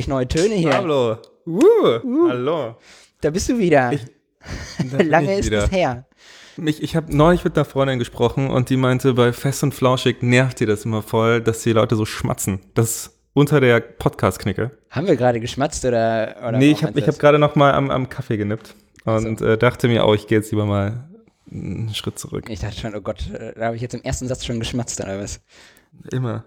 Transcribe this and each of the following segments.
Völlig neue Töne hier. Pablo. Uh, Hallo. Da bist du wieder. Bin Lange ich ist wieder. es her. Mich, ich habe neulich mit einer Freundin gesprochen und die meinte, bei Fest und Flauschig nervt dir das immer voll, dass die Leute so schmatzen. Das ist unter der Podcast-Knicke. Haben wir gerade geschmatzt oder? oder Nee, ich habe ich hab gerade noch mal am, am Kaffee genippt und äh, dachte mir, oh, ich gehe jetzt lieber mal einen Schritt zurück. Ich dachte schon, oh Gott, äh, da habe ich jetzt im ersten Satz schon geschmatzt oder was? Immer.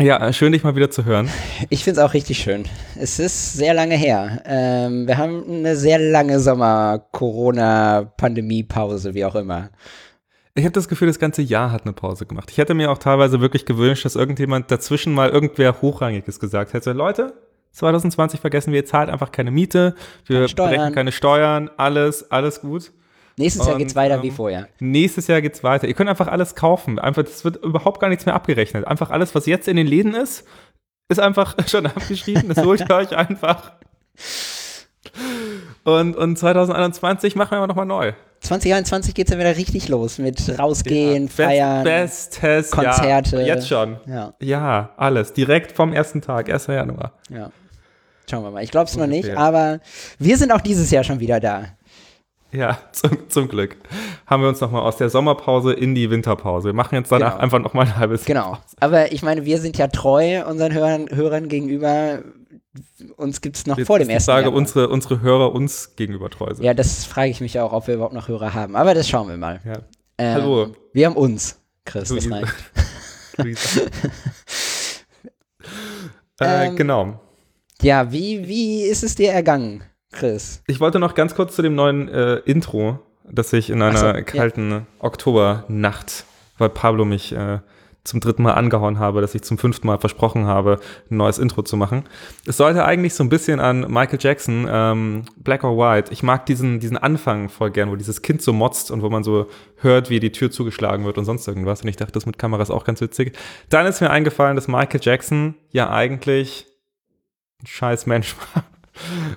Ja, schön, dich mal wieder zu hören. Ich finde es auch richtig schön. Es ist sehr lange her. Ähm, wir haben eine sehr lange Sommer-Corona-Pandemie-Pause, wie auch immer. Ich habe das Gefühl, das ganze Jahr hat eine Pause gemacht. Ich hätte mir auch teilweise wirklich gewünscht, dass irgendjemand dazwischen mal irgendwer Hochrangiges gesagt hätte. Leute, 2020 vergessen wir, ihr zahlt einfach keine Miete, wir Keine brechen keine Steuern, alles, alles gut. Nächstes Jahr Und, geht's weiter ähm, wie vorher. Nächstes Jahr geht's weiter. Ihr könnt einfach alles kaufen. Einfach, das wird überhaupt gar nichts mehr abgerechnet. Einfach alles, was jetzt in den Läden ist, ist einfach schon abgeschrieben. Das holt ihr euch einfach. Und, und 2021 machen wir nochmal neu. 2021 geht's dann wieder richtig los mit rausgehen, feiern. Best, bestes Konzerte. Jahr. Jetzt schon. Ja, Ja, alles. Direkt vom ersten Tag, 1. Januar. ja. Schauen wir mal. Ich glaube es noch nicht, aber wir sind auch dieses Jahr schon wieder da. Ja, zum, zum Glück. Haben wir uns nochmal aus der Sommerpause in die Winterpause. Wir machen jetzt danach Genau. einfach nochmal ein halbes Genau. Aber ich meine, wir sind ja treu unseren Hörern, Hörern gegenüber. Uns gibt's noch Jetzt vor dem ersten Frage, Januar. unsere, unsere Hörer uns gegenüber treu sind. Ja, das frage ich mich auch, ob wir überhaupt noch Hörer haben. Aber das schauen wir mal. Ja. Ähm, Hallo. Wir haben uns, Chris. Das Luise. reicht. Luisa. äh, Ähm, genau. Ja, wie, wie ist es dir ergangen, Chris? Ich wollte noch ganz kurz zu dem neuen äh, Intro, das ich in einer so, ja. kalten Oktobernacht, weil Pablo mich äh, zum dritten Mal angehauen habe, dass ich zum fünften Mal versprochen habe, ein neues Intro zu machen. Es sollte eigentlich so ein bisschen an Michael Jackson, ähm, Black or White. Ich mag diesen, diesen Anfang voll gern, wo dieses Kind so motzt und wo man so hört, wie die Tür zugeschlagen wird und sonst irgendwas. Und ich dachte, das mit Kamera ist auch ganz witzig. Dann ist mir eingefallen, dass Michael Jackson ja eigentlich ein scheiß Mensch war.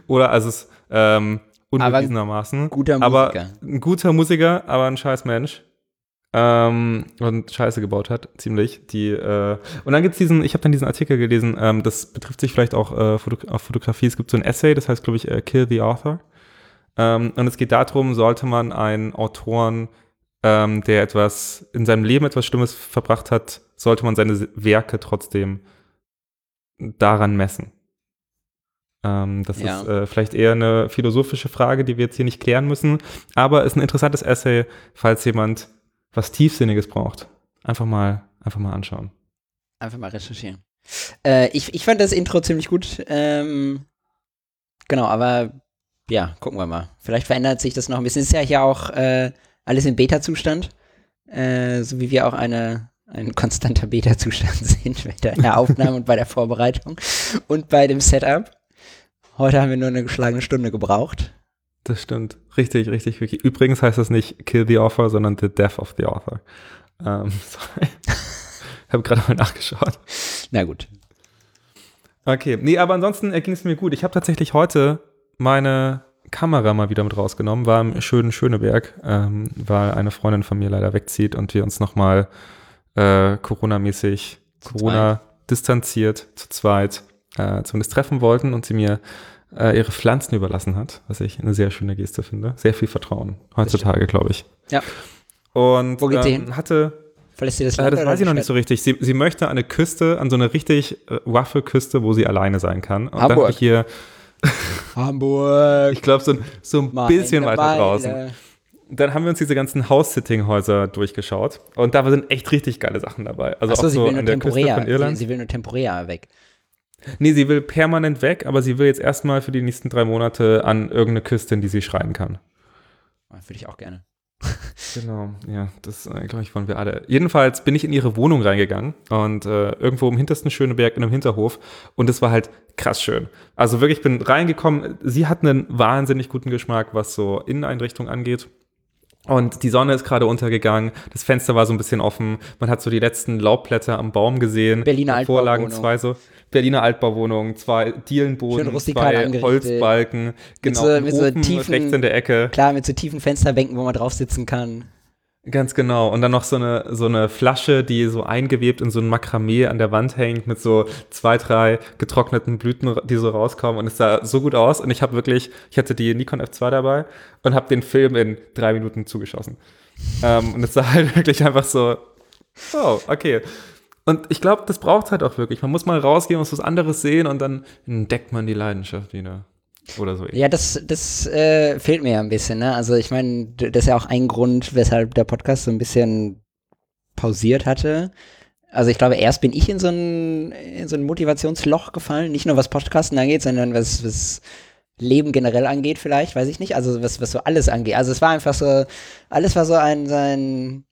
Oder also es ähm, unbewiesenermaßen. Guter aber Musiker. ein guter Musiker, aber ein scheiß Mensch. Ähm, und Scheiße gebaut hat, ziemlich. Die, äh, und dann gibt's diesen, ich habe dann diesen Artikel gelesen, ähm, das betrifft sich vielleicht auch äh, Foto auf Fotografie. Es gibt so ein Essay, das heißt, glaube ich, äh, Kill the Author. Ähm, und es geht darum, sollte man einen Autoren, ähm, der etwas in seinem Leben etwas Schlimmes verbracht hat, sollte man seine Werke trotzdem daran messen. Ähm, das Ja. ist äh, vielleicht eher eine philosophische Frage, die wir jetzt hier nicht klären müssen, aber ist ein interessantes Essay, falls jemand was Tiefsinniges braucht. Einfach mal, einfach mal anschauen. Einfach mal recherchieren. Äh, ich, ich fand das Intro ziemlich gut. Ähm, genau, aber ja, gucken wir mal. Vielleicht verändert sich das noch ein bisschen. Es ist ja hier auch äh, alles in Beta-Zustand. Äh, so wie wir auch eine, ein konstanter Beta-Zustand sind bei der Aufnahme und bei der Vorbereitung und bei dem Setup. Heute haben wir nur eine geschlagene Stunde gebraucht. Das stimmt. Richtig, richtig, wirklich. Übrigens heißt das nicht Kill the Author, sondern The Death of the Author. Ähm, sorry. ich habe gerade mal nachgeschaut. Na gut. Okay, nee, aber ansonsten ging es mir gut. Ich habe tatsächlich heute meine Kamera mal wieder mit rausgenommen, war im schönen Schöneberg, ähm, weil eine Freundin von mir leider wegzieht und wir uns nochmal äh, Corona-mäßig, Corona distanziert zu zweit äh, zumindest treffen wollten und sie mir äh, ihre Pflanzen überlassen hat, was ich eine sehr schöne Geste finde. Sehr viel Vertrauen heutzutage, glaube ich. Ja. Und Wo geht sie ähm, hin? hatte Verlässt ihr das äh, Land? das oder weiß ich noch nicht so richtig. Sie, sie möchte an eine Küste, an so eine richtig äh, roughe Küste, wo sie alleine sein kann. Und dann Hamburg. ich hier, Hamburg. ich glaube, so, ein- so ein Meine bisschen weiter Meile. draußen. Dann haben wir uns diese ganzen House-Sitting-Häuser durchgeschaut. Und da sind echt richtig geile Sachen dabei. Also Achso, auch sie so will nur an der Küste temporär. von Irland. Sie, sie will nur temporär weg. Nee, sie will permanent weg, aber sie will jetzt erstmal für die nächsten drei Monate an irgendeine Küste, in die sie schreien kann. Würde ich auch gerne. Genau, ja, das äh, glaube ich wollen wir alle. Jedenfalls bin ich in ihre Wohnung reingegangen und äh, irgendwo im hintersten Schöneberg in einem Hinterhof und es war halt krass schön. Also wirklich, ich bin reingekommen. Sie hat einen wahnsinnig guten Geschmack, was so Inneneinrichtung angeht. Und die Sonne ist gerade untergegangen, das Fenster war so ein bisschen offen, man hat so die letzten Laubblätter am Baum gesehen. Berliner Davor lagen Altbauwohnung. zwei so Berliner Altbauwohnungen, zwei Dielenboden, zwei. Holzbalken, genau, so- ein mit so tiefen- rechts in der Ecke. Klar, mit so tiefen Fensterbänken, wo man drauf sitzen kann. Ganz genau. Und dann noch so eine, so eine Flasche, die so eingewebt in so ein Makramee an der Wand hängt mit so zwei, drei getrockneten Blüten, die so rauskommen. Und es sah so gut aus. Und ich habe wirklich, ich hatte die Nikon F2 dabei und habe den Film in drei Minuten zugeschossen. ähm, und es sah halt wirklich einfach so, oh, okay. Und ich glaube, das braucht halt auch wirklich. Man muss mal rausgehen, muss was anderes sehen und dann entdeckt man die Leidenschaft wieder. Oder so. Ja, das, das äh, fehlt mir ja ein bisschen, ne? Also ich meine, das ist ja auch ein Grund, weshalb der Podcast so ein bisschen pausiert hatte. Also ich glaube, erst bin ich in so ein, in so ein Motivationsloch gefallen, nicht nur was Podcasten angeht, sondern was, was Leben generell angeht vielleicht, weiß ich nicht. Also was, was so alles angeht. Also es war einfach so, alles war so ein, so ein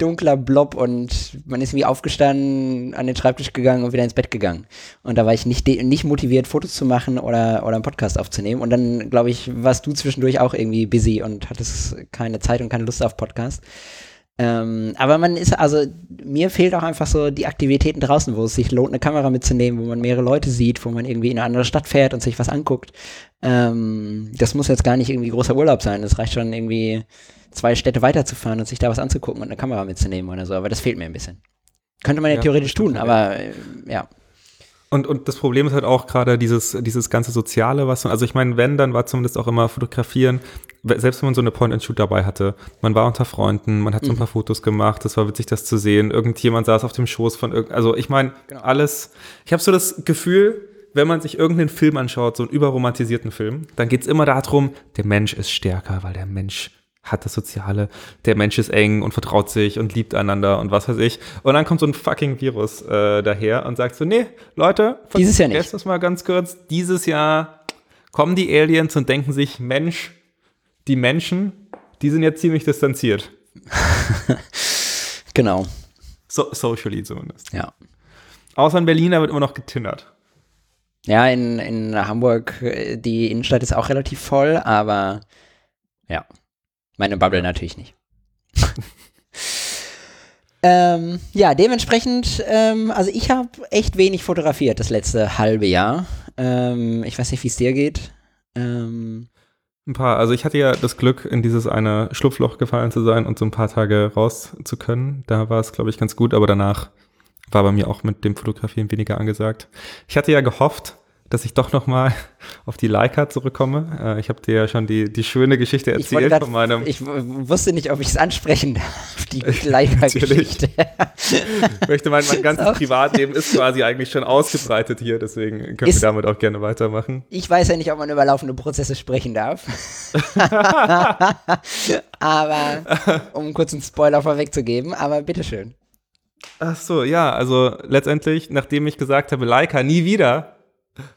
dunkler Blob und man ist irgendwie aufgestanden, an den Schreibtisch gegangen und wieder ins Bett gegangen. Und da war ich nicht, nicht motiviert, Fotos zu machen oder, oder einen Podcast aufzunehmen. Und dann, glaube ich, warst du zwischendurch auch irgendwie busy und hattest keine Zeit und keine Lust auf Podcast. Ähm, aber man ist, also mir fehlt auch einfach so die Aktivitäten draußen, wo es sich lohnt, eine Kamera mitzunehmen, wo man mehrere Leute sieht, wo man irgendwie in eine andere Stadt fährt und sich was anguckt. Ähm, das muss jetzt gar nicht irgendwie großer Urlaub sein. Das reicht schon irgendwie zwei Städte weiterzufahren und sich da was anzugucken und eine Kamera mitzunehmen oder so. Aber das fehlt mir ein bisschen. Könnte man ja, ja theoretisch tun, aber äh, ja. Und, und das Problem ist halt auch gerade dieses, dieses ganze Soziale, was man, also ich meine, wenn, dann war zumindest auch immer fotografieren, selbst wenn man so eine Point-and-Shoot dabei hatte, man war unter Freunden, man hat so ein mhm. paar Fotos gemacht, das war witzig, das zu sehen, irgendjemand saß auf dem Schoß von irgend, also ich meine, genau. alles, ich habe so das Gefühl, wenn man sich irgendeinen Film anschaut, so einen überromantisierten Film, dann geht es immer darum, der Mensch ist stärker, weil der Mensch hat das Soziale, der Mensch ist eng und vertraut sich und liebt einander und was weiß ich. Und dann kommt so ein fucking Virus äh, daher und sagt so, nee, Leute, dieses Jahr nicht. das mal ganz kurz, dieses Jahr kommen die Aliens und denken sich, Mensch, die Menschen, die sind jetzt ziemlich distanziert. genau. So, socially zumindest. Ja. Außer in Berlin, da wird immer noch getindert. Ja, in, in Hamburg, äh, die Innenstadt ist auch relativ voll, aber ja, meine Bubble natürlich nicht. ähm, ja, dementsprechend, ähm, also ich habe echt wenig fotografiert das letzte halbe Jahr. Ähm, ich weiß nicht, wie es dir geht. Ähm, ein paar. Also ich hatte ja das Glück, in dieses eine Schlupfloch gefallen zu sein und so ein paar Tage raus zu können. Da war es, glaube ich, ganz gut, aber danach war bei mir auch mit dem Fotografieren weniger angesagt. Ich hatte ja gehofft, dass ich doch noch mal auf die Leica zurückkomme. Äh, ich habe dir ja schon die, die schöne Geschichte erzählt grad, von meinem. Ich wusste nicht, ob ich es ansprechen darf, die Leica-Geschichte. ich möchte mein, mein ganzes Privatleben ist quasi eigentlich schon ausgebreitet hier, deswegen können ist, wir damit auch gerne weitermachen. Ich weiß ja nicht, ob man über laufende Prozesse sprechen darf. aber, um einen kurzen Spoiler vorwegzugeben, aber bitteschön. Ach so, ja, also letztendlich, nachdem ich gesagt habe, Leica nie wieder,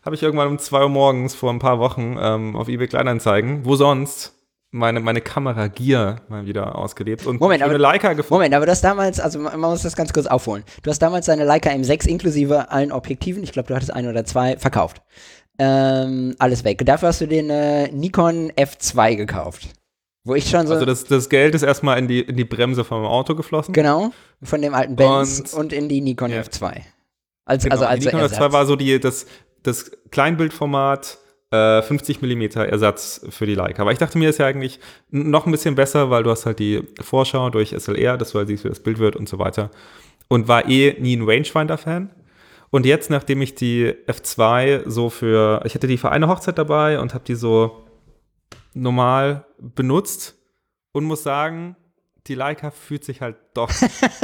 habe ich irgendwann um zwei Uhr morgens vor ein paar Wochen ähm, auf eBay Kleinanzeigen, wo sonst, meine, meine Kamera Gear mal wieder ausgelebt und Moment, eine Leica gefunden. Moment, aber du hast damals, also man muss das ganz kurz aufholen. Du hast damals deine Leica M6 inklusive allen Objektiven, ich glaube, du hattest ein oder zwei, verkauft. Ähm, alles weg. Dafür hast du den äh, Nikon F2 gekauft. Wo ich schon so. Also das, das Geld ist erstmal in die, in die Bremse vom Auto geflossen. Genau, von dem alten Benz und, und in die Nikon ja. F2. Als, genau, also als die Nikon F2 war so die, das, das Kleinbildformat äh, 50 mm Ersatz für die Leica. Aber ich dachte mir, ist ja eigentlich noch ein bisschen besser, weil du hast halt die Vorschau durch SLR, dass du halt siehst, wie das Bild wird und so weiter. Und war eh nie ein Rangefinder-Fan. Und jetzt, nachdem ich die F2 so für, ich hatte die für eine Hochzeit dabei und habe die so normal benutzt und muss sagen, die Leica fühlt sich halt doch.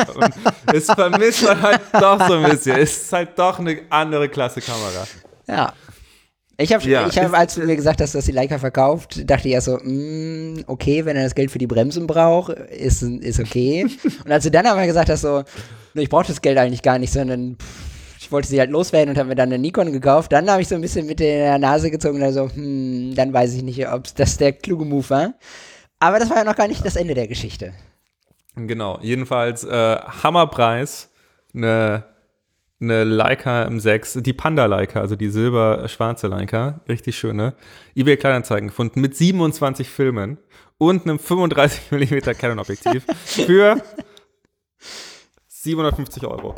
es vermisst man halt doch so ein bisschen. Es ist halt doch eine andere Klasse Kamera. Ja. Ich habe, ja, ich hab, als du mir gesagt hast, dass die Leica verkauft, dachte ich ja so, mm, okay, wenn er das Geld für die Bremsen braucht, ist, ist okay. und als du dann aber gesagt hast, so, ich brauche das Geld eigentlich gar nicht, sondern pff, ich wollte sie halt loswerden und habe mir dann eine Nikon gekauft, dann habe ich so ein bisschen mit der Nase gezogen und so, hm, dann weiß ich nicht, ob das der kluge Move war. Aber das war ja noch gar nicht das Ende der Geschichte. Genau, jedenfalls äh, Hammerpreis, eine eine Leica M6, die Panda Leica, also die silber-schwarze Leica, richtig schöne, eBay Kleinanzeigen gefunden mit 27 Filmen und einem 35 mm Canon Objektiv für 750 Euro.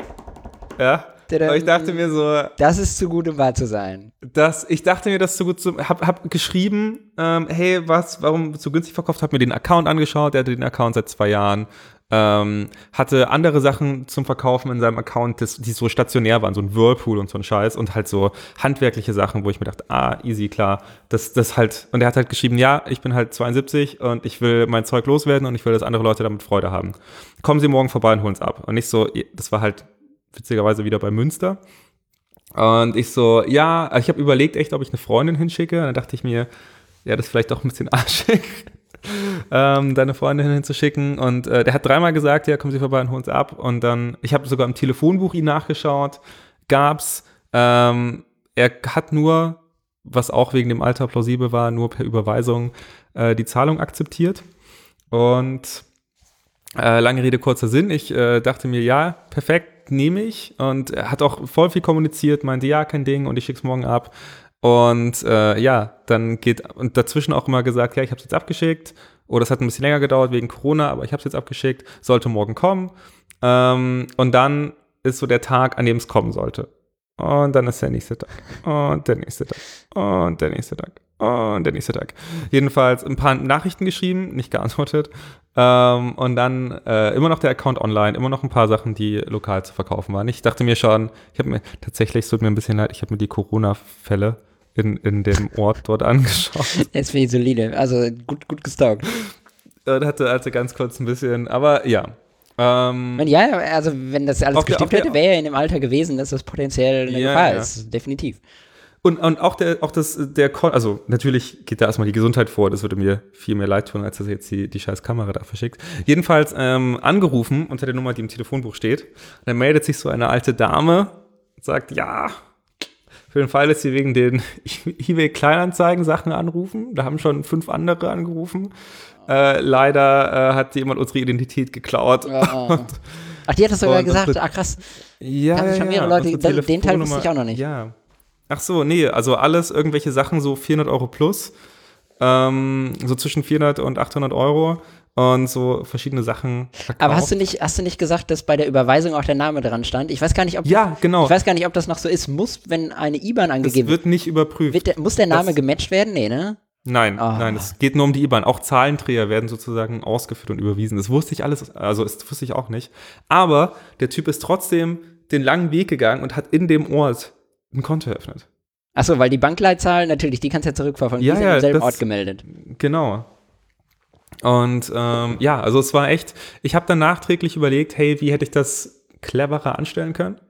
Ja, Aber ich dachte mir so, das ist zu gut, um wahr zu sein. dass ich dachte mir, das ist so gut zu, hab, hab geschrieben, ähm, hey, was, warum so günstig verkauft, hab mir den Account angeschaut, der hatte den Account seit zwei Jahren, ähm, hatte andere Sachen zum Verkaufen in seinem Account, das, die so stationär waren, so ein Whirlpool und so ein Scheiß und halt so handwerkliche Sachen, wo ich mir dachte, ah, easy, klar, das, das halt, und er hat halt geschrieben, ja, ich bin halt 72 und ich will mein Zeug loswerden und ich will, dass andere Leute damit Freude haben. Kommen Sie morgen vorbei und holen es ab. Und nicht so, das war halt witzigerweise wieder bei Münster. Und ich so, ja, ich habe überlegt echt, ob ich eine Freundin hinschicke. Und dann dachte ich mir, ja, das ist vielleicht auch ein bisschen arschig, ähm, deine Freundin hinzuschicken. Und äh, der hat dreimal gesagt, ja, kommen Sie vorbei und holen uns ab. Und dann, ich habe sogar im Telefonbuch ihn nachgeschaut, gab's. Ähm, er hat nur, was auch wegen dem Alter plausibel war, nur per Überweisung äh, die Zahlung akzeptiert. Und äh, lange Rede, kurzer Sinn. Ich äh, dachte mir, ja, perfekt, nehme ich. Und er hat auch voll viel kommuniziert, meinte, ja, kein Ding und ich schick's morgen ab. Und äh, ja, dann geht, und dazwischen auch immer gesagt, ja, ich habe es jetzt abgeschickt. Oder es hat ein bisschen länger gedauert wegen Corona, aber ich habe es jetzt abgeschickt, sollte morgen kommen. Ähm, und dann ist so der Tag, an dem es kommen sollte. Und dann ist der nächste Tag. Und der nächste Tag. Und der nächste Tag. Und der nächste Tag. Jedenfalls ein paar Nachrichten geschrieben, nicht geantwortet. Ähm, und dann äh, immer noch der Account online, immer noch ein paar Sachen, die lokal zu verkaufen waren. Ich dachte mir schon, ich habe mir tatsächlich, es tut mir ein bisschen leid, ich habe mir die Corona-Fälle in, in dem Ort dort angeschaut. Jetzt finde ich solide. Also gut, gut gestalkt. Und hatte also ganz kurz ein bisschen, aber ja. Ähm, ja, also wenn das alles gestimmt der- hätte, wäre er in dem Alter gewesen, dass das potenziell eine Ja, Gefahr ja. ist. Definitiv. Und, und auch der, auch das, der, Kon also natürlich geht da erstmal die Gesundheit vor, das würde mir viel mehr leid tun, als dass er jetzt die, die scheiß Kamera da verschickt. Jedenfalls ähm, angerufen unter der Nummer, die im Telefonbuch steht. Und dann meldet sich so eine alte Dame und sagt, ja, für den Fall, dass Sie wegen den eBay Kleinanzeigen Sachen anrufen, da haben schon fünf andere angerufen. Äh, leider äh, hat jemand unsere Identität geklaut. Ja. Ach, die hat das sogar gesagt. Ah, krass. Ja, Kannten schon mehrere Leute. unsere Den- den Teil wusste ich auch noch nicht. Ja. Ach so, nee, also alles irgendwelche Sachen so 400 Euro plus, ähm, so zwischen 400 und 800 Euro und so verschiedene Sachen verkauft. Aber hast du nicht, hast du nicht gesagt, dass bei der Überweisung auch der Name dran stand? Ich weiß gar nicht, ob Ja, genau. ich weiß gar nicht, ob das noch so ist. Muss, wenn eine IBAN das angegeben wird, wird nicht überprüft. wird der, muss der Name das- gematcht werden? Nee, ne? nein, Ah. nein, es geht nur um die IBAN. Auch Zahlenträger werden sozusagen ausgeführt und überwiesen. Das wusste ich alles, also das wusste ich auch nicht. Aber der Typ ist trotzdem den langen Weg gegangen und hat in dem Ort ein Konto eröffnet. Achso, weil die Bankleitzahl, natürlich, die kannst du ja zurückverfolgen. Ja, die ist ja, im selben das- Ort gemeldet. Genau. Und ähm, ja, also es war echt, ich habe dann nachträglich überlegt, hey, wie hätte ich das cleverer anstellen können?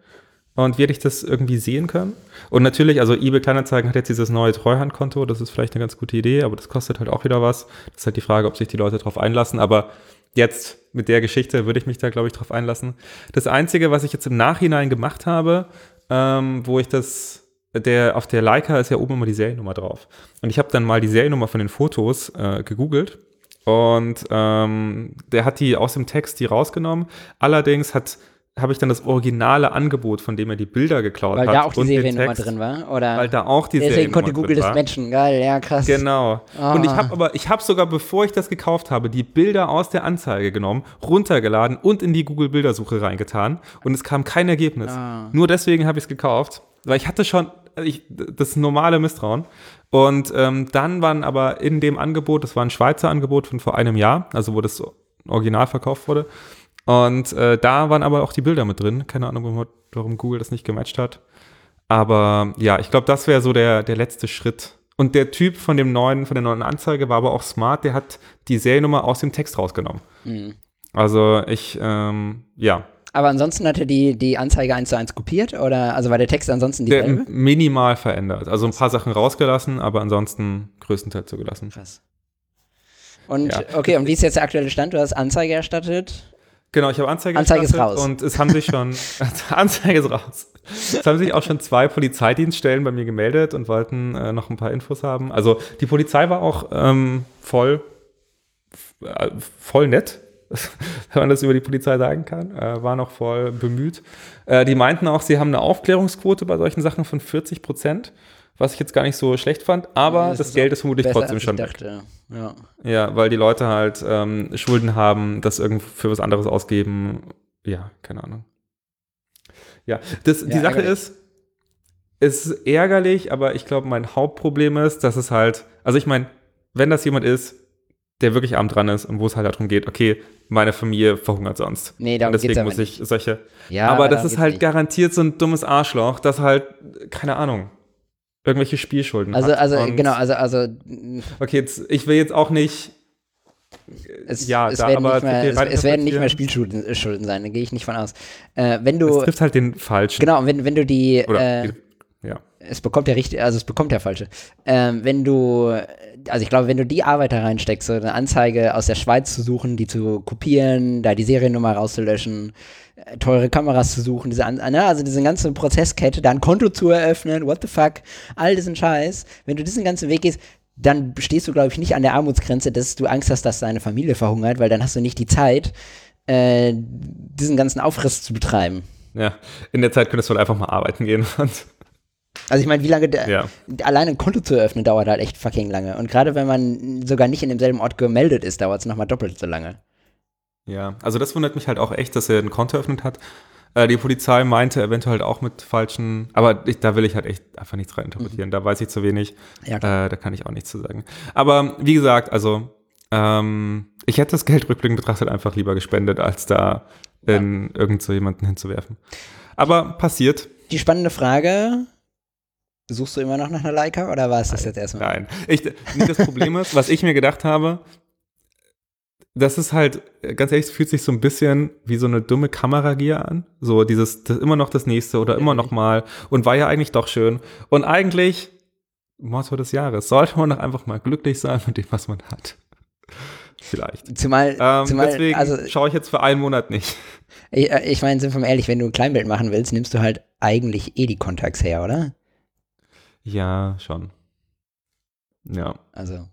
Und wie hätte ich das irgendwie sehen können? Und natürlich, also eBay Kleinanzeigen hat jetzt dieses neue Treuhandkonto, das ist vielleicht eine ganz gute Idee, aber das kostet halt auch wieder was. Das ist halt die Frage, ob sich die Leute darauf einlassen. Aber jetzt mit der Geschichte würde ich mich da, glaube ich, drauf einlassen. Das Einzige, was ich jetzt im Nachhinein gemacht habe, ähm, wo ich das, der auf der Leica ist ja oben immer die Seriennummer drauf. Und ich habe dann mal die Seriennummer von den Fotos äh, gegoogelt und ähm, der hat die aus dem Text die rausgenommen. Allerdings hat habe ich dann das originale Angebot, von dem er die Bilder geklaut Weil hat. da auch die Seriennummer drin war? Oder? Weil da auch die Deswegen konnte Google das matchen. Geil, ja, krass. Genau. Ah. Und ich habe aber, ich habe sogar, bevor ich das gekauft habe, die Bilder aus der Anzeige genommen, runtergeladen und in die Google Bildersuche reingetan und es kam kein Ergebnis. Ah. Nur deswegen habe ich es gekauft, weil ich hatte schon ich, das normale Misstrauen. Und ähm, dann waren aber in dem Angebot, das war ein Schweizer Angebot von vor einem Jahr, also wo das Original verkauft wurde. Und äh, da waren aber auch die Bilder mit drin. Keine Ahnung, warum, Google das nicht gematcht hat. Aber ja, ich glaube, das wäre so der, der letzte Schritt. Und der Typ von dem neuen, von der neuen Anzeige war aber auch smart, der hat die Seriennummer aus dem Text rausgenommen. Mhm. Also ich, ähm, ja, Aber ansonsten hat er die, die Anzeige eins zu eins kopiert? Oder, also war der Text ansonsten der dieselbe? minimal verändert. Also ein paar Sachen rausgelassen, aber ansonsten größtenteils zugelassen. Krass. Und, Ja. okay, und wie ist jetzt der aktuelle Stand? Du hast Anzeige erstattet? Genau, ich habe Anzeige Anzeige ist raus. Und es haben sich schon, Anzeige ist raus. Es haben sich auch schon zwei Polizeidienststellen bei mir gemeldet und wollten äh, noch ein paar Infos haben. Also die Polizei war auch ähm, voll, äh, voll nett, wenn man das über die Polizei sagen kann. Äh, war noch voll bemüht. Äh, die meinten auch, sie haben eine Aufklärungsquote bei solchen Sachen von 40 Prozent, was ich jetzt gar nicht so schlecht fand. Aber das, ist Geld ist vermutlich trotzdem schon weg. Ja. Ja, weil die Leute halt ähm, Schulden haben, das irgend für was anderes ausgeben. Ja, keine Ahnung. Ja, das, die Ja, Sache ärgerlich. ist, es ist ärgerlich, aber ich glaube, mein Hauptproblem ist, dass es halt, also ich meine, wenn das jemand ist, der wirklich arm dran ist und wo es halt darum geht, okay, meine Familie verhungert sonst. Nee, darum und deswegen aber muss ich solche. Ja, aber das ist halt nicht. garantiert so ein dummes Arschloch, das halt, keine Ahnung, irgendwelche Spielschulden Also, hat. also, genau, also, also, Okay, jetzt, ich will jetzt auch nicht. es, Ja, es da werden, aber nicht mehr, es, es werden nicht mehr Spielschulden äh, Schulden sein, da gehe ich nicht von aus. Äh, wenn Es du, trifft halt den Falschen. genau, wenn, wenn du die, Oder, äh, ja. es bekommt der richtig, also es bekommt der falsche. Ähm, wenn du, also ich glaube, wenn du die Arbeit da reinsteckst, so eine Anzeige aus der Schweiz zu suchen, die zu kopieren, da die Seriennummer rauszulöschen, äh, teure Kameras zu suchen, diese, ne, also diese ganze Prozesskette, da ein Konto zu eröffnen, what the fuck, all diesen Scheiß, wenn du diesen ganzen Weg gehst, dann stehst du, glaube ich, nicht an der Armutsgrenze, dass du Angst hast, dass deine Familie verhungert, weil dann hast du nicht die Zeit, äh, diesen ganzen Aufriss zu betreiben. ja. In der Zeit könntest du halt einfach mal arbeiten gehen. Und, Also ich meine, wie lange der, ja. alleine ein Konto zu eröffnen dauert halt echt fucking lange. Und gerade wenn man sogar nicht in demselben Ort gemeldet ist, dauert es nochmal doppelt so lange. Ja, also das wundert mich halt auch echt, dass er ein Konto eröffnet hat. Äh, die Polizei meinte eventuell halt auch mit falschen, aber ich, da will ich halt echt einfach nichts reininterpretieren. Da weiß ich zu wenig. Ja, Äh, da kann ich auch nichts zu sagen. Aber wie gesagt, also ähm, ich hätte das Geld rückblickend betrachtet einfach lieber gespendet, als da in irgend so jemanden hinzuwerfen. Aber passiert. Die spannende Frage, suchst du immer noch nach einer Leica oder war es das jetzt erstmal? Nein. Ich, das Problem ist, was ich mir gedacht habe, das ist halt, ganz ehrlich, fühlt sich so ein bisschen wie so eine dumme Kameragier an. So dieses, das immer noch das nächste oder immer noch mal und war ja eigentlich doch schön. Und eigentlich, Motto des Jahres, sollte man doch einfach mal glücklich sein mit dem, was man hat. Vielleicht. Zumal, Ähm, zumal deswegen also schaue ich jetzt für einen Monat nicht. ich, äh, ich meine, sind wir mal ehrlich, wenn du ein Kleinbild machen willst, nimmst du halt eigentlich eh die Kontakts her, oder? Ja, schon. Ja, Also,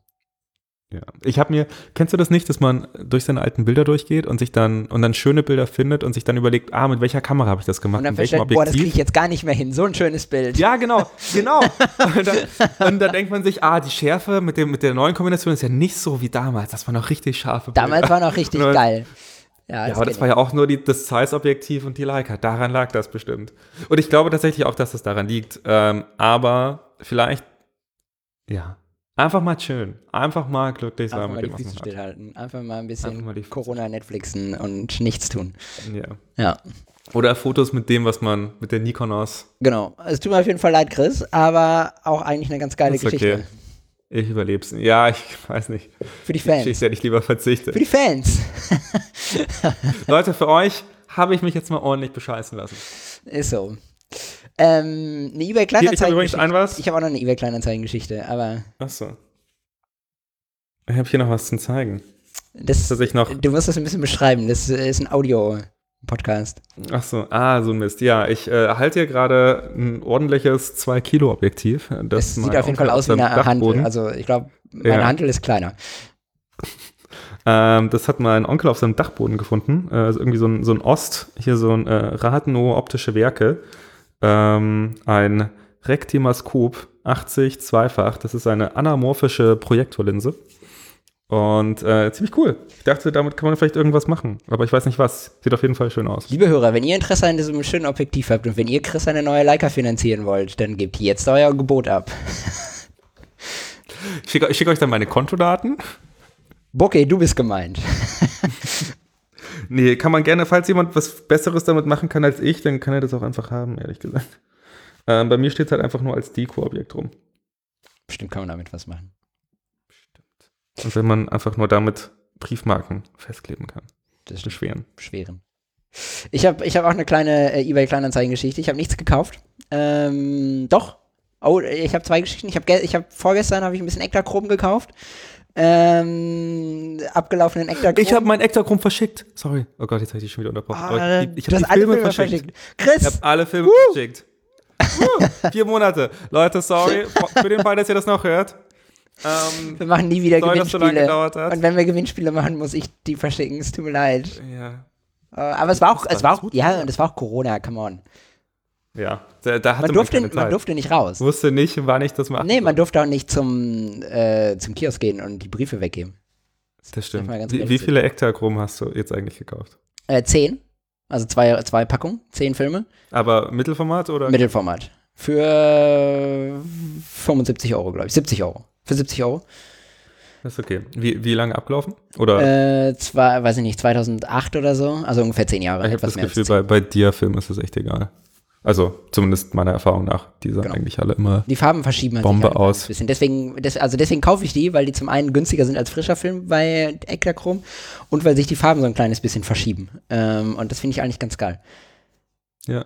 ja. Ich habe mir, kennst du das nicht, dass man durch seine alten Bilder durchgeht und sich dann und dann schöne Bilder findet und sich dann überlegt, ah, mit welcher Kamera habe ich das gemacht? und dann feststellt, boah, das kriege ich jetzt gar nicht mehr hin. So ein schönes Bild. Ja, genau, genau. und, dann, und dann denkt man sich, ah, die Schärfe mit, dem, mit der neuen Kombination ist ja nicht so wie damals. Das war noch richtig scharfe Bilder. Damals war noch richtig geil. Ja, Ja, aber das war ja auch nur die, das Zeiss-Objektiv und die Leica. Daran lag das bestimmt. Und ich glaube tatsächlich auch, dass das daran liegt. Ähm, aber vielleicht, ja, einfach mal chillen. Einfach mal glücklich sein Einfach mal mit die dem, was Füße man stillhalten. Einfach mal ein bisschen mal die Füße Corona-Netflixen und nichts tun. Ja. Ja, Oder Fotos mit dem, was man mit der Nikonos. genau. Es tut mir auf jeden Fall leid, Chris, aber auch eigentlich eine ganz geile Geschichte. okay. Ich überleb's. Ja, ich weiß nicht. Für die Fans. Ich hätte ich lieber verzichtet. Für die Fans. Leute, für euch habe ich mich jetzt mal ordentlich bescheißen lassen. Ist so. Ähm, eine eBay Hier, ich habe übrigens Kleinanzeigen. ein was. Ich habe auch noch eine eBay Kleinanzeigen-Geschichte, aber Achso. Ich habe hier noch was zum zeigen. das, Dass ich noch. du musst das ein bisschen beschreiben. Das ist ein Audio-Podcast. Ach so, ah, so ein Mist. Ja, ich äh, halte hier gerade ein ordentliches 2-Kilo-Objektiv. Das sieht auf jeden Fall aus wie eine Handel. Dachboden- Also ich glaube, meine Ja. Handel ist kleiner. Ähm, das hat mein Onkel auf seinem Dachboden gefunden. Äh, also irgendwie so ein, so ein Ost, hier so ein äh, Rathenow optische Werke. Ähm, ein Rektimaskop 80 zweifach. Das ist eine anamorphische Projektorlinse. Und äh, ziemlich cool. Ich dachte, damit kann man vielleicht irgendwas machen. Aber ich weiß nicht was. Sieht auf jeden Fall schön aus. Liebe Hörer, wenn ihr Interesse an diesem schönen Objektiv habt und wenn ihr Chris eine neue Leica finanzieren wollt, dann gebt jetzt euer Gebot ab. Ich schicke schick euch dann meine Kontodaten. Bokeh, du bist gemeint. Nee, kann man gerne, falls jemand was Besseres damit machen kann als ich, dann kann er das auch einfach haben, ehrlich gesagt. Ähm, bei mir steht es halt einfach nur als Deko-Objekt rum. Bestimmt kann man damit was machen. Und wenn man einfach nur damit Briefmarken festkleben kann. Das ist Beschweren. beschweren. Ich habe ich hab auch eine kleine äh, eBay-Kleinanzeigen-Geschichte. Ich habe nichts gekauft. Ähm, doch. Oh, ich habe zwei Geschichten. Ich habe ich hab vorgestern habe ich ein bisschen Ektachrom gekauft. Ähm, abgelaufenen Ektachrom. Ich habe mein Ektachrom verschickt. Sorry. Oh Gott, jetzt habe ich dich schon wieder unterbrochen. Ah, ich, ich habe alle Filme Filme verschickt. verschickt. Chris, Ich habe alle Filme verschickt. Uh, vier Monate. Leute, sorry. Für den Fall, dass ihr das noch hört. Ähm, wir machen nie wieder sorry, dass so lange Gewinnspiele. hat. Und wenn wir Gewinnspiele machen, muss ich die verschicken. Es tut mir leid. ja. Äh, aber es war auch, Das es war auch, gut, ja, und es war auch Corona, come on. Ja, da, da hatte Man durfte, keine Zeit. man durfte nicht raus. wusste nicht, wann ich das mache. Nee, man durfte auch nicht zum, äh, zum Kiosk gehen und die Briefe weggeben. Das stimmt. mal ganz Wie, wie viele Ektachrom hast du jetzt eigentlich gekauft? Äh, zehn. Also zwei, zwei Packungen, zehn Filme. Aber Mittelformat oder? Mittelformat. Für 75 Euro, glaube ich. 70 Euro. Für 70 Euro. Das ist okay. Wie, wie lange abgelaufen? Oder? Äh, zwei, weiß ich nicht, 2008 oder so. Also ungefähr zehn Jahre. ich habe das Gefühl, bei, bei Dia-Filmen ist das echt egal. Also zumindest meiner Erfahrung nach. Die sind Genau. eigentlich alle immer. Die Farben verschieben halt Bombe aus. bisschen. Deswegen, des, also deswegen kaufe ich die, weil die zum einen günstiger sind als frischer Film bei Ektachrom und weil sich die Farben so ein kleines bisschen verschieben. Ähm, und das finde ich eigentlich ganz geil. Ja.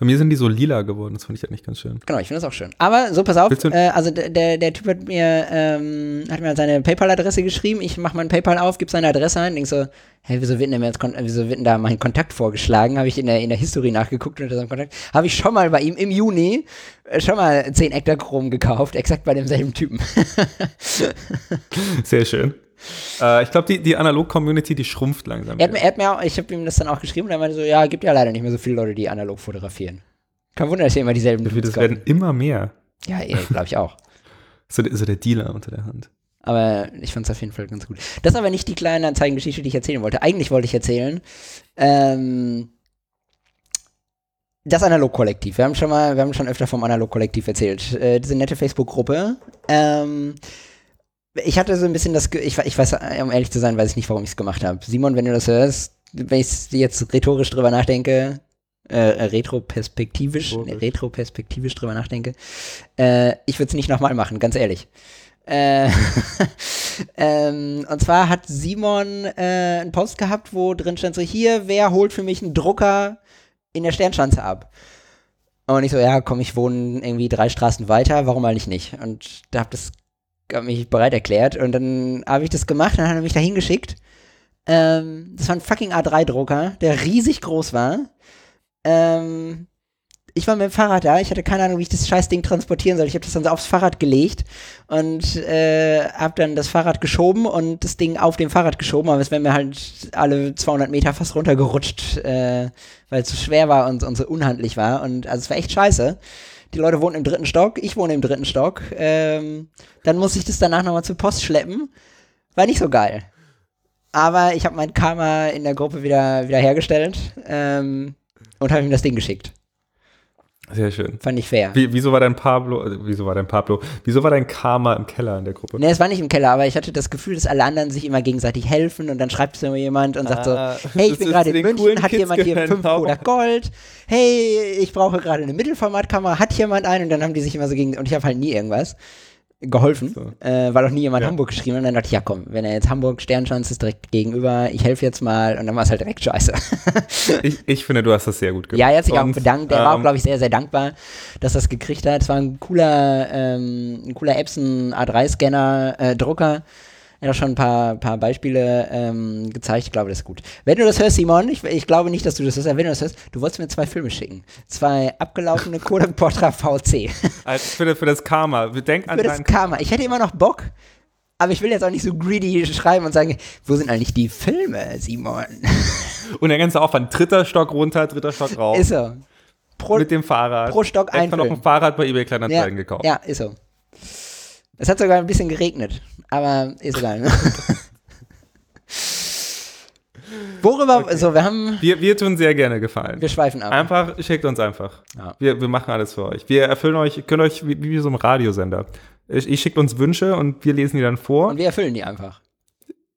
Bei mir sind die so lila geworden. Das fand ich eigentlich ganz schön. Genau, ich finde das auch schön. Aber so, pass auf, äh, also der, der, Typ hat mir, ähm, hat mir seine PayPal-Adresse geschrieben. Ich mache mein PayPal auf, gebe seine Adresse ein, denk so, hey, wieso wird denn, wieso wird denn da mein Kontakt vorgeschlagen? Habe ich in der, in der History nachgeguckt unter seinem Kontakt. Habe ich schon mal bei ihm im Juni äh, schon mal 10 Ektachrom gekauft, exakt bei demselben Typen. Sehr schön. Äh, ich glaube, die, die Analog-Community, die schrumpft langsam. Er hat, mir, er hat mir auch, ich habe ihm das dann auch geschrieben und er meinte so, ja, gibt ja leider nicht mehr so viele Leute, die analog fotografieren. Kein Wunder, dass ihr immer dieselben das Dudes werden kaufen. immer mehr. Ja, glaube ich auch. So, der- so der Dealer unter der Hand. Aber ich fand es auf jeden Fall ganz gut. Das ist aber nicht die kleine Anzeigengeschichte, die ich erzählen wollte. Eigentlich wollte ich erzählen, ähm, das Analog-Kollektiv. Wir haben schon mal, wir haben schon öfter vom Analog-Kollektiv erzählt. Äh, diese nette Facebook-Gruppe. Ähm, ich hatte so ein bisschen das, ich, ich weiß, um ehrlich zu sein, weiß ich nicht, warum ich es gemacht habe. Simon, wenn du das hörst, wenn ich jetzt rhetorisch drüber nachdenke, äh, äh, retroperspektivisch, Rhetorisch. retroperspektivisch drüber nachdenke, äh, ich würde es nicht nochmal machen, ganz ehrlich. Äh, ähm, und zwar hat Simon äh, einen Post gehabt, wo drin stand so, hier, wer holt für mich einen Drucker in der Sternschanze ab? Und ich so, ja, komm, ich wohne irgendwie drei Straßen weiter, warum eigentlich nicht? Und da hab das hab mich bereit erklärt und dann habe ich das gemacht, dann hat er mich da hingeschickt. Ähm, das war ein fucking A3-Drucker, der riesig groß war. Ähm, ich war mit dem Fahrrad da, ich hatte keine Ahnung, wie ich das scheiß Ding transportieren soll. Ich habe das dann so aufs Fahrrad gelegt und äh, habe dann das Fahrrad geschoben und das Ding auf dem Fahrrad geschoben, aber es wäre mir halt alle 200 Meter fast runtergerutscht, äh, weil es so schwer war und, und so unhandlich war. Und also es war echt scheiße. Die Leute wohnen im dritten Stock, ich wohne im dritten Stock. Ähm, dann musste ich das danach nochmal zur Post schleppen. War nicht so geil. Aber ich habe mein Karma in der Gruppe wieder, wieder hergestellt ähm, und habe ihm das Ding geschickt. Sehr schön. Fand ich fair. Wie, wieso war dein Pablo, äh, wieso war dein Pablo, wieso war dein Karma im Keller in der Gruppe? Ne, es war nicht im Keller, aber ich hatte das Gefühl, dass alle anderen sich immer gegenseitig helfen und dann schreibt so jemand und sagt so, Ah, hey, ich bin gerade in München, hat Kids jemand hier 5 auch. oder Gold? Hey, ich brauche gerade eine Mittelformatkamera, hat jemand einen? Und dann haben die sich immer so gegen, und ich habe halt nie irgendwas geholfen, So. äh, weil auch nie jemand Ja. Hamburg geschrieben hat. Und dann dachte ich, ja komm, wenn er jetzt Hamburg Sternschanze ist direkt gegenüber, ich helfe jetzt mal und dann war es halt direkt scheiße. Ich, ich finde, du hast das sehr gut gemacht. Ja, er hat sich auch Und, bedankt. Er war auch, ähm, glaube ich, sehr, sehr dankbar, dass er es gekriegt hat. Es war ein cooler, ähm, ein cooler Epson A3-Scanner, äh, Drucker. Er hat auch schon ein paar, paar Beispiele ähm, gezeigt. Ich glaube, das ist gut. Wenn du das hörst, Simon, ich, ich glaube nicht, dass du das hörst, aber wenn du das hörst, du wolltest mir zwei Filme schicken. Zwei abgelaufene Kodak Portra VC. Als für, für das Karma. Denk an Für das Karma. Ich hätte immer noch Bock, aber ich will jetzt auch nicht so greedy schreiben und sagen, wo sind eigentlich die Filme, Simon? Und der ganze Aufwand. Dritter Stock runter, dritter Stock rauf. Ist so. Pro, mit dem Fahrrad. pro Stock ein Extra noch Film. ein Fahrrad bei eBay Kleinanzeigen ja, gekauft. Ja, ist so. Es hat sogar ein bisschen geregnet, aber ist egal. Ne? Worüber, so, wir haben, Wir, wir tun sehr gerne gefallen. wir schweifen ab. Einfach, schickt uns einfach. Ja. Wir, wir machen alles für euch. Wir erfüllen euch, können euch wie, wie so ein Radiosender. Ich, ich schickt uns Wünsche und wir lesen die dann vor. Und wir erfüllen die einfach.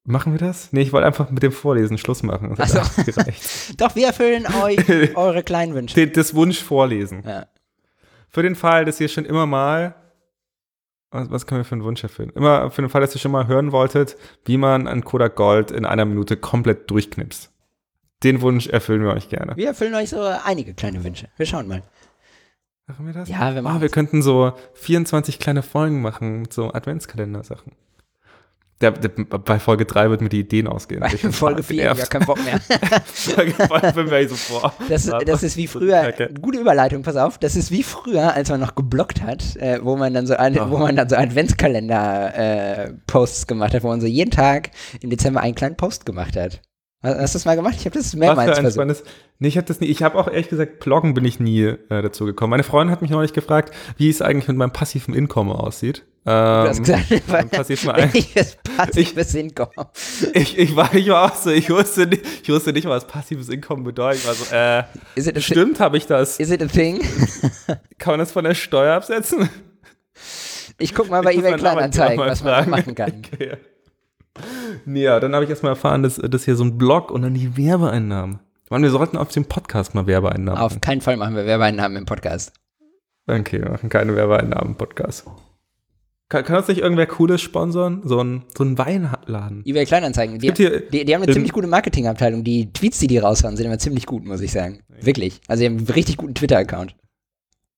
machen wir das? Nee, ich wollte einfach mit dem Vorlesen Schluss machen. Das so. gereicht. Doch, wir erfüllen euch eure kleinen Wünsche. Das Wunsch vorlesen. Ja. Für den Fall, dass ihr schon immer mal, was, was können wir für einen Wunsch erfüllen? Immer für den Fall, dass ihr schon mal hören wolltet, wie man ein Kodak Gold in einer Minute komplett durchknipst. Den Wunsch erfüllen wir euch gerne. Wir erfüllen euch so einige kleine Wünsche. Wir schauen mal. Machen wir das? Ja, wir machen Ah, wir könnten so 24 kleine Folgen machen mit so Adventskalender-Sachen. Der, der, bei Folge 3 wird mir die Ideen ausgehen. Bei Ich bin Folge total 4, ja, kein Bock mehr. Folge 5 bin mir so vor. Das, das ist wie früher, gute Überleitung, pass auf, das ist wie früher, als man noch geblockt hat, äh, wo man dann so, ein, Oh. wo man dann so Adventskalender-Posts gemacht hat, wo man so jeden Tag im Dezember einen kleinen Post gemacht hat. Hast du das mal gemacht? Ich habe das mehrmals versucht. Nee, ich habe das nie. Ich habe auch ehrlich gesagt, Bloggen bin ich nie äh, dazu gekommen. Meine Freundin hat mich neulich gefragt, wie es eigentlich mit meinem passiven Einkommen aussieht. Du hast Ähm, gesagt, dann passiert mal ein. welches passives ich, ich, war, ich war auch so, ich wusste nicht, ich wusste nicht, was passives Einkommen bedeutet. Ich war so, äh, stimmt, habe ich das? is it a thing? Kann man das von der Steuer absetzen? Ich guck mal bei Ich eBay Kleinanzeigen, was man da fragen. machen kann. Okay, ja. Nee, ja, dann habe ich erstmal erfahren, dass das hier so ein Blog und dann die Werbeeinnahmen. Mann, wir sollten auf dem Podcast mal Werbeeinnahmen Auf keinen Fall machen wir Werbeeinnahmen im Podcast. Okay, wir machen keine Werbeeinnahmen im Podcast. Kann, kann uns nicht irgendwer Cooles sponsern? So ein, so ein Weinladen. eBay Kleinanzeigen, die, die, die haben eine in- ziemlich gute Marketingabteilung. Die Tweets, die die raushauen, sind immer ziemlich gut, muss ich sagen. Wirklich. Also die haben einen richtig guten Twitter-Account.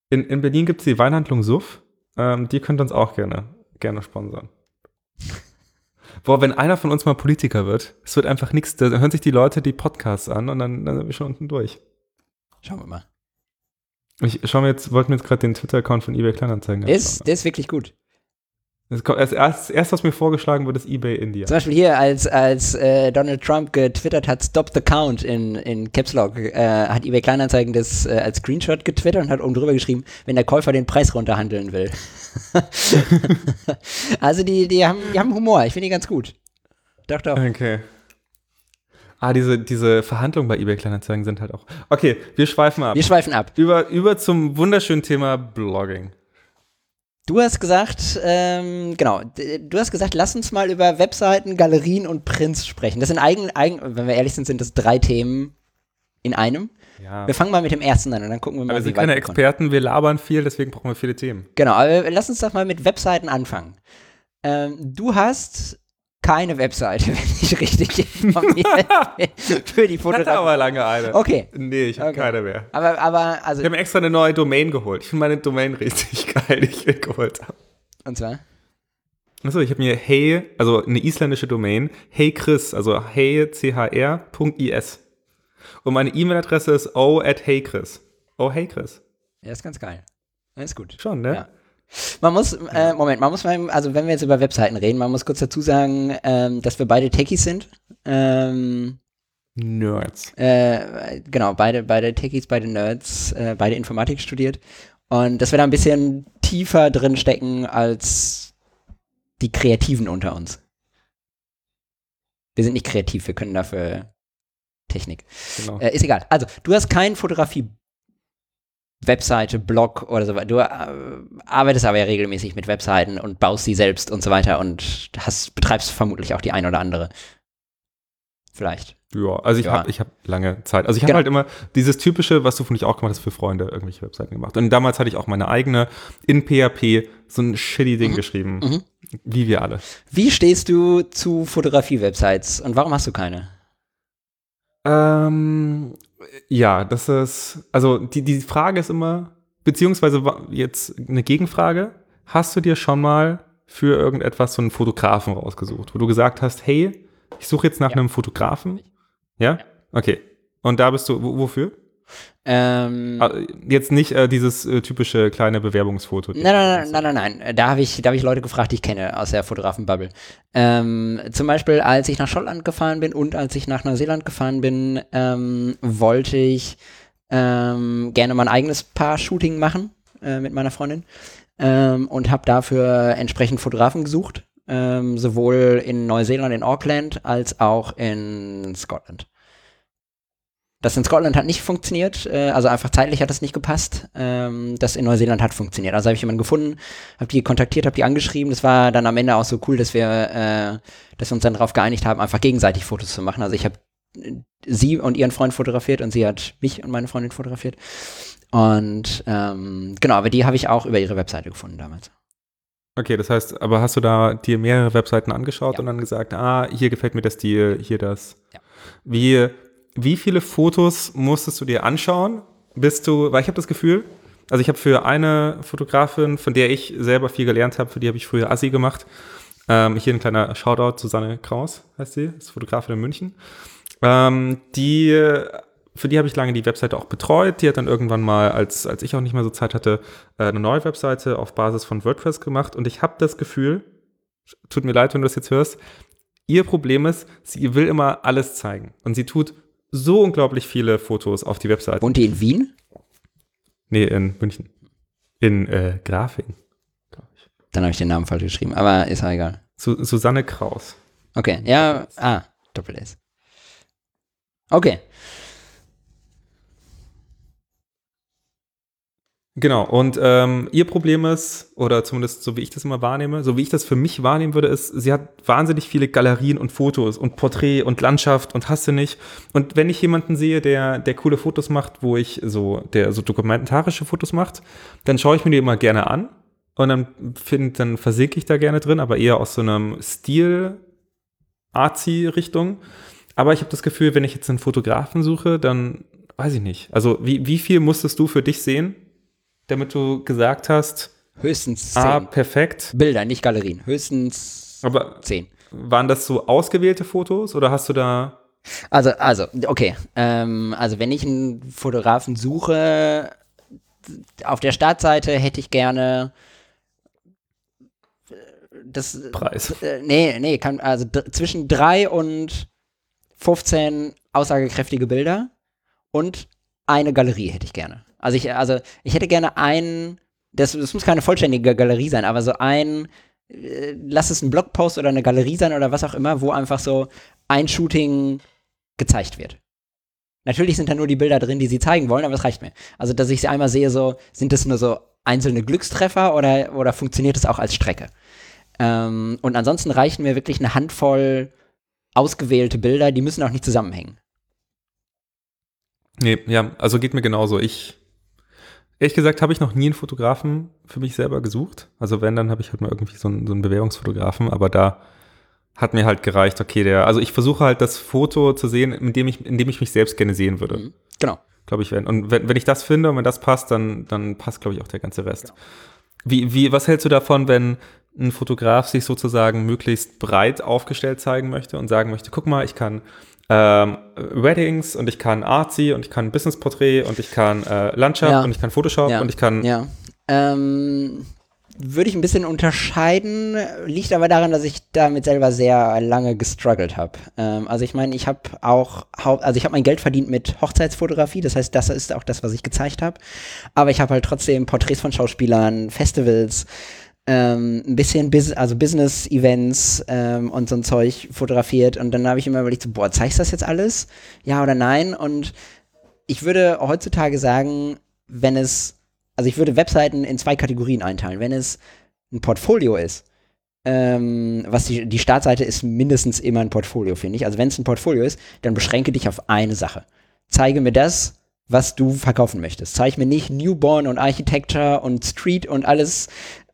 In, in Berlin gibt es die Weinhandlung Suff. Ähm, die könnt uns auch gerne, gerne sponsern. Boah, wenn einer von uns mal Politiker wird, es wird einfach nichts, da hören sich die Leute die Podcasts an und dann, dann sind wir schon unten durch. Schauen wir mal. Ich schau mir jetzt, wollten mir jetzt gerade den Twitter-Account von eBay Kleinanzeigen Der anschauen. ist, der ist wirklich gut. Das kommt, das erste, erst, was mir vorgeschlagen wird, ist eBay India. Zum Beispiel hier, als, als äh, Donald Trump getwittert hat, Stop the Count in, in Caps Lock, äh, hat eBay Kleinanzeigen das äh, als Screenshot getwittert und hat oben drüber geschrieben, wenn der Käufer den Preis runterhandeln will. also die, die, haben, die haben Humor, ich finde die ganz gut. Doch, doch. Okay. Ah, diese, diese Verhandlungen bei eBay Kleinanzeigen sind halt auch. Okay, wir schweifen ab. Wir schweifen ab. Über, über zum wunderschönen Thema Blogging. Du hast gesagt, ähm, genau, du hast gesagt, lass uns mal über Webseiten, Galerien und Prints sprechen. Das sind eigen, eigen, wenn wir ehrlich sind, sind das drei Themen in einem. Ja. Wir fangen mal mit dem ersten an und dann gucken wir mal, Aber wir sind keine. Experten, wir labern viel, deswegen brauchen wir viele Themen. Genau, aber lass uns doch mal mit Webseiten anfangen. Ähm, du hast keine Webseite, wenn ich richtig informiert bin, für die Ich hatte Fotografie. aber lange eine. Okay, Nee, ich habe Okay. keine mehr. aber, aber, also, Ich habe extra eine neue Domain geholt. Ich finde meine Domain richtig geil, die ich mir geholt habe. und zwar? Achso, ich habe mir hey, also eine isländische Domain, hey Chris, also hey, chr.is. Und meine E-Mail-Adresse ist o at heychris. Oh, hey Chris. Ja, ist ganz geil. Ist gut. Schon, ne? Ja. Man muss, äh, Moment, man muss mal, also wenn wir jetzt über Webseiten reden, man muss kurz dazu sagen, ähm, dass wir beide Techies sind. Ähm, Nerds. äh, genau, beide, beide Techies, beide Nerds, äh, beide Informatik studiert. Und dass wir da ein bisschen tiefer drin stecken als die Kreativen unter uns. Wir sind nicht kreativ, wir können dafür Technik. Genau. Äh, ist egal. Also, du hast kein Fotografie Webseite, Blog oder so weiter. Du äh, arbeitest aber ja regelmäßig mit Webseiten und baust sie selbst und so weiter und hast, betreibst vermutlich auch die ein oder andere. Vielleicht. Ja, also ich Ja. habe ich hab lange Zeit. Also ich habe Genau. halt immer dieses typische, was du von ich auch gemacht hast, für Freunde irgendwelche Webseiten gemacht. Und damals hatte ich auch meine eigene in PHP so ein shitty Ding geschrieben. Mhm. Wie wir alle. Wie stehst du zu Fotografie-Websites und warum hast du keine? Ähm, ja, das ist, also die, die Frage ist immer, beziehungsweise jetzt eine Gegenfrage. Hast du dir schon mal für irgendetwas so einen Fotografen rausgesucht, wo du gesagt hast, hey, ich suche jetzt nach Ja. einem Fotografen? Ja? Okay. Und da bist du, wo, wofür? Ähm, Ah, Jetzt nicht äh, dieses äh, typische kleine Bewerbungsfoto. Nein, nein, nein, nein, nein, nein. Da habe ich, da hab ich Leute gefragt, die ich kenne aus der Fotografenbubble. Ähm, zum Beispiel, als ich nach Schottland gefahren bin und als ich nach Neuseeland gefahren bin, ähm, wollte ich ähm, gerne mal ein eigenes Paar-Shooting machen äh, mit meiner Freundin ähm, und habe dafür entsprechend Fotografen gesucht, ähm, sowohl in Neuseeland, in Auckland, als auch in Scotland. Das in Scotland hat nicht funktioniert, äh, also einfach zeitlich hat das nicht gepasst. Ähm, das in Neuseeland hat funktioniert. Also habe ich jemanden gefunden, habe die kontaktiert, habe die angeschrieben. Das war dann am Ende auch so cool, dass wir, äh, dass wir uns dann darauf geeinigt haben, einfach gegenseitig Fotos zu machen. Also ich habe äh, sie und ihren Freund fotografiert und sie hat mich und meine Freundin fotografiert. Und ähm, genau, aber die habe ich auch über ihre Webseite gefunden damals. Okay, das heißt, aber hast du da dir mehrere Webseiten angeschaut Ja. und dann gesagt, ah, hier gefällt mir der Stil, hier das. Ja. Wie, wie viele Fotos musstest du dir anschauen, bis du, weil ich habe das Gefühl, also ich habe für eine Fotografin, von der ich selber viel gelernt habe, für die habe ich früher Assi gemacht. Ähm, hier ein kleiner Shoutout, Susanne Kraus heißt sie, ist Fotografin in München. Ähm, die, für die habe ich lange die Webseite auch betreut. Die hat dann irgendwann mal, als, als ich auch nicht mehr so Zeit hatte, äh, eine neue Webseite auf Basis von WordPress gemacht. Und ich habe das Gefühl, tut mir leid, wenn du das jetzt hörst, ihr Problem ist, sie will immer alles zeigen. Und sie tut so unglaublich viele Fotos auf die Webseite. Wohnt die in Wien? Nee, in München. In äh, Grafing. ich. Dann habe ich den Namen falsch geschrieben, aber ist auch egal. Su Susanne Kraus. Okay, ja, ah, Doppel S. Okay. Genau, und ähm, ihr Problem ist, oder zumindest so wie ich das immer wahrnehme, so wie ich das für mich wahrnehmen würde, ist, sie hat wahnsinnig viele Galerien und Fotos und Porträt und Landschaft und hasse nicht. Und wenn ich jemanden sehe, der, der coole Fotos macht, wo ich so, der so dokumentarische Fotos macht, dann schaue ich mir die immer gerne an und dann finde, dann versinke ich da gerne drin, aber eher aus so einem Stil, Arzi-Richtung. Aber ich habe das Gefühl, wenn ich jetzt einen Fotografen suche, dann weiß ich nicht. Also wie, wie viel musstest du für dich sehen, damit du gesagt hast, Höchstens zehn. ah, perfekt. Bilder, nicht Galerien. Höchstens Aber zehn. waren das so ausgewählte Fotos oder hast du da Also, also, okay. Ähm, also, wenn ich einen Fotografen suche, auf der Startseite hätte ich gerne äh, das. Preis? Äh, nee, nee, kann, also zwischen drei und 15 aussagekräftige Bilder und eine Galerie hätte ich gerne. Also ich, also ich hätte gerne einen, das, das muss keine vollständige Galerie sein, aber so ein, äh, lass es ein Blogpost oder eine Galerie sein oder was auch immer, wo einfach so ein Shooting gezeigt wird. Natürlich sind da nur die Bilder drin, die sie zeigen wollen, aber das reicht mir. Also, dass ich sie einmal sehe, so, sind das nur so einzelne Glückstreffer oder, oder funktioniert das auch als Strecke? Ähm, und ansonsten reichen mir wirklich eine Handvoll ausgewählte Bilder, die müssen auch nicht zusammenhängen. Nee, ja, also geht mir genauso. Ich, ehrlich gesagt, habe ich noch nie einen Fotografen für mich selber gesucht. Also wenn, dann habe ich halt mal irgendwie so einen, so einen Bewährungsfotografen, aber da hat mir halt gereicht, okay, der, also ich versuche halt das Foto zu sehen, in dem ich, in dem ich mich selbst gerne sehen würde. Mhm. Genau. Glaube ich, wenn. Und wenn, wenn ich das finde und wenn das passt, dann, dann passt, glaube ich, auch der ganze Rest. Wie, wie, was hältst du davon, wenn ein Fotograf sich sozusagen möglichst breit aufgestellt zeigen möchte und sagen möchte, guck mal, ich kann ähm, Weddings und ich kann Artsy und ich kann Business-Porträt und ich kann äh, Landschaft Ja. und ich kann Photoshop Ja. und ich kann Ja. Ähm, würde ich ein bisschen unterscheiden, liegt aber daran, dass ich damit selber sehr lange gestruggelt habe. Ähm, also ich meine, ich habe auch, also ich habe mein Geld verdient mit Hochzeitsfotografie, das heißt, das ist auch das, was ich gezeigt habe. Aber ich habe halt trotzdem Porträts von Schauspielern, Festivals, ähm, ein bisschen Bus also Business-Events ähm, und so ein Zeug fotografiert. Und dann habe ich immer überlegt, so, boah, zeigst du das jetzt alles? Ja oder nein? Und ich würde heutzutage sagen, wenn es, also ich würde Webseiten in zwei Kategorien einteilen. Wenn es ein Portfolio ist, ähm, was die, die Startseite ist mindestens immer ein Portfolio, finde ich. Also wenn es ein Portfolio ist, dann beschränke dich auf eine Sache. Zeige mir das, was du verkaufen möchtest. Zeig mir nicht Newborn und Architecture und Street und alles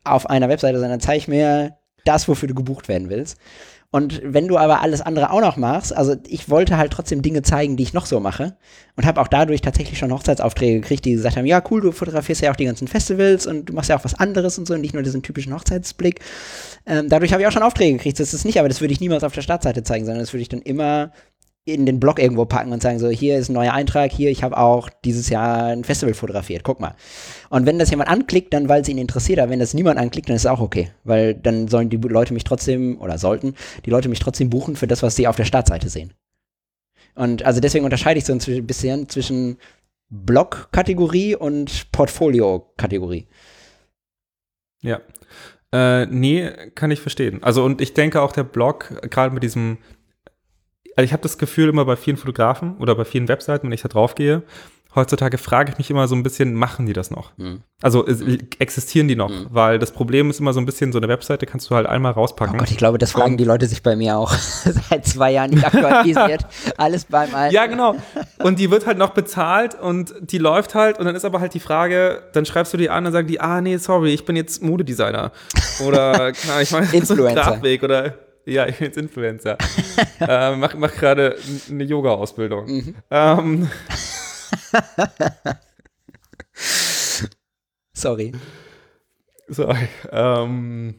auf einer Webseite, sondern zeig mir das, wofür du gebucht werden willst. Und wenn du aber alles andere auch noch machst, also ich wollte halt trotzdem Dinge zeigen, die ich noch so mache und habe auch dadurch tatsächlich schon Hochzeitsaufträge gekriegt, die gesagt haben, ja cool, du fotografierst ja auch die ganzen Festivals und du machst ja auch was anderes und so, nicht nur diesen typischen Hochzeitsblick. Ähm, dadurch habe ich auch schon Aufträge gekriegt, das ist nicht, aber das würde ich niemals auf der Startseite zeigen, sondern das würde ich dann immer in den Blog irgendwo packen und sagen so, hier ist ein neuer Eintrag, hier, ich habe auch dieses Jahr ein Festival fotografiert, guck mal. Und wenn das jemand anklickt, dann weil es ihn interessiert, aber wenn das niemand anklickt, dann ist es auch okay, weil dann sollen die Leute mich trotzdem, oder sollten die Leute mich trotzdem buchen für das, was sie auf der Startseite sehen. Und also deswegen unterscheide ich so ein bisschen zwischen Blog-Kategorie und Portfolio-Kategorie. Ja. Äh, nee, kann ich verstehen. Also und ich denke auch der Blog, gerade mit diesem, also ich habe das Gefühl immer bei vielen Fotografen oder bei vielen Webseiten, wenn ich da drauf gehe, heutzutage frage ich mich immer so ein bisschen, machen die das noch? Hm. Also es, existieren die noch? Mhm. Weil das Problem ist immer so ein bisschen, so eine Webseite kannst du halt einmal Oh rauspacken. Gott, ich glaube, das fragen die Leute sich bei mir auch seit zwei Jahren nicht aktualisiert. Alles beim Alten. Ja, genau. Und die wird halt noch bezahlt und die läuft halt und dann ist aber halt die Frage, dann schreibst du die an und sagen die, ah nee, sorry, ich bin jetzt Modedesigner. Oder, keine ich meine, Influencer. Grafweg oder, ja, ich bin jetzt Influencer. äh, mach, mach gerade eine Yoga-Ausbildung. Mhm. Ähm, Sorry. sorry. Ähm,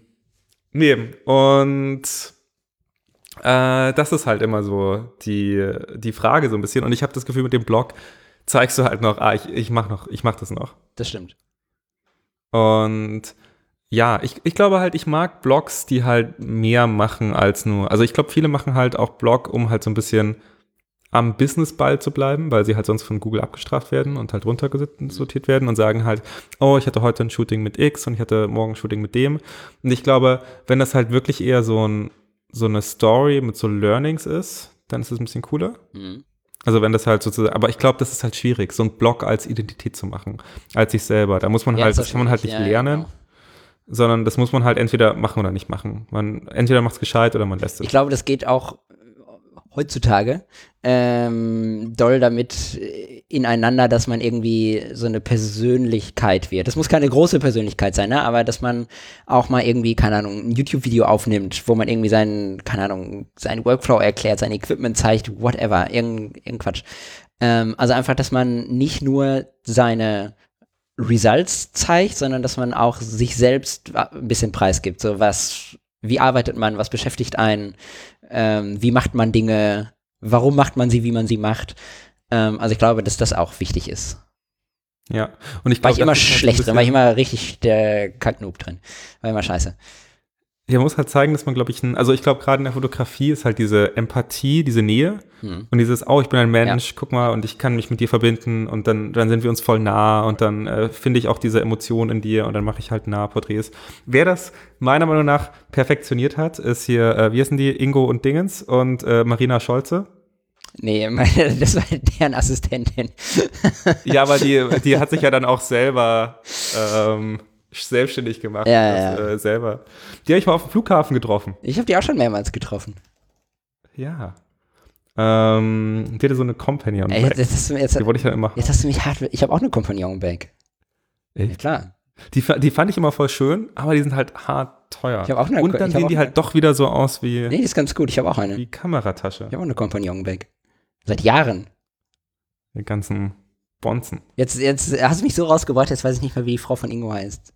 nee, und äh, das ist halt immer so die, die Frage so ein bisschen. Und ich habe das Gefühl, mit dem Blog zeigst du halt noch, ah, ich, ich mach noch, ich mach das noch. Das stimmt. Und ja, ich, ich glaube halt, ich mag Blogs, die halt mehr machen als nur. Also ich glaube, viele machen halt auch Blog, um halt so ein bisschen am Businessball zu bleiben, weil sie halt sonst von Google abgestraft werden und halt runtergesortiert werden und sagen halt, oh, ich hatte heute ein Shooting mit X und ich hatte morgen ein Shooting mit dem. Und ich glaube, wenn das halt wirklich eher so, ein, so eine Story mit so Learnings ist, dann ist es ein bisschen cooler. Mhm. Also wenn das halt sozusagen, aber ich glaube, das ist halt schwierig, so ein Blog als Identität zu machen, als sich selber. Da muss man ja, halt, das kann man halt nicht ja, lernen. Genau sondern das muss man halt entweder machen oder nicht machen. Man entweder macht es gescheit oder man lässt es. Ich glaube, das geht auch heutzutage ähm, doll damit ineinander, dass man irgendwie so eine Persönlichkeit wird. Das muss keine große Persönlichkeit sein, ne? aber dass man auch mal irgendwie, keine Ahnung, ein YouTube-Video aufnimmt, wo man irgendwie seinen, keine Ahnung, seinen Workflow erklärt, sein Equipment zeigt, whatever, irgendein, irgendein Quatsch. Ähm, also einfach, dass man nicht nur seine Results zeigt, sondern dass man auch sich selbst ein bisschen preisgibt. So was, wie arbeitet man, was beschäftigt einen, ähm, wie macht man Dinge, warum macht man sie, wie man sie macht. Ähm, also ich glaube, dass das auch wichtig ist. Ja, und ich glaube, war ich immer halt schlecht drin, war ich immer richtig der Kacknoob drin. War immer scheiße. Ja, man muss halt zeigen, dass man, glaube ich, ein, also ich glaube, gerade in der Fotografie ist halt diese Empathie, diese Nähe hm. und dieses, oh, ich bin ein Mensch, ja. guck mal, und ich kann mich mit dir verbinden und dann, dann sind wir uns voll nah und dann äh, finde ich auch diese Emotion in dir und dann mache ich halt nah Porträts. Wer das meiner Meinung nach perfektioniert hat, ist hier, äh, wie heißen die, Ingo und Dingens und äh, Marina Scholze. Nee, meine, das war deren Assistentin. ja, aber die, die hat sich ja dann auch selber ähm, selbstständig gemacht. Ja, das, ja. Äh, selber. Die habe ich mal auf dem Flughafen getroffen. Ich habe die auch schon mehrmals getroffen. Ja. Ähm, die hatte so eine Companion Bag. Ey, jetzt, jetzt, jetzt, die wollte ich ja immer. Jetzt hast du mich hart. Ich habe auch eine Companion Bag. Echt? Ja, klar. Die, die fand ich immer voll schön, aber die sind halt hart teuer. Ich habe auch eine. Und dann sehen die halt doch wieder so aus wie. Nee, die ist ganz gut. Ich habe auch eine. Wie Kameratasche. Ich habe auch eine Companion Bag. Seit Jahren. Die ganzen Bonzen. Jetzt, jetzt hast du mich so rausgebracht, jetzt weiß ich nicht mehr, wie die Frau von Ingo heißt.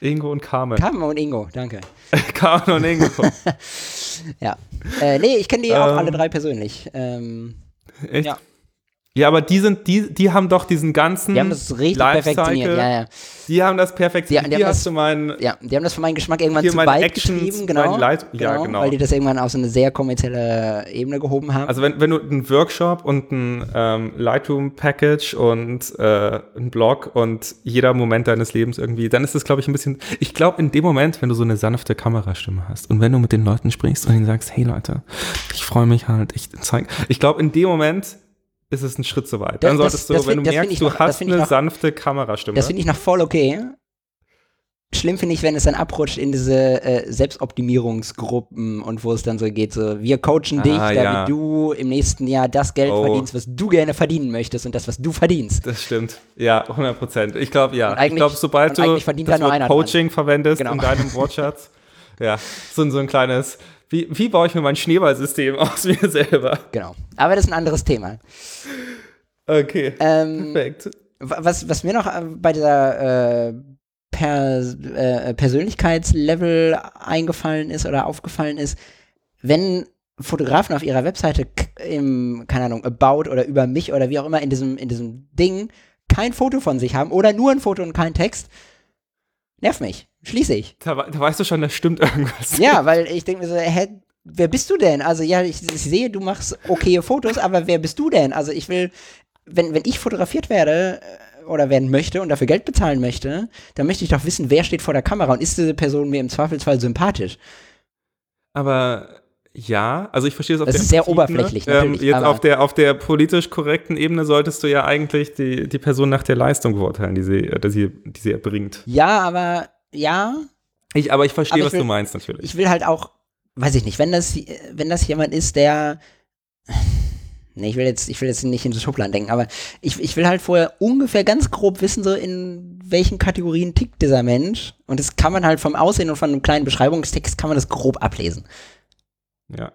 Ingo und Carmen. Carmen und Ingo, danke. Carmen und Ingo. ja. Äh, nee, ich kenne die ähm, auch alle drei persönlich. Ähm, echt? Ja. Ja, aber die sind, die, die haben doch diesen ganzen Die haben das richtig perfektioniert, ja, ja. Die haben das perfektioniert. Die, die, hast das, du meinen, ja, die haben das für meinen Geschmack irgendwann zu weit Actions, getrieben, genau, Leit ja, genau, genau. Weil die das irgendwann auf so eine sehr kommerzielle Ebene gehoben haben. Also wenn, wenn du einen Workshop und ein ähm, Lightroom-Package und äh, einen Blog und jeder Moment deines Lebens irgendwie, dann ist das, glaube ich, ein bisschen, ich glaube, in dem Moment, wenn du so eine sanfte Kamerastimme hast und wenn du mit den Leuten sprichst und ihnen sagst, hey Leute, ich freue mich halt, ich zeig, ich glaube, in dem Moment ist es ein Schritt zu weit. Dann das, solltest das, du, wenn du merkst, du hast eine noch, sanfte Kamerastimme. Das finde ich noch voll okay. Schlimm finde ich, wenn es dann abrutscht in diese äh, Selbstoptimierungsgruppen und wo es dann so geht, so wir coachen dich, ah, damit ja. du im nächsten Jahr das Geld oh. verdienst, was du gerne verdienen möchtest und das, was du verdienst. Das stimmt. Ja, 100 Prozent. Ich glaube, ja. Ich glaube, sobald du das Coaching dran. verwendest genau. in deinem Wortschatz, ja, so, so ein kleines wie, wie baue ich mir mein Schneeballsystem aus mir selber? Genau. Aber das ist ein anderes Thema. Okay. Ähm, Perfekt. Was, was mir noch äh, bei dieser äh, per, äh, Persönlichkeitslevel eingefallen ist oder aufgefallen ist, wenn Fotografen auf ihrer Webseite im, keine Ahnung, About oder über mich oder wie auch immer in diesem, in diesem Ding kein Foto von sich haben oder nur ein Foto und kein Text, nervt mich. Schließe ich. Da, da weißt du schon, da stimmt irgendwas. Ja, weil ich denke mir so, hä, wer bist du denn? Also ja, ich, ich, sehe, du machst okay Fotos, aber wer bist du denn? Also ich will, wenn, wenn ich fotografiert werde äh, oder werden möchte und dafür Geld bezahlen möchte, dann möchte ich doch wissen, wer steht vor der Kamera und ist diese Person mir im Zweifelsfall sympathisch. Aber ja, also ich verstehe es auf das der ist sehr oberflächlich. Ähm, jetzt auf der, auf der politisch korrekten Ebene solltest du ja eigentlich die, die Person nach der Leistung beurteilen, die sie, die sie, die sie erbringt. Ja, aber ja. Ich, aber ich verstehe, was will, du meinst, natürlich. Ich will halt auch, weiß ich nicht, wenn das, wenn das jemand ist, der. Nee, ich will jetzt, ich will jetzt nicht in so Schubladen denken, aber ich, ich will halt vorher ungefähr ganz grob wissen, so in welchen Kategorien tickt dieser Mensch. Und das kann man halt vom Aussehen und von einem kleinen Beschreibungstext kann man das grob ablesen. Ja.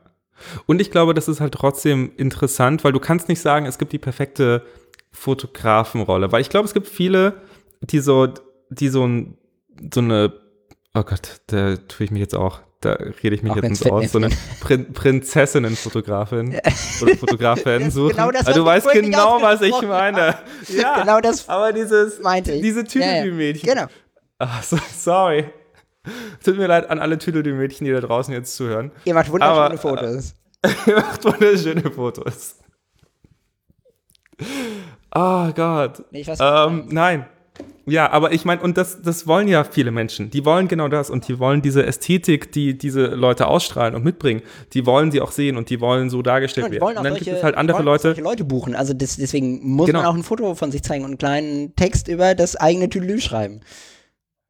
Und ich glaube, das ist halt trotzdem interessant, weil du kannst nicht sagen, es gibt die perfekte Fotografenrolle, weil ich glaube, es gibt viele, die so, die so ein so eine, oh Gott, da tue ich mich jetzt auch, da rede ich mich auch jetzt ins aus, so eine Prin Prinzessinnen-Fotografin oder Fotografin suchen. Genau das, also, du weißt genau, was ich meine. Ja, genau das aber dieses, meinte ich. diese Tüdelü-Mädchen. Ja, ja. Genau. Ach, so, sorry. Tut mir leid an alle Tüdelü-Mädchen, die da draußen jetzt zuhören. Ihr macht wunderschöne aber, Fotos. ihr macht wunderschöne Fotos. Oh Gott. Nee, ich weiß, Ähm, nein. Ja, aber ich meine, und das, das wollen ja viele Menschen. Die wollen genau das und die wollen diese Ästhetik, die diese Leute ausstrahlen und mitbringen, die wollen sie auch sehen und die wollen so dargestellt die werden. wollen auch und dann solche, gibt es halt andere die wollen auch Leute. solche Leute buchen. Also das, deswegen muss Genau. man auch ein Foto von sich zeigen und einen kleinen Text über das eigene Tüdelü schreiben.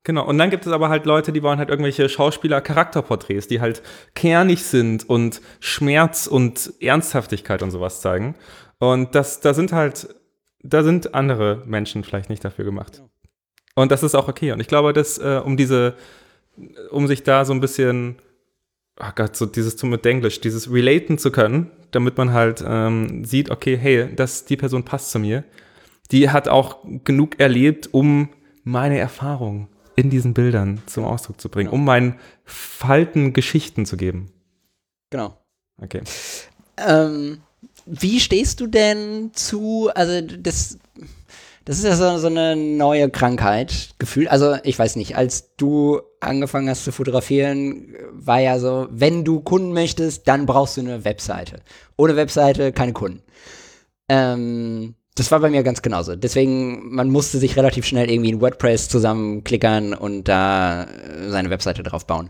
Genau, und dann gibt es aber halt Leute, die wollen halt irgendwelche Schauspieler-Charakterporträts, die halt kernig sind und Schmerz und Ernsthaftigkeit und sowas zeigen. Und das, da sind halt, da sind andere Menschen vielleicht nicht dafür gemacht. Und das ist auch okay. Und ich glaube, dass, äh, um diese, um sich da so ein bisschen, ach Gott, so dieses zu mit Englisch, dieses relaten zu können, damit man halt ähm, sieht, okay, hey, das, die Person passt zu mir. Die hat auch genug erlebt, um meine Erfahrung in diesen Bildern zum Ausdruck zu bringen, um meinen Falten Geschichten zu geben. Genau. Okay. Ähm, wie stehst du denn zu, also das, das ist ja so, so eine neue Krankheit, Gefühl. Also ich weiß nicht, als du angefangen hast zu fotografieren, war ja so, wenn du Kunden möchtest, dann brauchst du eine Webseite. Ohne Webseite keine Kunden. Ähm, das war bei mir ganz genauso. Deswegen, man musste sich relativ schnell irgendwie in WordPress zusammenklickern und da seine Webseite drauf bauen.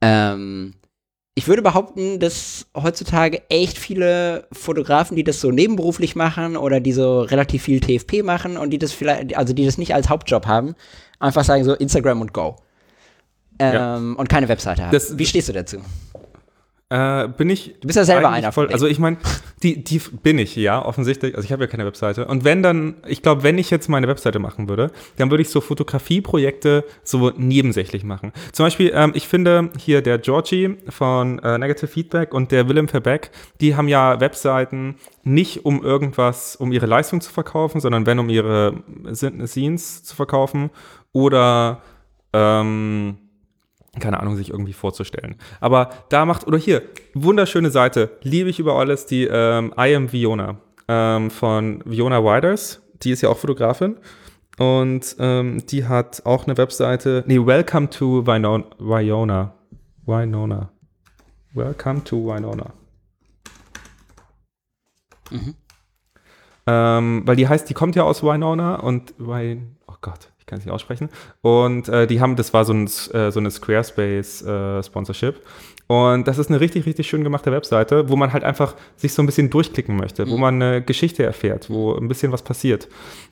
Ähm, ich würde behaupten, dass heutzutage echt viele Fotografen, die das so nebenberuflich machen oder die so relativ viel TFP machen und die das vielleicht, also die das nicht als Hauptjob haben, einfach sagen so Instagram und Go. Ähm, Ja. Und keine Webseite haben. Das- Wie stehst du dazu? Äh, bin ich. Du bist ja selber einer voll. Also ich meine, die, die bin ich, ja, offensichtlich. Also ich habe ja keine Webseite. Und wenn dann, ich glaube, wenn ich jetzt meine Webseite machen würde, dann würde ich so Fotografieprojekte so nebensächlich machen. Zum Beispiel, ähm, ich finde hier der Georgie von äh, Negative Feedback und der Willem Verbeck, die haben ja Webseiten nicht um irgendwas, um ihre Leistung zu verkaufen, sondern wenn um ihre Scenes zu verkaufen oder ähm, keine Ahnung, sich irgendwie vorzustellen. Aber da macht, oder hier, wunderschöne Seite, liebe ich über alles, die ähm, I am Viona ähm, von Viona Widers, die ist ja auch Fotografin. Und ähm, die hat auch eine Webseite, nee, Welcome to Winona, Winona, Winona, Welcome to Winona. Ähm, weil die heißt, die kommt ja aus Winona und Win, oh Gott, kann es nicht aussprechen. Und äh, die haben, das war so, ein, äh, so eine Squarespace-Sponsorship. und das ist eine richtig, richtig schön gemachte Webseite, wo man halt einfach sich so ein bisschen durchklicken möchte, wo man eine Geschichte erfährt, wo ein bisschen was passiert.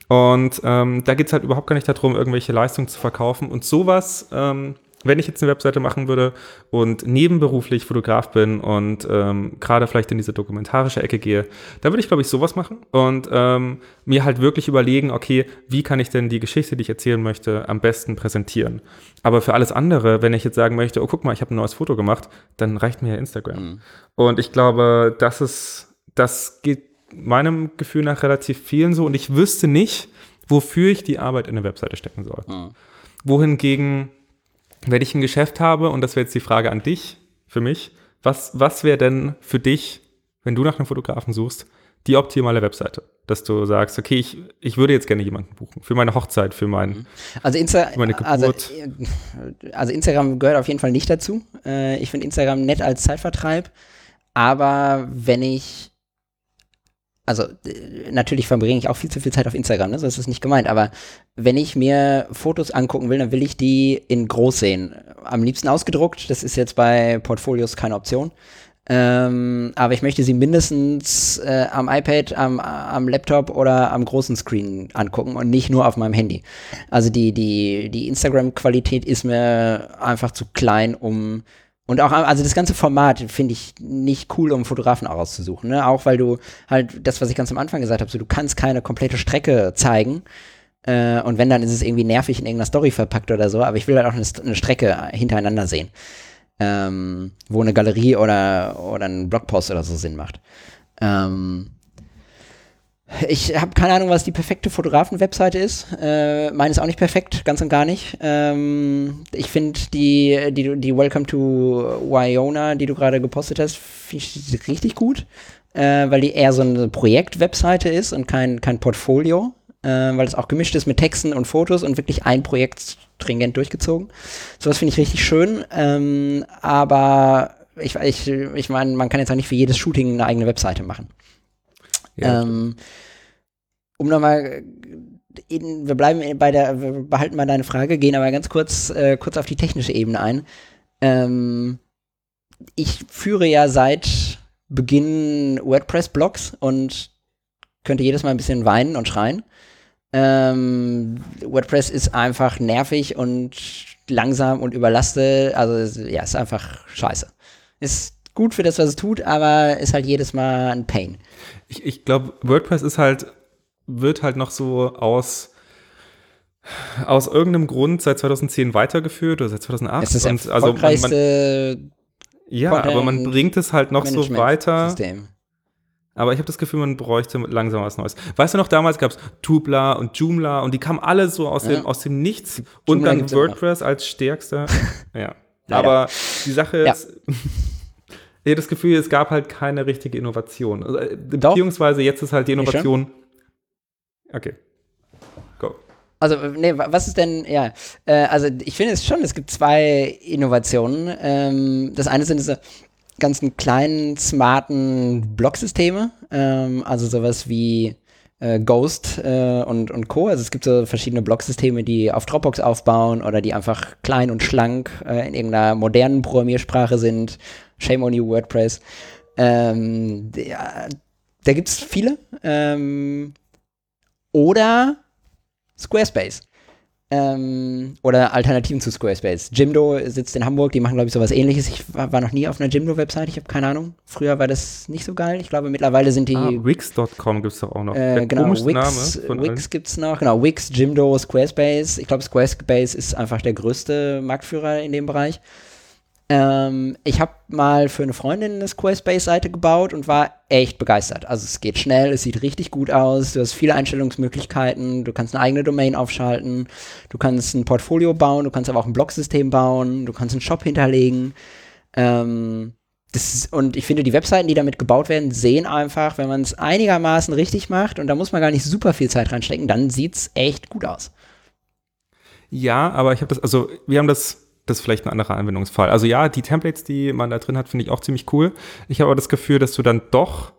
Und ähm, da geht es halt überhaupt gar nicht darum, irgendwelche Leistungen zu verkaufen. Und sowas, ähm, wenn ich jetzt eine Webseite machen würde und nebenberuflich Fotograf bin und ähm, gerade vielleicht in diese dokumentarische Ecke gehe, dann würde ich, glaube ich, sowas machen und ähm, mir halt wirklich überlegen, okay, wie kann ich denn die Geschichte, die ich erzählen möchte, am besten präsentieren. Aber für alles andere, wenn ich jetzt sagen möchte, oh, guck mal, ich habe ein neues Foto gemacht, dann reicht mir ja Instagram. Und ich glaube, das ist, das geht meinem Gefühl nach relativ vielen so und ich wüsste nicht, wofür ich die Arbeit in eine Webseite stecken soll. Wohingegen, wenn ich ein Geschäft habe, und das wäre jetzt die Frage an dich, für mich, was, was wäre denn für dich, wenn du nach einem Fotografen suchst, die optimale Webseite? Dass du sagst, okay, ich, ich würde jetzt gerne jemanden buchen. Für meine Hochzeit, für meinen. Also, Insta Meine also, Geburt. äh, also Instagram gehört auf jeden Fall nicht dazu. Äh, ich finde Instagram nett als Zeitvertreib. Aber wenn ich also äh, natürlich verbringe ich auch viel zu viel Zeit auf Instagram, ne? so ist es nicht gemeint, aber wenn ich mir Fotos angucken will, dann will ich die in groß sehen. Am liebsten ausgedruckt, das ist jetzt bei Portfolios keine Option. Ähm, aber ich möchte sie mindestens äh, am iPad, am, am Laptop oder am großen Screen angucken und nicht nur auf meinem Handy. Also die, die, die Instagram-Qualität ist mir einfach zu klein, um und auch, also das ganze Format finde ich nicht cool, um Fotografen auch auszusuchen. Ne? Auch weil du halt, das, was ich ganz am Anfang gesagt habe, so, du kannst keine komplette Strecke zeigen. Äh, und wenn, dann ist es irgendwie nervig in irgendeiner Story verpackt oder so. Aber ich will halt auch eine, eine Strecke hintereinander sehen. Ähm, wo eine Galerie oder, oder ein Blogpost oder so Sinn macht. Ähm, ich habe keine Ahnung, was die perfekte Fotografen-Webseite ist. Äh, meine ist auch nicht perfekt, ganz und gar nicht. Ähm, ich finde die, die, die Welcome to Wyona, die du gerade gepostet hast, finde ich richtig gut, äh, weil die eher so eine Projekt-Webseite ist und kein, kein Portfolio, äh, weil es auch gemischt ist mit Texten und Fotos und wirklich ein Projekt stringent durchgezogen. Sowas finde ich richtig schön, ähm, aber ich, ich, ich meine, man kann jetzt auch nicht für jedes Shooting eine eigene Webseite machen. Ähm, um nochmal, wir bleiben bei der, wir behalten mal deine Frage, gehen aber ganz kurz, äh, kurz auf die technische Ebene ein. Ähm, ich führe ja seit Beginn WordPress-Blogs und könnte jedes Mal ein bisschen weinen und schreien. Ähm, WordPress ist einfach nervig und langsam und überlastet. Also ja, ist einfach scheiße. Ist gut für das, was es tut, aber ist halt jedes Mal ein Pain. Ich, ich glaube, WordPress ist halt, wird halt noch so aus aus irgendeinem Grund seit 2010 weitergeführt oder seit 2008. Es ist das erfolgreichste also man, man, ja, aber man bringt es halt noch so weiter. System. Aber ich habe das Gefühl, man bräuchte langsam was Neues. Weißt du noch, damals gab es Tubla und Joomla und die kamen alle so aus, ja. dem, aus dem Nichts und dann WordPress als stärkster. ja. Aber die Sache ist, ja. ich habe das Gefühl, es gab halt keine richtige Innovation. Also, äh, beziehungsweise jetzt ist halt die Innovation. Okay. Go. Also, nee, was ist denn, ja, äh, also ich finde es schon, es gibt zwei Innovationen. Ähm, das eine sind diese ganzen kleinen, smarten Blocksysteme, ähm, also sowas wie äh, Ghost äh, und, und Co. Also es gibt so verschiedene Blocksysteme, die auf Dropbox aufbauen oder die einfach klein und schlank in irgendeiner modernen Programmiersprache sind. Shame on you, WordPress. Ähm, ja, da gibt es viele. Ähm, oder Squarespace. Ähm, oder Alternativen zu Squarespace. Jimdo sitzt in Hamburg, die machen, glaube ich, sowas ähnliches. Ich war, war noch nie auf einer Jimdo-Website, ich habe keine Ahnung. Früher war das nicht so geil. Ich glaube, mittlerweile sind die. Ah, Wix.com gibt es doch auch noch. Äh, genau, Wix, Wix gibt es noch. Genau, Wix, Jimdo, Squarespace. Ich glaube, Squarespace ist einfach der größte Marktführer in dem Bereich. Ähm, ich habe mal für eine Freundin eine Squarespace-Seite gebaut und war echt begeistert. Also es geht schnell, es sieht richtig gut aus, du hast viele Einstellungsmöglichkeiten, du kannst eine eigene Domain aufschalten, du kannst ein Portfolio bauen, du kannst aber auch ein Blogsystem bauen, du kannst einen Shop hinterlegen. Ähm, ist, und ich finde, die Webseiten, die damit gebaut werden, sehen einfach, wenn man es einigermaßen richtig macht und da muss man gar nicht super viel Zeit reinstecken, dann sieht es echt gut aus. Ja, aber ich habe das, also wir haben das das ist vielleicht ein anderer Anwendungsfall. Also ja, die Templates, die man da drin hat, finde ich auch ziemlich cool. Ich habe aber das Gefühl, dass du dann doch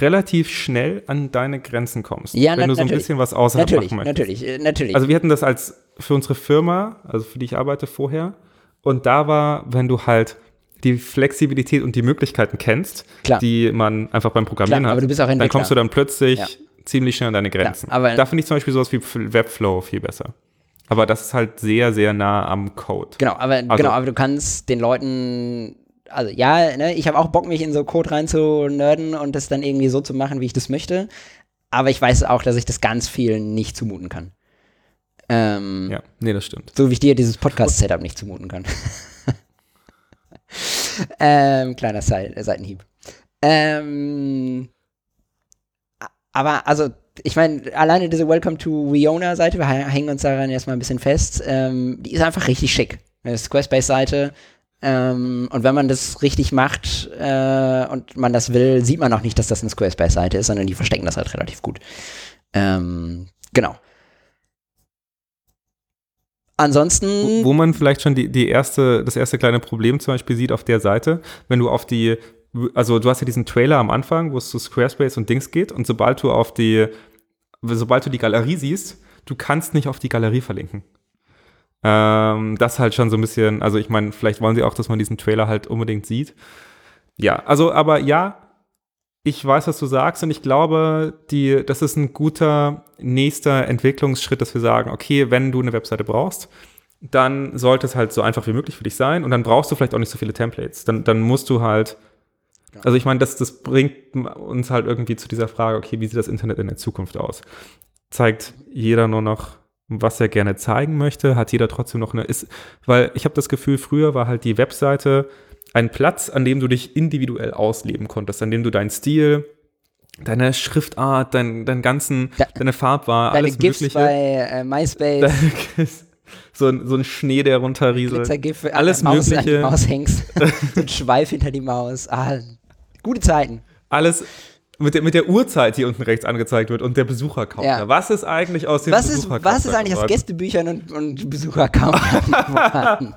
relativ schnell an deine Grenzen kommst. Ja, wenn du so ein bisschen was außerhalb natürlich, machen möchtest. Natürlich, äh, natürlich. Also wir hatten das als für unsere Firma, also für die ich arbeite vorher. Und da war, wenn du halt die Flexibilität und die Möglichkeiten kennst, Klar. die man einfach beim Programmieren Klar, hat, dann kommst du dann plötzlich ja. ziemlich schnell an deine Grenzen. Klar, aber da finde ich zum Beispiel sowas wie Webflow viel besser. Aber das ist halt sehr, sehr nah am Code. Genau, aber, also, genau, aber du kannst den Leuten, also ja, ne, ich habe auch Bock, mich in so Code rein zu nerden und das dann irgendwie so zu machen, wie ich das möchte. Aber ich weiß auch, dass ich das ganz vielen nicht zumuten kann. Ähm, ja, nee, das stimmt. So wie ich dir dieses Podcast-Setup nicht zumuten kann. ähm, kleiner Seitenhieb. Ähm, aber also ich meine, alleine diese Welcome to Riona-Seite, wir hängen uns daran erstmal ein bisschen fest, ähm, die ist einfach richtig schick. Eine Squarespace-Seite. Ähm, und wenn man das richtig macht äh, und man das will, sieht man auch nicht, dass das eine Squarespace-Seite ist, sondern die verstecken das halt relativ gut. Ähm, genau. Ansonsten. Wo, wo, man vielleicht schon die, die erste, das erste kleine Problem zum Beispiel sieht auf der Seite, wenn du auf die, also du hast ja diesen Trailer am Anfang, wo es zu Squarespace und Dings geht, und sobald du auf die sobald du die Galerie siehst, du kannst nicht auf die Galerie verlinken. Ähm, das halt schon so ein bisschen, also ich meine, vielleicht wollen sie auch, dass man diesen Trailer halt unbedingt sieht. Ja, also, aber ja, ich weiß, was du sagst und ich glaube, die, das ist ein guter nächster Entwicklungsschritt, dass wir sagen, okay, wenn du eine Webseite brauchst, dann sollte es halt so einfach wie möglich für dich sein und dann brauchst du vielleicht auch nicht so viele Templates. Dann, dann musst du halt also ich meine, das, das bringt uns halt irgendwie zu dieser Frage, okay, wie sieht das Internet in der Zukunft aus? Zeigt jeder nur noch, was er gerne zeigen möchte? Hat jeder trotzdem noch eine, ist, weil ich habe das Gefühl, früher war halt die Webseite ein Platz, an dem du dich individuell ausleben konntest, an dem du deinen Stil, deine Schriftart, dein, deinen ganzen, da, deine Farbwahl, deine alles GIFs Mögliche. bei äh, MySpace. so ein, so ein Schnee, der runterrieselt. Alles Mögliche. Maus hängst. so ein Schweif hinter die Maus. Ah, Gute Zeiten. Alles mit der, mit der Uhrzeit, die unten rechts angezeigt wird und der Besuchercounter. Ja. Was ist eigentlich aus dem was ist, Was ist eigentlich aus Gästebüchern und, und Besuchercountern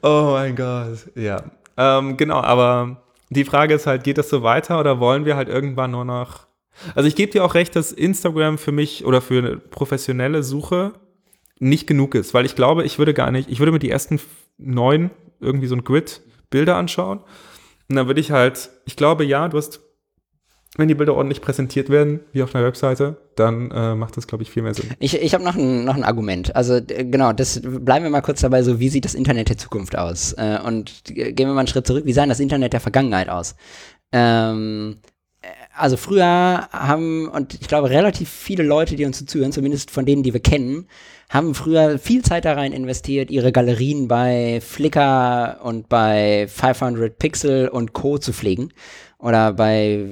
Oh mein Gott, ja. Ähm, genau, aber die Frage ist halt, geht das so weiter oder wollen wir halt irgendwann nur noch Also ich gebe dir auch recht, dass Instagram für mich oder für eine professionelle Suche nicht genug ist, weil ich glaube, ich würde gar nicht, ich würde mir die ersten neun irgendwie so ein Grid Bilder anschauen und dann würde ich halt, ich glaube, ja, du hast wenn die Bilder ordentlich präsentiert werden, wie auf einer Webseite, dann äh, macht das, glaube ich, viel mehr Sinn. Ich, ich habe noch ein, noch ein Argument. Also genau, das bleiben wir mal kurz dabei, so wie sieht das Internet der Zukunft aus? Äh, und gehen wir mal einen Schritt zurück, wie sah das Internet der Vergangenheit aus? Ähm, also früher haben, und ich glaube, relativ viele Leute, die uns zuhören, zumindest von denen, die wir kennen, haben früher viel Zeit da rein investiert, ihre Galerien bei Flickr und bei 500 Pixel und Co. zu pflegen. Oder bei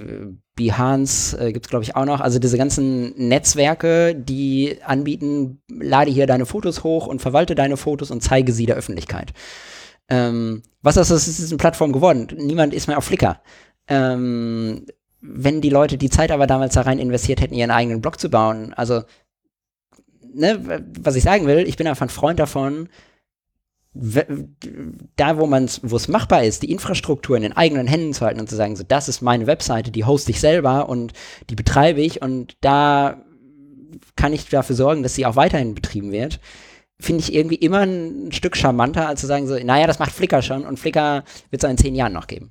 Behance äh, gibt es, glaube ich, auch noch. Also diese ganzen Netzwerke, die anbieten, lade hier deine Fotos hoch und verwalte deine Fotos und zeige sie der Öffentlichkeit. Ähm, was ist das? Ist eine Plattform geworden? Niemand ist mehr auf Flickr. Ähm, wenn die Leute die Zeit aber damals da rein investiert hätten, ihren eigenen Blog zu bauen, also, ne, was ich sagen will, ich bin einfach ein Freund davon, da, wo man wo es machbar ist, die Infrastruktur in den eigenen Händen zu halten und zu sagen, so, das ist meine Webseite, die hoste ich selber und die betreibe ich und da kann ich dafür sorgen, dass sie auch weiterhin betrieben wird, finde ich irgendwie immer ein Stück charmanter, als zu sagen, so, naja, das macht Flickr schon und Flickr wird es in zehn Jahren noch geben.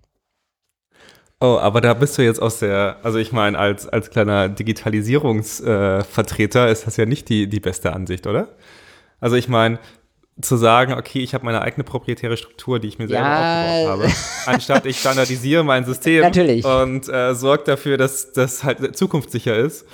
Oh, aber da bist du jetzt aus der, also ich meine, als, als kleiner Digitalisierungsvertreter äh, ist das ja nicht die, die beste Ansicht, oder? Also ich meine, zu sagen, okay, ich habe meine eigene proprietäre Struktur, die ich mir selber ja. aufgebaut habe, anstatt ich standardisiere mein System Natürlich. und äh, sorge dafür, dass das halt zukunftssicher ist,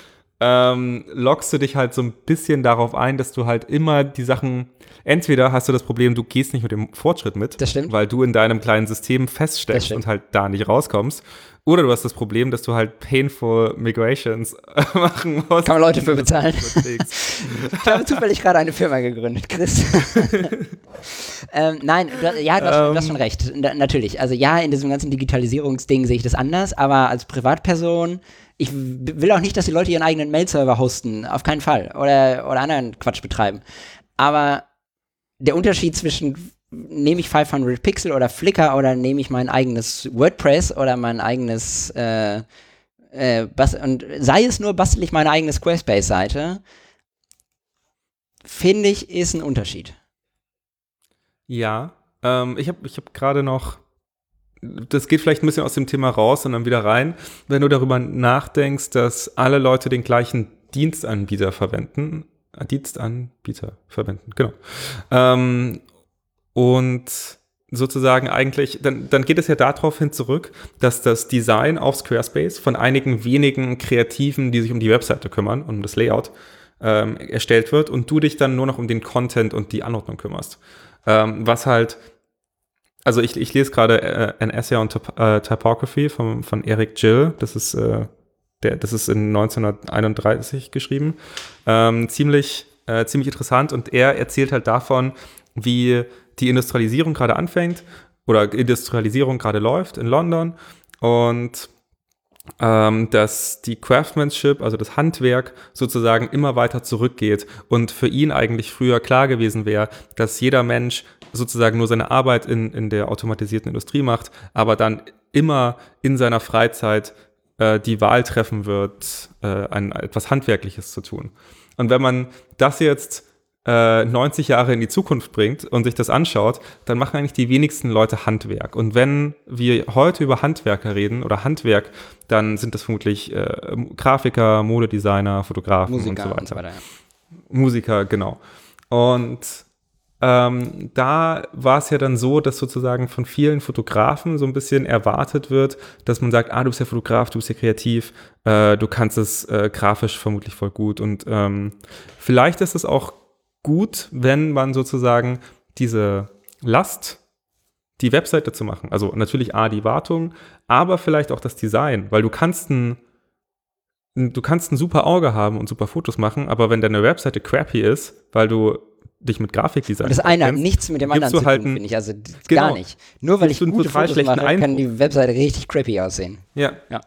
ähm, lockst du dich halt so ein bisschen darauf ein, dass du halt immer die Sachen, entweder hast du das Problem, du gehst nicht mit dem Fortschritt mit, weil du in deinem kleinen System feststeckst und halt da nicht rauskommst. Oder du hast das Problem, dass du halt painful Migrations machen musst. Kann man Leute für bezahlen. ich habe zufällig gerade eine Firma gegründet, Chris. ähm, nein, du, ja, du hast, ähm, du hast, schon recht. Na, natürlich. Also ja, in diesem ganzen Digitalisierungsding sehe ich das anders, aber als Privatperson ich will auch nicht, dass die Leute ihren eigenen Mail-Server hosten, auf keinen Fall. Oder, oder anderen Quatsch betreiben. Aber der Unterschied zwischen nehme ich 500 Pixel oder Flickr oder nehme ich mein eigenes WordPress oder mein eigenes äh, äh, und sei es nur bastel ich meine eigene Squarespace-Seite, finde ich, ist ein Unterschied. Ja, ähm, ich habe ich hab gerade noch das geht vielleicht ein bisschen aus dem Thema raus und dann wieder rein, wenn du darüber nachdenkst, dass alle Leute den gleichen Dienstanbieter verwenden, äh, Dienstanbieter verwenden, genau. Ähm, und sozusagen eigentlich, dann, dann geht es ja darauf hin zurück, dass das Design auf Squarespace von einigen wenigen Kreativen, die sich um die Webseite kümmern und um das Layout, ähm, erstellt wird und du dich dann nur noch um den Content und die Anordnung kümmerst. Ähm, was halt also ich, ich lese gerade äh, ein Essay on Typ äh, Typography von, von Eric Gill. Das ist, äh, der, das ist in 1931 geschrieben. Ähm, ziemlich, äh, ziemlich interessant und er erzählt halt davon, wie die Industrialisierung gerade anfängt oder Industrialisierung gerade läuft in London und ähm, dass die Craftsmanship, also das Handwerk, sozusagen immer weiter zurückgeht und für ihn eigentlich früher klar gewesen wäre, dass jeder Mensch sozusagen nur seine Arbeit in, in der automatisierten Industrie macht, aber dann immer in seiner Freizeit äh, die Wahl treffen wird, äh, ein, etwas Handwerkliches zu tun. Und wenn man das jetzt äh, 90 Jahre in die Zukunft bringt und sich das anschaut, dann machen eigentlich die wenigsten Leute Handwerk. Und wenn wir heute über Handwerker reden oder Handwerk, dann sind das vermutlich äh, Grafiker, Modedesigner, Fotografen Musiker und so weiter. Und so weiter ja. Musiker, genau. Und ähm, da war es ja dann so, dass sozusagen von vielen Fotografen so ein bisschen erwartet wird, dass man sagt, ah, du bist ja Fotograf, du bist ja kreativ, äh, du kannst es äh, grafisch vermutlich voll gut. Und ähm, vielleicht ist es auch gut, wenn man sozusagen diese Last, die Webseite zu machen, also natürlich A, die Wartung, aber vielleicht auch das Design, weil du kannst ein du kannst ein super Auge haben und super Fotos machen, aber wenn deine Webseite crappy ist, weil du dich mit Grafikdesign und Das eine hat nichts mit dem anderen zu halt tun, finde ich. Also genau, gar nicht. Nur weil ich gute Fotos mache, Eindruck. kann die Webseite richtig crappy aussehen. Ja. ja.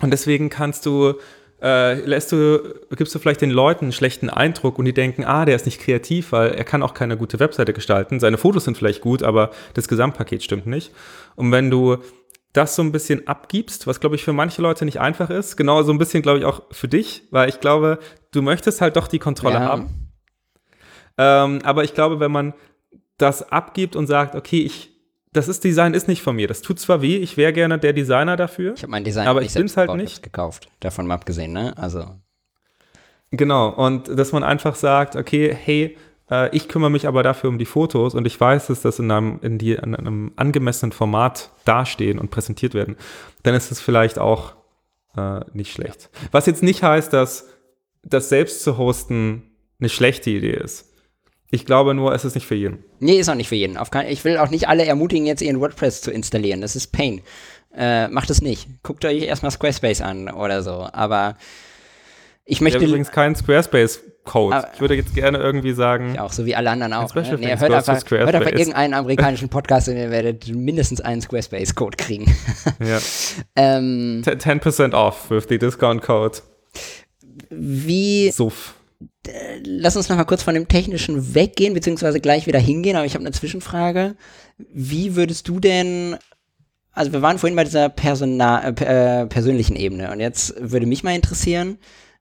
Und deswegen kannst du, äh, lässt du, gibst du vielleicht den Leuten einen schlechten Eindruck und die denken, ah, der ist nicht kreativ, weil er kann auch keine gute Webseite gestalten. Seine Fotos sind vielleicht gut, aber das Gesamtpaket stimmt nicht. Und wenn du das so ein bisschen abgibst, was, glaube ich, für manche Leute nicht einfach ist. Genau so ein bisschen, glaube ich, auch für dich, weil ich glaube, du möchtest halt doch die Kontrolle Ja. haben. Ähm, aber ich glaube, wenn man das abgibt und sagt, okay, ich, das ist Design ist nicht von mir. Das tut zwar weh, ich wäre gerne der Designer dafür. Ich habe mein Design Aber ich bin's halt gebaut, nicht. gekauft. Davon mal abgesehen, ne? Also, Genau, und dass man einfach sagt, okay, hey, äh, ich kümmere mich aber dafür um die Fotos und ich weiß, dass das in einem, in die, in einem angemessenen Format dastehen und präsentiert werden, dann ist es vielleicht auch äh, nicht schlecht. Was jetzt nicht heißt, dass das selbst zu hosten eine schlechte Idee ist. Ich glaube nur, es ist nicht für jeden. nee, ist auch nicht für jeden. Kein, ich will auch nicht alle ermutigen, jetzt ihren WordPress zu installieren. Das ist Pain. Äh, macht es nicht. Guckt euch erstmal Squarespace an oder so. Aber ich Ich möchte habe übrigens keinen Squarespace-Code. Ich würde jetzt gerne irgendwie sagen, Ja, auch so wie alle anderen auch. Ne? Nee, hört, einfach, hört einfach irgendeinen amerikanischen Podcast und ihr werdet mindestens einen Squarespace-Code kriegen. ja, ähm, 10% off with the discount code wie, SUF. Lass uns noch mal kurz von dem Technischen weggehen, beziehungsweise gleich wieder hingehen, aber ich habe eine Zwischenfrage. Wie würdest du denn, also wir waren vorhin bei dieser Persona, äh, äh, persönlichen Ebene und jetzt würde mich mal interessieren,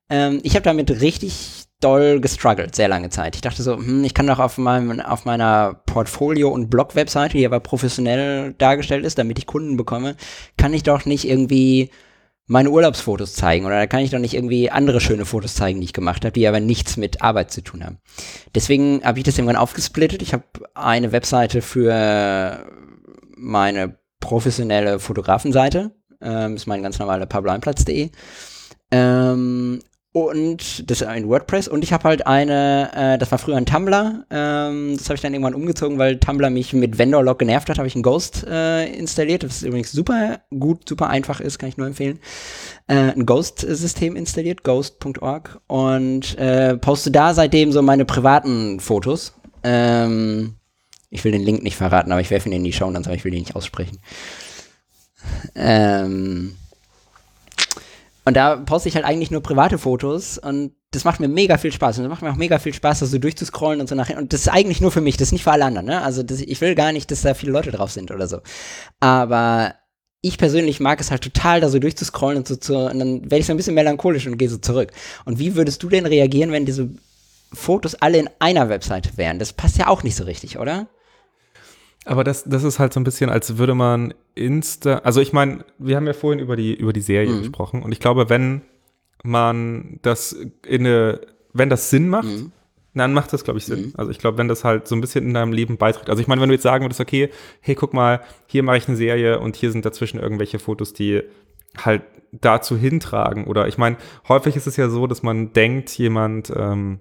ähm, ich habe damit richtig doll gestruggelt, sehr lange Zeit. Ich dachte so, hm, ich kann doch auf, meinem, auf meiner Portfolio- und Blog-Webseite, die aber professionell dargestellt ist, damit ich Kunden bekomme, kann ich doch nicht irgendwie meine Urlaubsfotos zeigen oder da kann ich doch nicht irgendwie andere schöne Fotos zeigen, die ich gemacht habe, die aber nichts mit Arbeit zu tun haben. Deswegen habe ich das irgendwann aufgesplittet. Ich habe eine Webseite für meine professionelle Fotografenseite. Ähm, ist mein ganz normaler pabloeinplatz.de. Ähm, und das in WordPress und ich habe halt eine, äh, das war früher ein Tumblr, ähm, das habe ich dann irgendwann umgezogen, weil Tumblr mich mit Vendor-Log genervt hat, habe ich ein Ghost äh, installiert, das übrigens super gut, super einfach ist, kann ich nur empfehlen. Äh, ein Ghost-System installiert, ghost.org und äh, poste da seitdem so meine privaten Fotos. Ähm, ich will den Link nicht verraten, aber ich werfe ihn in die Show, aber ich will den nicht aussprechen. Ähm, und da poste ich halt eigentlich nur private Fotos und das macht mir mega viel Spaß. Und das macht mir auch mega viel Spaß, das so durchzuscrollen und so nachher. Und das ist eigentlich nur für mich, das ist nicht für alle anderen, ne? Also das, ich will gar nicht, dass da viele Leute drauf sind oder so. Aber ich persönlich mag es halt total, da so durchzuscrollen und so zu, und dann werde ich so ein bisschen melancholisch und gehe so zurück. Und wie würdest du denn reagieren, wenn diese Fotos alle in einer Webseite wären? Das passt ja auch nicht so richtig, oder? Aber das, das ist halt so ein bisschen, als würde man Insta. Also ich meine, wir haben ja vorhin über die, über die Serie Mhm. gesprochen und ich glaube, wenn man das in eine, wenn das Sinn macht, Mhm. dann macht das, glaube ich, Sinn. Also ich glaube, wenn das halt so ein bisschen in deinem Leben beiträgt. Also ich meine, wenn du jetzt sagen würdest, okay, hey, guck mal, hier mache ich eine Serie und hier sind dazwischen irgendwelche Fotos, die halt dazu hintragen. Oder ich meine, häufig ist es ja so, dass man denkt, jemand ähm,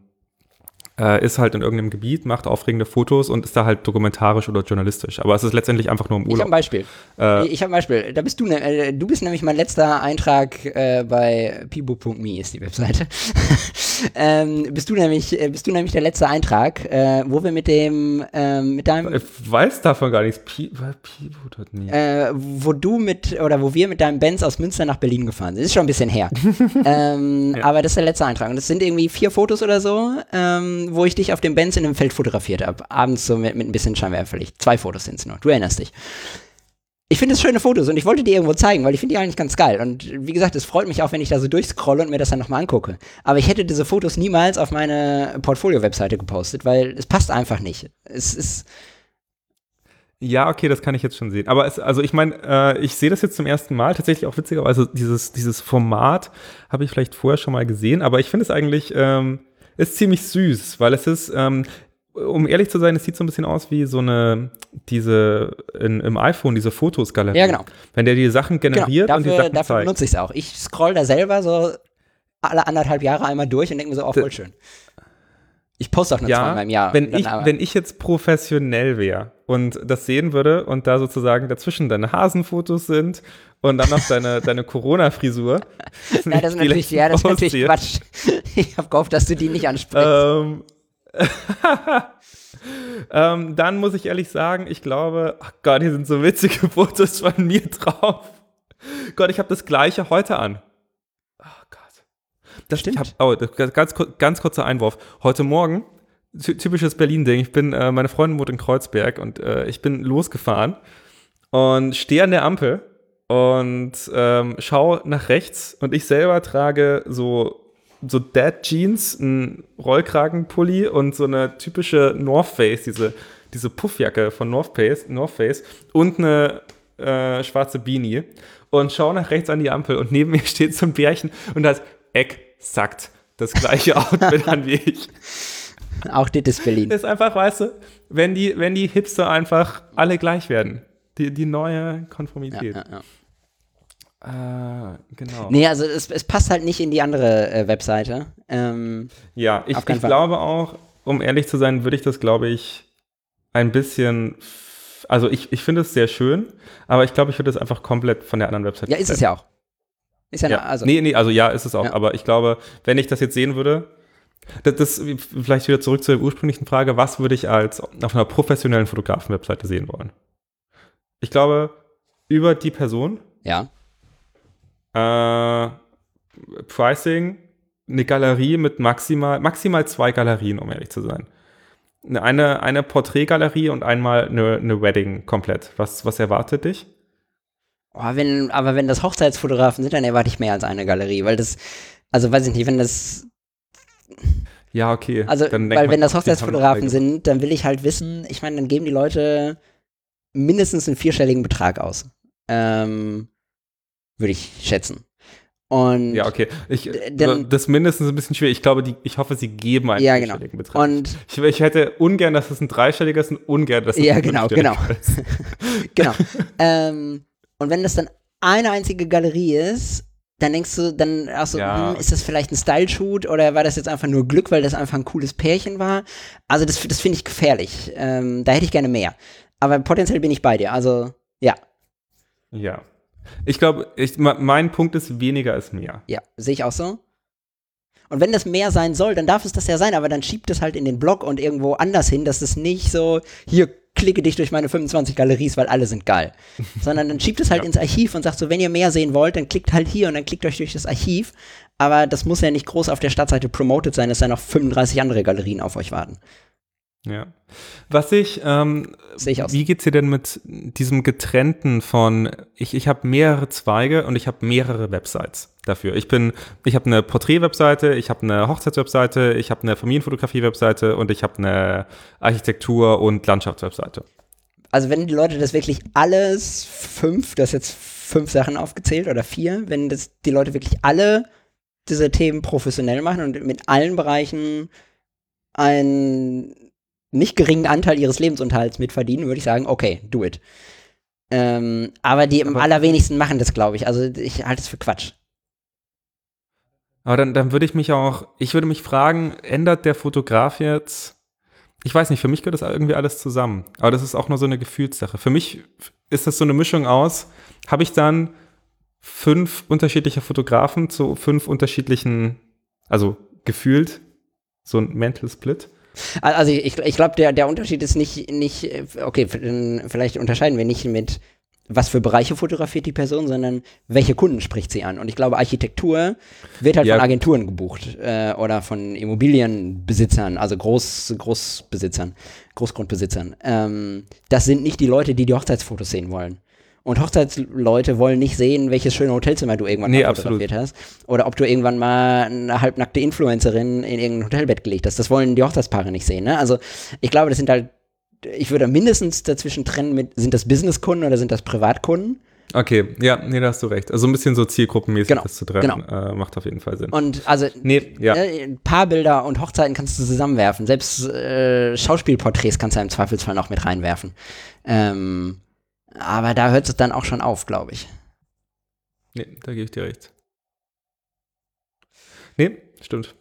äh, ist halt in irgendeinem Gebiet, macht aufregende Fotos und ist da halt dokumentarisch oder journalistisch. Aber es ist letztendlich einfach nur im Ich habe ein Urlaub. Beispiel. Äh, ich habe ein Beispiel. Da bist du, ne, äh, du bist nämlich mein letzter Eintrag äh, bei pibo.me ist die Webseite. ähm, bist du nämlich, äh, bist du nämlich der letzte Eintrag, äh, wo wir mit dem, ähm, mit deinem, ich weiß davon gar nichts. Pi- Pivot nie. äh, wo du mit, oder wo wir mit deinem Benz aus Münster nach Berlin gefahren sind. Das ist schon ein bisschen her. ähm, Ja. Aber das ist der letzte Eintrag. Und das sind irgendwie vier Fotos oder so, ähm, wo ich dich auf dem Benz in einem Feld fotografiert habe. Abends so mit, mit ein bisschen Scheinwerferlicht. Zwei Fotos sind es nur. Du erinnerst dich. Ich finde es schöne Fotos und ich wollte die irgendwo zeigen, weil ich finde die eigentlich ganz geil. Und wie gesagt, es freut mich auch, wenn ich da so durchscrolle und mir das dann nochmal angucke. Aber ich hätte diese Fotos niemals auf meine Portfolio-Webseite gepostet, weil es passt einfach nicht. Es ist, Ja, okay, das kann ich jetzt schon sehen. Aber es, also ich meine, äh, ich sehe das jetzt zum ersten Mal. Tatsächlich auch witzigerweise, dieses, dieses Format habe ich vielleicht vorher schon mal gesehen, aber ich finde es eigentlich, ähm, ist ziemlich süß, weil es ist, ähm, um ehrlich zu sein, es sieht so ein bisschen aus wie so eine, diese, in, im iPhone, diese Fotos-Galerie. Ja, genau. Wenn der die Sachen genau, generiert und die dafür, Sachen dafür zeigt. benutze ich es auch. Ich scroll da selber so alle anderthalb Jahre einmal durch und denke mir so, oh, voll schön. Ich poste auch nur zweimal im Jahr. wenn ich, aber- wenn ich jetzt professionell wäre und das sehen würde und da sozusagen dazwischen deine Hasenfotos sind und dann noch deine, deine Corona-Frisur. ja, das ist natürlich, ja, das ist natürlich. Quatsch. Ich habe gehofft, dass du die nicht ansprichst. Ähm, ähm, dann muss ich ehrlich sagen, ich glaube, ach Gott, hier sind so witzige Fotos von mir drauf. Gott, ich habe das gleiche heute an. Oh Gott. Das Stimmt. Ich hab, oh, ganz, ganz kurzer Einwurf. Heute Morgen, ty- typisches Berlin-Ding, ich bin, äh, meine Freundin wohnt in Kreuzberg und äh, ich bin losgefahren und stehe an der Ampel und ähm, schau nach rechts und ich selber trage so so Dad Jeans, ein Rollkragenpulli und so eine typische North Face, diese, diese Puffjacke von North Face, North Face und eine äh, schwarze Beanie und schau nach rechts an die Ampel und neben mir steht so ein Bärchen und hat exakt das gleiche Outfit an wie ich. Auch das ist Berlin. Das ist einfach, weißt du, wenn die, wenn die Hipster einfach alle gleich werden. Die, die neue Konformität. Ja, ja, ja. Äh, genau. Nee, also es, es passt halt nicht in die andere äh, Webseite. Ähm, Ja, ich, ich glaube auch, um ehrlich zu sein, würde ich das, glaube ich, ein bisschen. Also ich, ich finde es sehr schön, aber ich glaube, ich würde es einfach komplett von der anderen Website ja, ist es ja auch. Ist ja, Ja. eine- also nee, nee, also ja, ist es auch. Ja. Aber ich glaube, wenn ich das jetzt sehen würde, das, das vielleicht wieder zurück zur ursprünglichen Frage, was würde ich als auf einer professionellen Fotografen-Webseite sehen wollen? Ich glaube, über die Person, ja. Äh, Pricing, eine Galerie mit maximal, maximal zwei Galerien, um ehrlich zu sein. Eine, eine Porträtgalerie und einmal eine, eine Wedding komplett. Was, was erwartet dich? Oh, wenn, aber wenn das Hochzeitsfotografen sind, dann erwarte ich mehr als eine Galerie, weil das, also weiß ich nicht, wenn das, Ja, okay. also, weil man, wenn das Hochzeitsfotografen sind, dann will ich halt wissen, ich meine, dann geben die Leute mindestens einen vierstelligen Betrag aus. Ähm, würde ich schätzen. Und, Ja, okay. Ich, Denn- das ist mindestens ein bisschen schwierig. Ich glaube, die, ich hoffe, sie geben einen Ja, genau. Betrag. und ich, ich hätte ungern, dass es ein dreistelliger ist und ungern, dass es Ja, ein genau, genau. ist. genau. ähm, und wenn das dann eine einzige Galerie ist, dann denkst du, dann auch so, Ja. hm, ist das vielleicht ein Style-Shoot oder war das jetzt einfach nur Glück, weil das einfach ein cooles Pärchen war? Also das, das finde ich gefährlich. Ähm, da hätte ich gerne mehr. Aber potenziell bin ich bei dir. Also, ja, Ja. Ich glaube, mein Punkt ist, weniger ist mehr. ja, sehe ich auch so. Und wenn das mehr sein soll, dann darf es das ja sein, aber dann schiebt es halt in den Blog und irgendwo anders hin, dass es nicht so, hier, klicke dich durch meine 25 Galeries, weil alle sind geil. Sondern dann schiebt es halt Ja. ins Archiv und sagt so, wenn ihr mehr sehen wollt, dann klickt halt hier und dann klickt euch durch das Archiv. Aber das muss ja nicht groß auf der Startseite promoted sein, es dann noch 35 andere Galerien auf euch warten. Ja. Was ich, ähm, Sehe ich auch so. wie geht's dir denn mit diesem getrennten von, ich, ich habe mehrere Zweige und ich habe mehrere Websites dafür. Ich bin, ich habe eine Porträt-Webseite, ich habe eine Hochzeits-Webseite, ich habe eine Familienfotografie-Webseite und ich habe eine Architektur- und Landschafts-Webseite. Also wenn die Leute das wirklich alles fünf, du hast jetzt fünf Sachen aufgezählt oder vier, wenn das die Leute wirklich alle diese Themen professionell machen und mit allen Bereichen einen nicht geringen Anteil ihres Lebensunterhalts mitverdienen, würde ich sagen, okay, do it. Ähm, aber die am Aber- allerwenigsten machen das, glaube ich. Also ich halte es für Quatsch. Aber dann, dann würde ich mich auch, ich würde mich fragen, ändert der Fotograf jetzt, ich weiß nicht, für mich gehört das irgendwie alles zusammen. Aber das ist auch nur so eine Gefühlssache. Für mich ist das so eine Mischung aus, habe ich dann fünf unterschiedliche Fotografen zu fünf unterschiedlichen, also gefühlt, so ein Mental Split. Al- Also ich, ich glaube, der, der Unterschied ist nicht, nicht, okay, vielleicht unterscheiden wir nicht mit, was für Bereiche fotografiert die Person, sondern welche Kunden spricht sie an. Und ich glaube, Architektur wird halt Ja. von Agenturen gebucht äh, oder von Immobilienbesitzern, also Groß, Großbesitzern, Großgrundbesitzern. Ähm, das sind nicht die Leute, die die Hochzeitsfotos sehen wollen. Und Hochzeitsleute wollen nicht sehen, welches schöne Hotelzimmer du irgendwann Nee, mal absolut. fotografiert hast. Oder ob du irgendwann mal eine halbnackte Influencerin in irgendein Hotelbett gelegt hast. Das wollen die Hochzeitspaare nicht sehen. Ne? Also ich glaube, das sind halt, ich würde mindestens dazwischen trennen mit, sind das Businesskunden oder sind das Privatkunden? Okay, ja, nee, da hast du recht. Also ein bisschen so zielgruppenmäßig Genau, das zu trennen, äh, macht auf jeden Fall Sinn. Und also nee, ja. ne, Paarbilder und Hochzeiten kannst du zusammenwerfen. Selbst äh, Schauspielporträts kannst du im Zweifelsfall noch mit reinwerfen. Ähm, aber da hört es dann auch schon auf, glaube ich. Nee, da gebe ich dir recht. Nee, stimmt.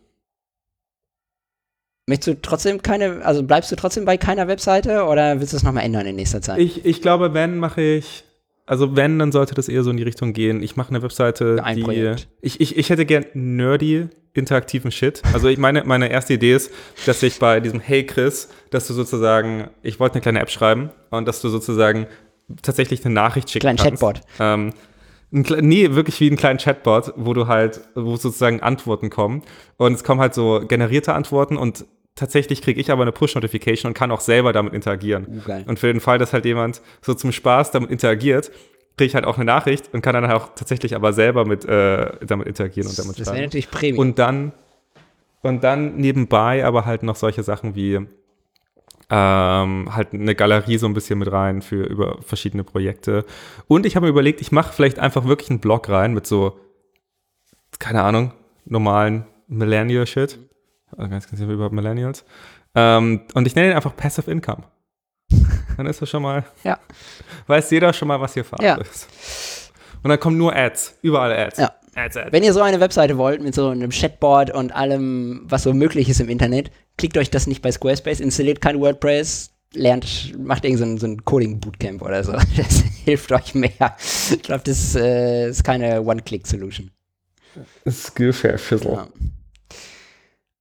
Möchtest du trotzdem keine, also bleibst du trotzdem bei keiner Webseite oder willst du es nochmal ändern in nächster Zeit? Ich, ich glaube, wenn mache ich, also wenn, dann sollte das eher so in die Richtung gehen. Ich mache eine Webseite, Ein die. Projekt. Ich, ich, ich hätte gern nerdy, interaktiven Shit. Also ich meine, meine erste Idee ist, dass ich bei diesem Hey Chris, dass du sozusagen, ich wollte eine kleine App schreiben und dass du sozusagen tatsächlich eine Nachricht schicken Kleinen kannst. Chatbot. Ähm, ein, nee, wirklich wie ein kleinen Chatbot, wo du halt, wo sozusagen Antworten kommen. Und es kommen halt so generierte Antworten und tatsächlich kriege ich aber eine Push-Notification und kann auch selber damit interagieren. Uh, geil. Und für den Fall, dass halt jemand so zum Spaß damit interagiert, kriege ich halt auch eine Nachricht und kann dann auch tatsächlich aber selber mit äh, damit interagieren und damit Das schreiben. wäre natürlich Premium. Und dann, und dann nebenbei aber halt noch solche Sachen wie ähm, halt eine Galerie so ein bisschen mit rein für über verschiedene Projekte. Und ich habe mir überlegt, ich mache vielleicht einfach wirklich einen Blog rein mit so, keine Ahnung, normalen Millennial-Shit. Also ganz, ganz über Millennials. Ähm, und ich nenne ihn einfach Passive Income. Dann ist das schon mal, Ja. weiß jeder schon mal, was hier Phase Ja. ist. Und dann kommen nur Ads, überall Ads. Ja. Wenn ihr so eine Webseite wollt mit so einem Chatboard und allem, was so möglich ist im Internet, klickt euch das nicht bei Squarespace, installiert kein WordPress, lernt, macht irgend so ein, so ein Coding-Bootcamp oder so. Das hilft euch mehr. Ich glaube, das äh, ist keine One-Click-Solution. Skillshare Fizzle. Ja.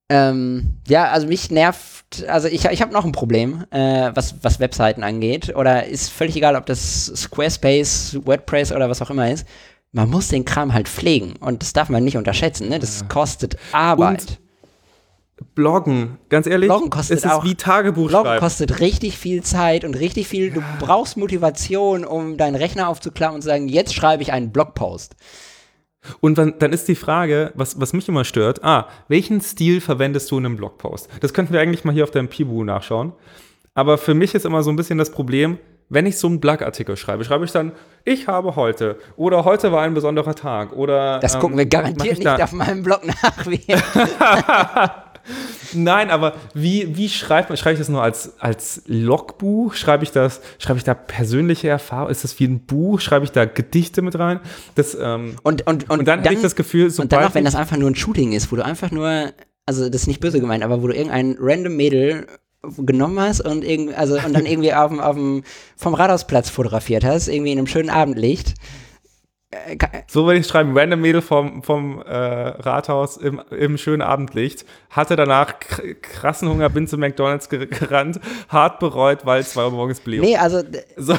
Ähm, ja, also mich nervt, also ich, ich habe noch ein Problem, äh, was, was Webseiten angeht. Oder ist völlig egal, ob das Squarespace, WordPress oder was auch immer ist. Man muss den Kram halt pflegen und das darf man nicht unterschätzen. Ne? Das kostet Arbeit. Bloggen, ganz ehrlich, Bloggen kostet es ist auch- wie Tagebuch Bloggen schreiben. kostet richtig viel Zeit und richtig viel. Du brauchst Motivation, um deinen Rechner aufzuklappen und zu sagen, jetzt schreibe ich einen Blogpost. Und dann, dann ist die Frage, was, was mich immer stört, ah, welchen Stil verwendest du in einem Blogpost? Das könnten wir eigentlich mal hier auf deinem Pibu nachschauen. Aber für mich ist immer so ein bisschen das Problem, wenn ich so einen Blogartikel schreibe, schreibe ich dann, ich habe heute oder heute war ein besonderer Tag oder Das ähm, gucken wir mach garantiert ich nicht da- auf meinem Blog nach. Nein, aber wie, wie schreibt man, schreibe ich das nur als, als Logbuch? Schreibe ich das, schreibe ich da persönliche Erfahrung? Ist das wie ein Buch? Schreibe ich da Gedichte mit rein? Das, ähm, und, und, und, und dann, habe ich das Gefühl, Und sobald danach, wenn das einfach nur ein Shooting ist, wo du einfach nur, also das ist nicht böse gemeint, aber wo du irgendein random Mädel genommen hast und irgend, also und dann irgendwie auf dem, auf dem vom Rathausplatz fotografiert hast, irgendwie in einem schönen Abendlicht. Äh, So würde ich schreiben, random Mädel vom, vom äh, Rathaus im, im schönen Abendlicht, hatte danach kr krassen Hunger, bin zu McDonalds ger gerannt, hart bereut, weil 2 Uhr morgens blieb. Nee, also So,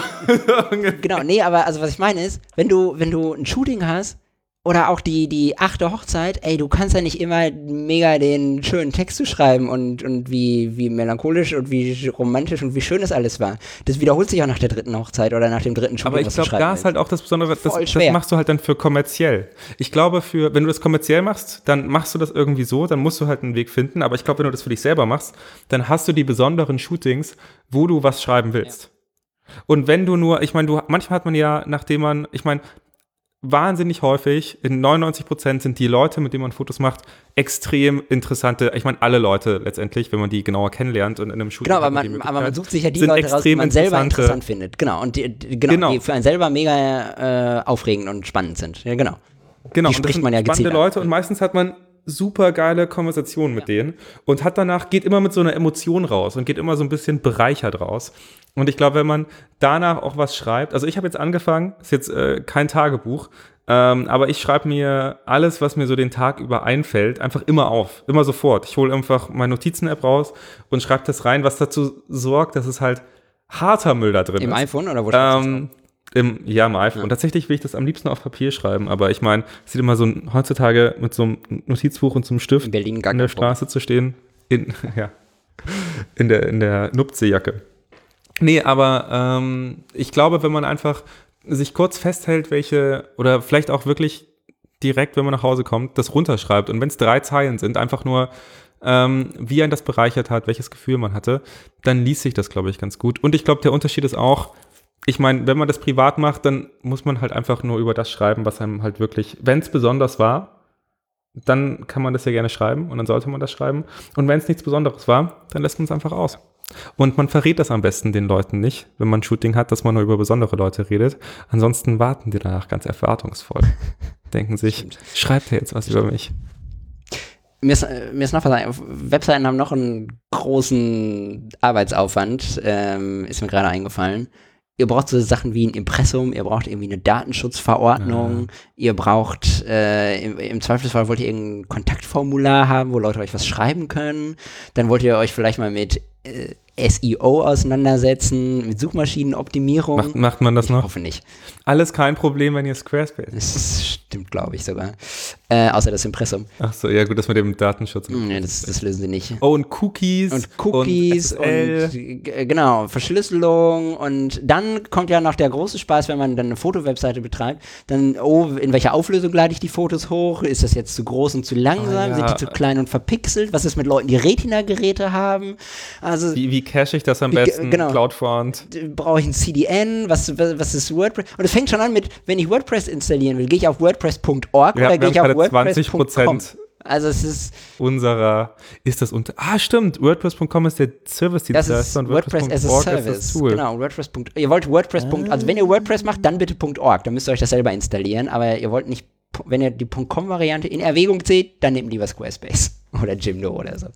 genau, nee, aber also was ich meine ist, wenn du, wenn du ein Shooting hast oder auch die, die achte Hochzeit, ey, du kannst ja nicht immer mega den schönen Text zu schreiben und, und wie, wie melancholisch und wie romantisch und wie schön das alles war. Das wiederholt sich auch nach der dritten Hochzeit oder nach dem dritten Shooting, Aber ich glaube, da ist halt auch das Besondere, das, das machst du halt dann für kommerziell. Ich glaube, für, wenn du das kommerziell machst, dann machst du das irgendwie so, dann musst du halt einen Weg finden. Aber ich glaube, wenn du das für dich selber machst, dann hast du die besonderen Shootings, wo du was schreiben willst. Und wenn du nur, ich meine, du, manchmal hat man ja, nachdem man, ich meine, wahnsinnig häufig, in 99 Prozent sind die Leute, mit denen man Fotos macht, extrem interessante, ich meine, alle Leute letztendlich, wenn man die genauer kennenlernt und in einem Shooting Genau, aber man aber man sucht sich ja die Leute raus, die man selber interessant findet. Genau, und die, die, genau, Genau. die für einen selber mega äh, aufregend und spannend sind. Ja, genau. Genau, Die spricht man ja spannende gezielt an. Leute und meistens hat man super geile Konversationen mit denen und hat danach, geht immer mit so einer Emotion raus und geht immer so ein bisschen bereichert raus. Und ich glaube, wenn man danach auch was schreibt, also ich habe jetzt angefangen, ist jetzt äh, kein Tagebuch, ähm, aber ich schreibe mir alles, was mir so den Tag über einfällt, einfach immer auf, immer sofort. Ich hole einfach meine Notizen-App raus und schreibe das rein, was dazu sorgt, dass es halt harter Müll da drin Im ist. iPhone oder wo schreibst du das Ähm, im, ja, im iPhone. Tatsächlich will ich das am liebsten auf Papier schreiben, aber ich meine, es sieht immer so ein- heutzutage mit so einem Notizbuch und so einem Stift In Berlin in der. Straße zu stehen, in, ja, in der, in der Nupzejacke. Nee, aber ähm, ich glaube, wenn man einfach sich kurz festhält, welche, oder vielleicht auch wirklich direkt, wenn man nach Hause kommt, das runterschreibt und wenn es drei Zeilen sind, einfach nur, ähm, wie einen das bereichert hat, welches Gefühl man hatte, dann liest sich das, glaube ich, ganz gut. Und ich glaube, der Unterschied ist auch, ich meine, wenn man das privat macht, dann muss man halt einfach nur über das schreiben, was einem halt wirklich, wenn es besonders war, dann kann man das ja gerne schreiben und dann sollte man das schreiben. Und wenn es nichts Besonderes war, dann lässt man es einfach aus. Und man verrät das am besten den Leuten nicht, wenn man ein Shooting hat, dass man nur über besondere Leute redet. Ansonsten warten die danach ganz erwartungsvoll. Denken sich, Stimmt. schreibt er jetzt was über mich? Mir ist, mir ist noch was. Webseiten haben noch einen großen Arbeitsaufwand, ähm, ist mir gerade eingefallen. Ihr braucht so Sachen wie ein Impressum, ihr braucht irgendwie eine Datenschutzverordnung, ihr braucht, äh, im, im Zweifelsfall wollt ihr irgendein Kontaktformular haben, wo Leute euch was schreiben können. Dann wollt ihr euch vielleicht mal mit äh, SEO auseinandersetzen, mit Suchmaschinenoptimierung. Macht, macht man das ich noch? hoffe nicht. Alles kein Problem, wenn ihr Squarespace. Das stimmt, glaube ich sogar. Äh, außer das Impressum. Ach so, ja gut, das mit dem Datenschutz. Nee, das, das lösen sie nicht. Oh, und Cookies. Und Cookies und, SSL. äh, genau, Verschlüsselung und dann kommt ja noch der große Spaß, wenn man dann eine Fotowebseite betreibt, dann, oh, in welcher Auflösung lade ich die Fotos hoch? Ist das jetzt zu groß und zu langsam? Ah, ja. Sind die zu klein und verpixelt? Was ist mit Leuten, die Retina-Geräte haben? Also Wie, wie cache ich das am besten? genau. CloudFront. brauche ich ein CDN? Was, was, was ist WordPress? Und es fängt schon an mit, wenn ich WordPress installieren will, gehe ich auf wordpress.org oder gehe ich auf wordpress.com? 20% Also es ist, unserer, ist das unter, ah stimmt, WordPress.com ist der das Service-Dienstleister ist und WordPress as a WordPress.org ist Service. das Tool. Genau, WordPress. Ihr wollt WordPress. Also wenn ihr WordPress macht, dann bitte .org. Dann müsst ihr euch das selber installieren. Aber ihr wollt nicht, wenn ihr die .com-Variante in Erwägung zieht, dann nehmt lieber Squarespace oder Jimdo oder so.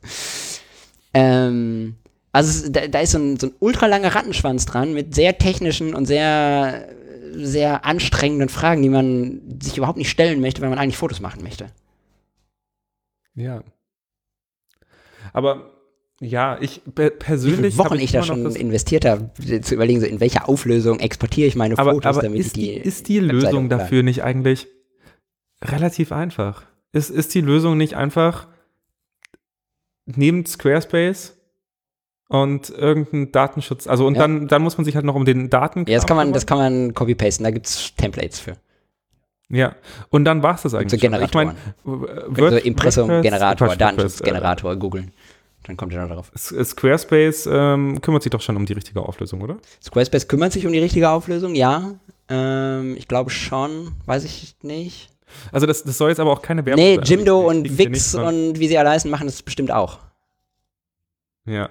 Ähm, also da, da ist so ein, so ein ultralanger Rattenschwanz dran mit sehr technischen und sehr, sehr anstrengenden Fragen, die man sich überhaupt nicht stellen möchte, wenn man eigentlich Fotos machen möchte. Ja. Aber ja, ich pe- Wie persönlich. viele Wochen hab ich da schon investiert habe, zu überlegen, so in welcher Auflösung exportiere ich meine aber, Fotos, aber damit ist, ich die, die ist die Webseite Lösung hochlade. dafür nicht eigentlich relativ einfach? Ist, ist die Lösung nicht einfach, nehmt Squarespace und irgendein Datenschutz, also und Ja. dann, dann muss man sich halt noch um den Daten Ja, das kann man, das kann man copy-pasten, da gibt es Templates für. Ja, und dann war es das eigentlich. So schon. Ich Generatoren. meine, Also Impressum-Generator, Quatsch, Datenschutzgenerator googeln. Dann kommt ihr noch darauf. WordPress, äh, Squarespace ähm, kümmert sich doch schon um die richtige Auflösung, oder? Squarespace kümmert sich um die richtige Auflösung, ja. Ähm, ich glaube schon, weiß ich nicht. Also das, das soll jetzt aber auch keine Werbung Nee, sein. Jimdo Ich- ich und Wix und wie sie alle heißen, machen das bestimmt auch. Ja.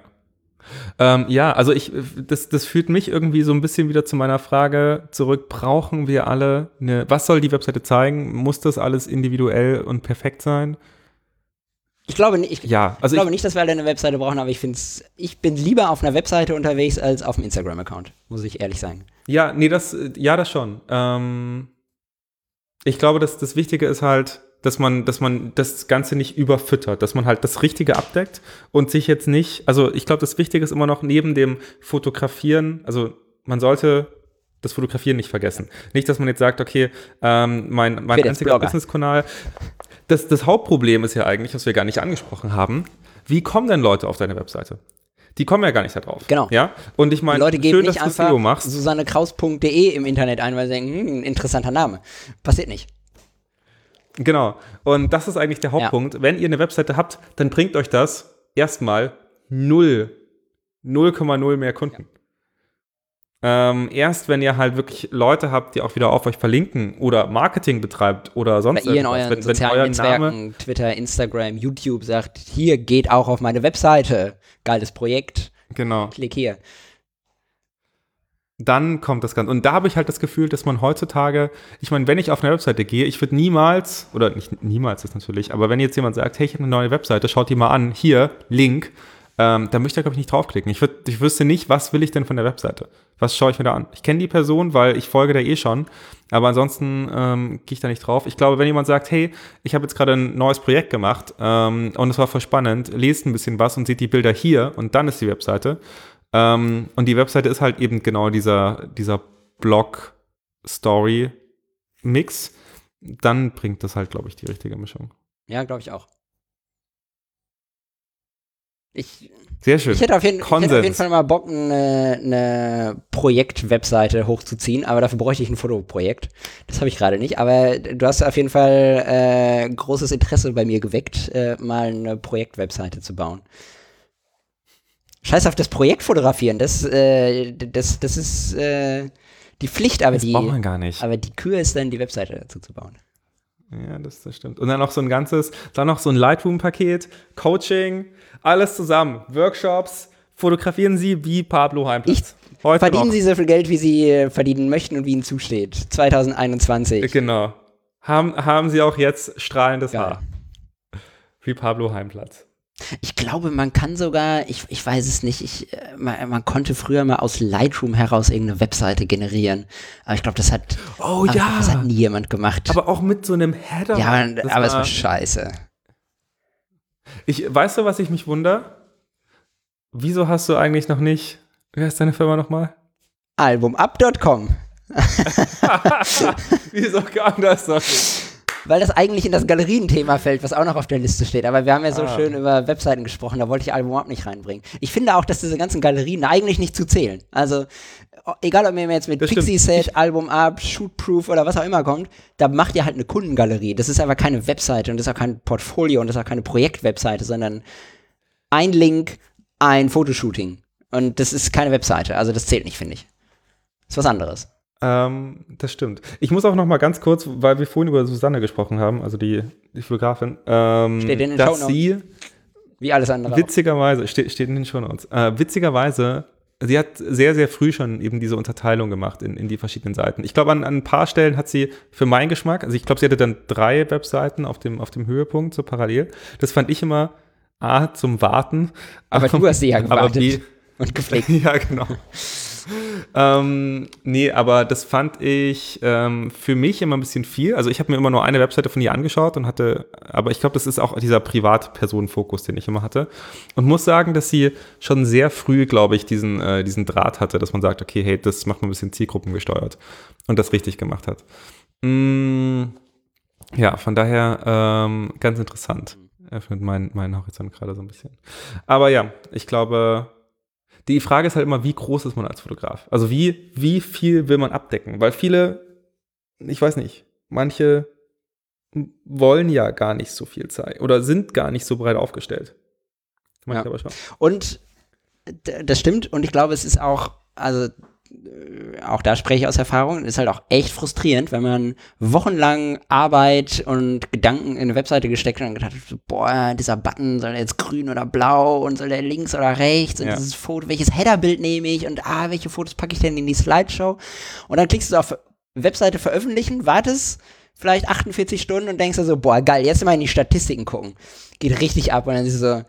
Ähm, ja, also ich, das, das führt mich irgendwie so ein bisschen wieder zu meiner Frage zurück. Brauchen wir alle eine, was soll die Webseite zeigen? Muss das alles individuell und perfekt sein? Ich glaube nicht, ich, Ja, also ich glaube ich, nicht, dass wir alle eine Webseite brauchen, aber ich finde ich bin lieber auf einer Webseite unterwegs als auf einem Instagram-Account, muss ich ehrlich sagen. ja, nee, das, ja, das schon. Ähm, ich glaube, dass das Wichtige ist halt, dass man, dass man das Ganze nicht überfüttert, dass man halt das Richtige abdeckt und sich jetzt nicht, also ich glaube, das Wichtige ist immer noch neben dem Fotografieren, also man sollte das Fotografieren nicht vergessen. Nicht, dass man jetzt sagt, okay, ähm, mein, mein einziger. Business-Kanal. Das, das Hauptproblem ist ja eigentlich, was wir gar nicht angesprochen haben. Wie kommen denn Leute auf deine Webseite? Die kommen ja gar nicht da drauf. Genau. Ja? Und ich meine, Leute geben schön, nicht dass du einfach SEO machst. susannekraus.de im Internet ein, weil sie denken, hm, ein interessanter Name. Passiert nicht. Genau. Und das ist eigentlich der Hauptpunkt. Wenn ihr eine Webseite habt, dann bringt euch das erstmal null, 0,0 mehr Kunden. Ähm, erst wenn ihr halt wirklich Leute habt, die auch wieder auf euch verlinken oder Marketing betreibt oder sonst Bei ihr in euren wenn, wenn sozialen euer Netzwerken, Name, Twitter, Instagram, YouTube sagt, hier geht auch auf meine Webseite. Geiles Projekt. genau, Klick hier. Dann kommt das Ganze. Und da habe ich halt das Gefühl, dass man heutzutage, ich meine, wenn ich auf eine Webseite gehe, ich würde niemals, oder nicht niemals ist natürlich, aber wenn jetzt jemand sagt, hey, ich habe eine neue Webseite, schaut die mal an, hier, Link, ähm, da möchte ich, glaube ich, nicht draufklicken. Ich, würd, ich wüsste nicht, was will ich denn von der Webseite? Was schaue ich mir da an? Ich kenne die Person, weil ich folge da eh schon, aber ansonsten ähm, gehe ich da nicht drauf. Ich glaube, wenn jemand sagt, hey, ich habe jetzt gerade ein neues Projekt gemacht ähm, und es war voll spannend, lest ein bisschen was und sieht die Bilder hier und dann ist die Webseite. Ähm, und die Webseite ist halt eben genau dieser, dieser Blog-Story-Mix. Dann bringt das halt, glaube ich, die richtige Mischung. Ja, glaube ich auch. Ich, Sehr schön. ich, hätte auf jeden, ich hätte auf jeden Fall mal Bock, eine, eine Projekt-Webseite hochzuziehen, aber dafür bräuchte ich ein Fotoprojekt. Das habe ich gerade nicht, aber du hast auf jeden Fall äh, großes Interesse bei mir geweckt, äh, mal eine Projekt-Webseite zu bauen. Scheiß auf das Projekt fotografieren, das, äh, das, das ist äh, die Pflicht, aber das die, braucht man gar nicht. aber die Kür ist dann, die Webseite dazu zu bauen. Ja, das, das stimmt. Und dann noch so ein ganzes, dann noch so ein Lightroom-Paket, Coaching, alles zusammen. Workshops, fotografieren Sie wie Pablo Heimplatz. Heute Verdienen noch. Sie so viel Geld, wie Sie äh, verdienen möchten und wie Ihnen zusteht. 2021. Genau. Haben, haben Sie auch jetzt strahlendes Geil. Haar. Wie Pablo Heimplatz. Ich glaube, man kann sogar, ich, ich weiß es nicht, ich, äh, man, man konnte früher mal aus Lightroom heraus irgendeine Webseite generieren. Aber ich glaube, das hat, Oh aber das hat nie jemand gemacht. Aber auch mit so einem Header. ja, Das aber es war- war scheiße. Ich, weißt du, was ich mich wundere? Wieso hast du eigentlich noch nicht, wie heißt deine Firma nochmal? Albumup.com. Wieso kam das noch nicht? Weil das eigentlich in das Galerienthema fällt, was auch noch auf der Liste steht. Aber wir haben ja so Ah. schön über Webseiten gesprochen, da wollte ich Album überhaupt nicht reinbringen. Ich finde auch, dass diese ganzen Galerien eigentlich nicht zu zählen. Also, egal ob ihr jetzt mit Das stimmt. Pixie-Set, Album Up, Shootproof oder was auch immer kommt, da macht ihr halt eine Kundengalerie. Das ist aber keine Webseite und das ist auch kein Portfolio und das ist auch keine Projektwebseite, sondern ein Link, ein Fotoshooting. Und das ist keine Webseite. Also, das zählt nicht, finde ich. Das ist was anderes. Ähm, das stimmt. Ich muss auch noch mal ganz kurz, weil wir vorhin über Susanne gesprochen haben, also die, die Fotografin, ähm, Steht in den dass Shownotes. sie Wie alles andere. auch. witzigerweise, steht, steht in den Shownotes, äh, witzigerweise, sie hat sehr, sehr früh schon eben diese Unterteilung gemacht in, in die verschiedenen Seiten. Ich glaube, an, an ein paar Stellen hat sie für meinen Geschmack, also ich glaube, sie hatte dann drei Webseiten auf dem, auf dem Höhepunkt, so parallel. Das fand ich immer A, zum Warten. Aber du hast sie ja gewartet B, und gepflegt. ja, genau. ähm, nee, aber das fand ich ähm, für mich immer ein bisschen viel. Also ich habe mir immer nur eine Webseite von ihr angeschaut und hatte, aber ich glaube, das ist auch dieser Privatpersonenfokus, den ich immer hatte. Und muss sagen, dass sie schon sehr früh, glaube ich, diesen, äh, diesen Draht hatte, dass man sagt, okay, hey, das macht man ein bisschen zielgruppengesteuert und das richtig gemacht hat. Mm, ja, von daher ähm, ganz interessant. Öffnet mein, meinen Horizont gerade so ein bisschen. Aber ja, ich glaube, die Frage ist halt immer, wie groß ist man als Fotograf? Also wie, wie viel will man abdecken? Weil viele, ich weiß nicht, manche wollen ja gar nicht so viel Zeit oder sind gar nicht so breit aufgestellt. Manche Ja. aber schon. Und das stimmt. Und ich glaube, es ist auch, also auch da spreche ich aus Erfahrung, ist halt auch echt frustrierend, wenn man wochenlang Arbeit und Gedanken in eine Webseite gesteckt hat und gedacht hat, boah, dieser Button, soll der jetzt grün oder blau und soll der links oder rechts und Ja. dieses Foto, welches Headerbild nehme ich und ah, welche Fotos packe ich denn in die Slideshow? Und dann klickst du auf Webseite veröffentlichen, wartest vielleicht 48 Stunden und denkst dir so, boah, geil, jetzt mal in die Statistiken gucken. Geht richtig ab und dann siehst du so,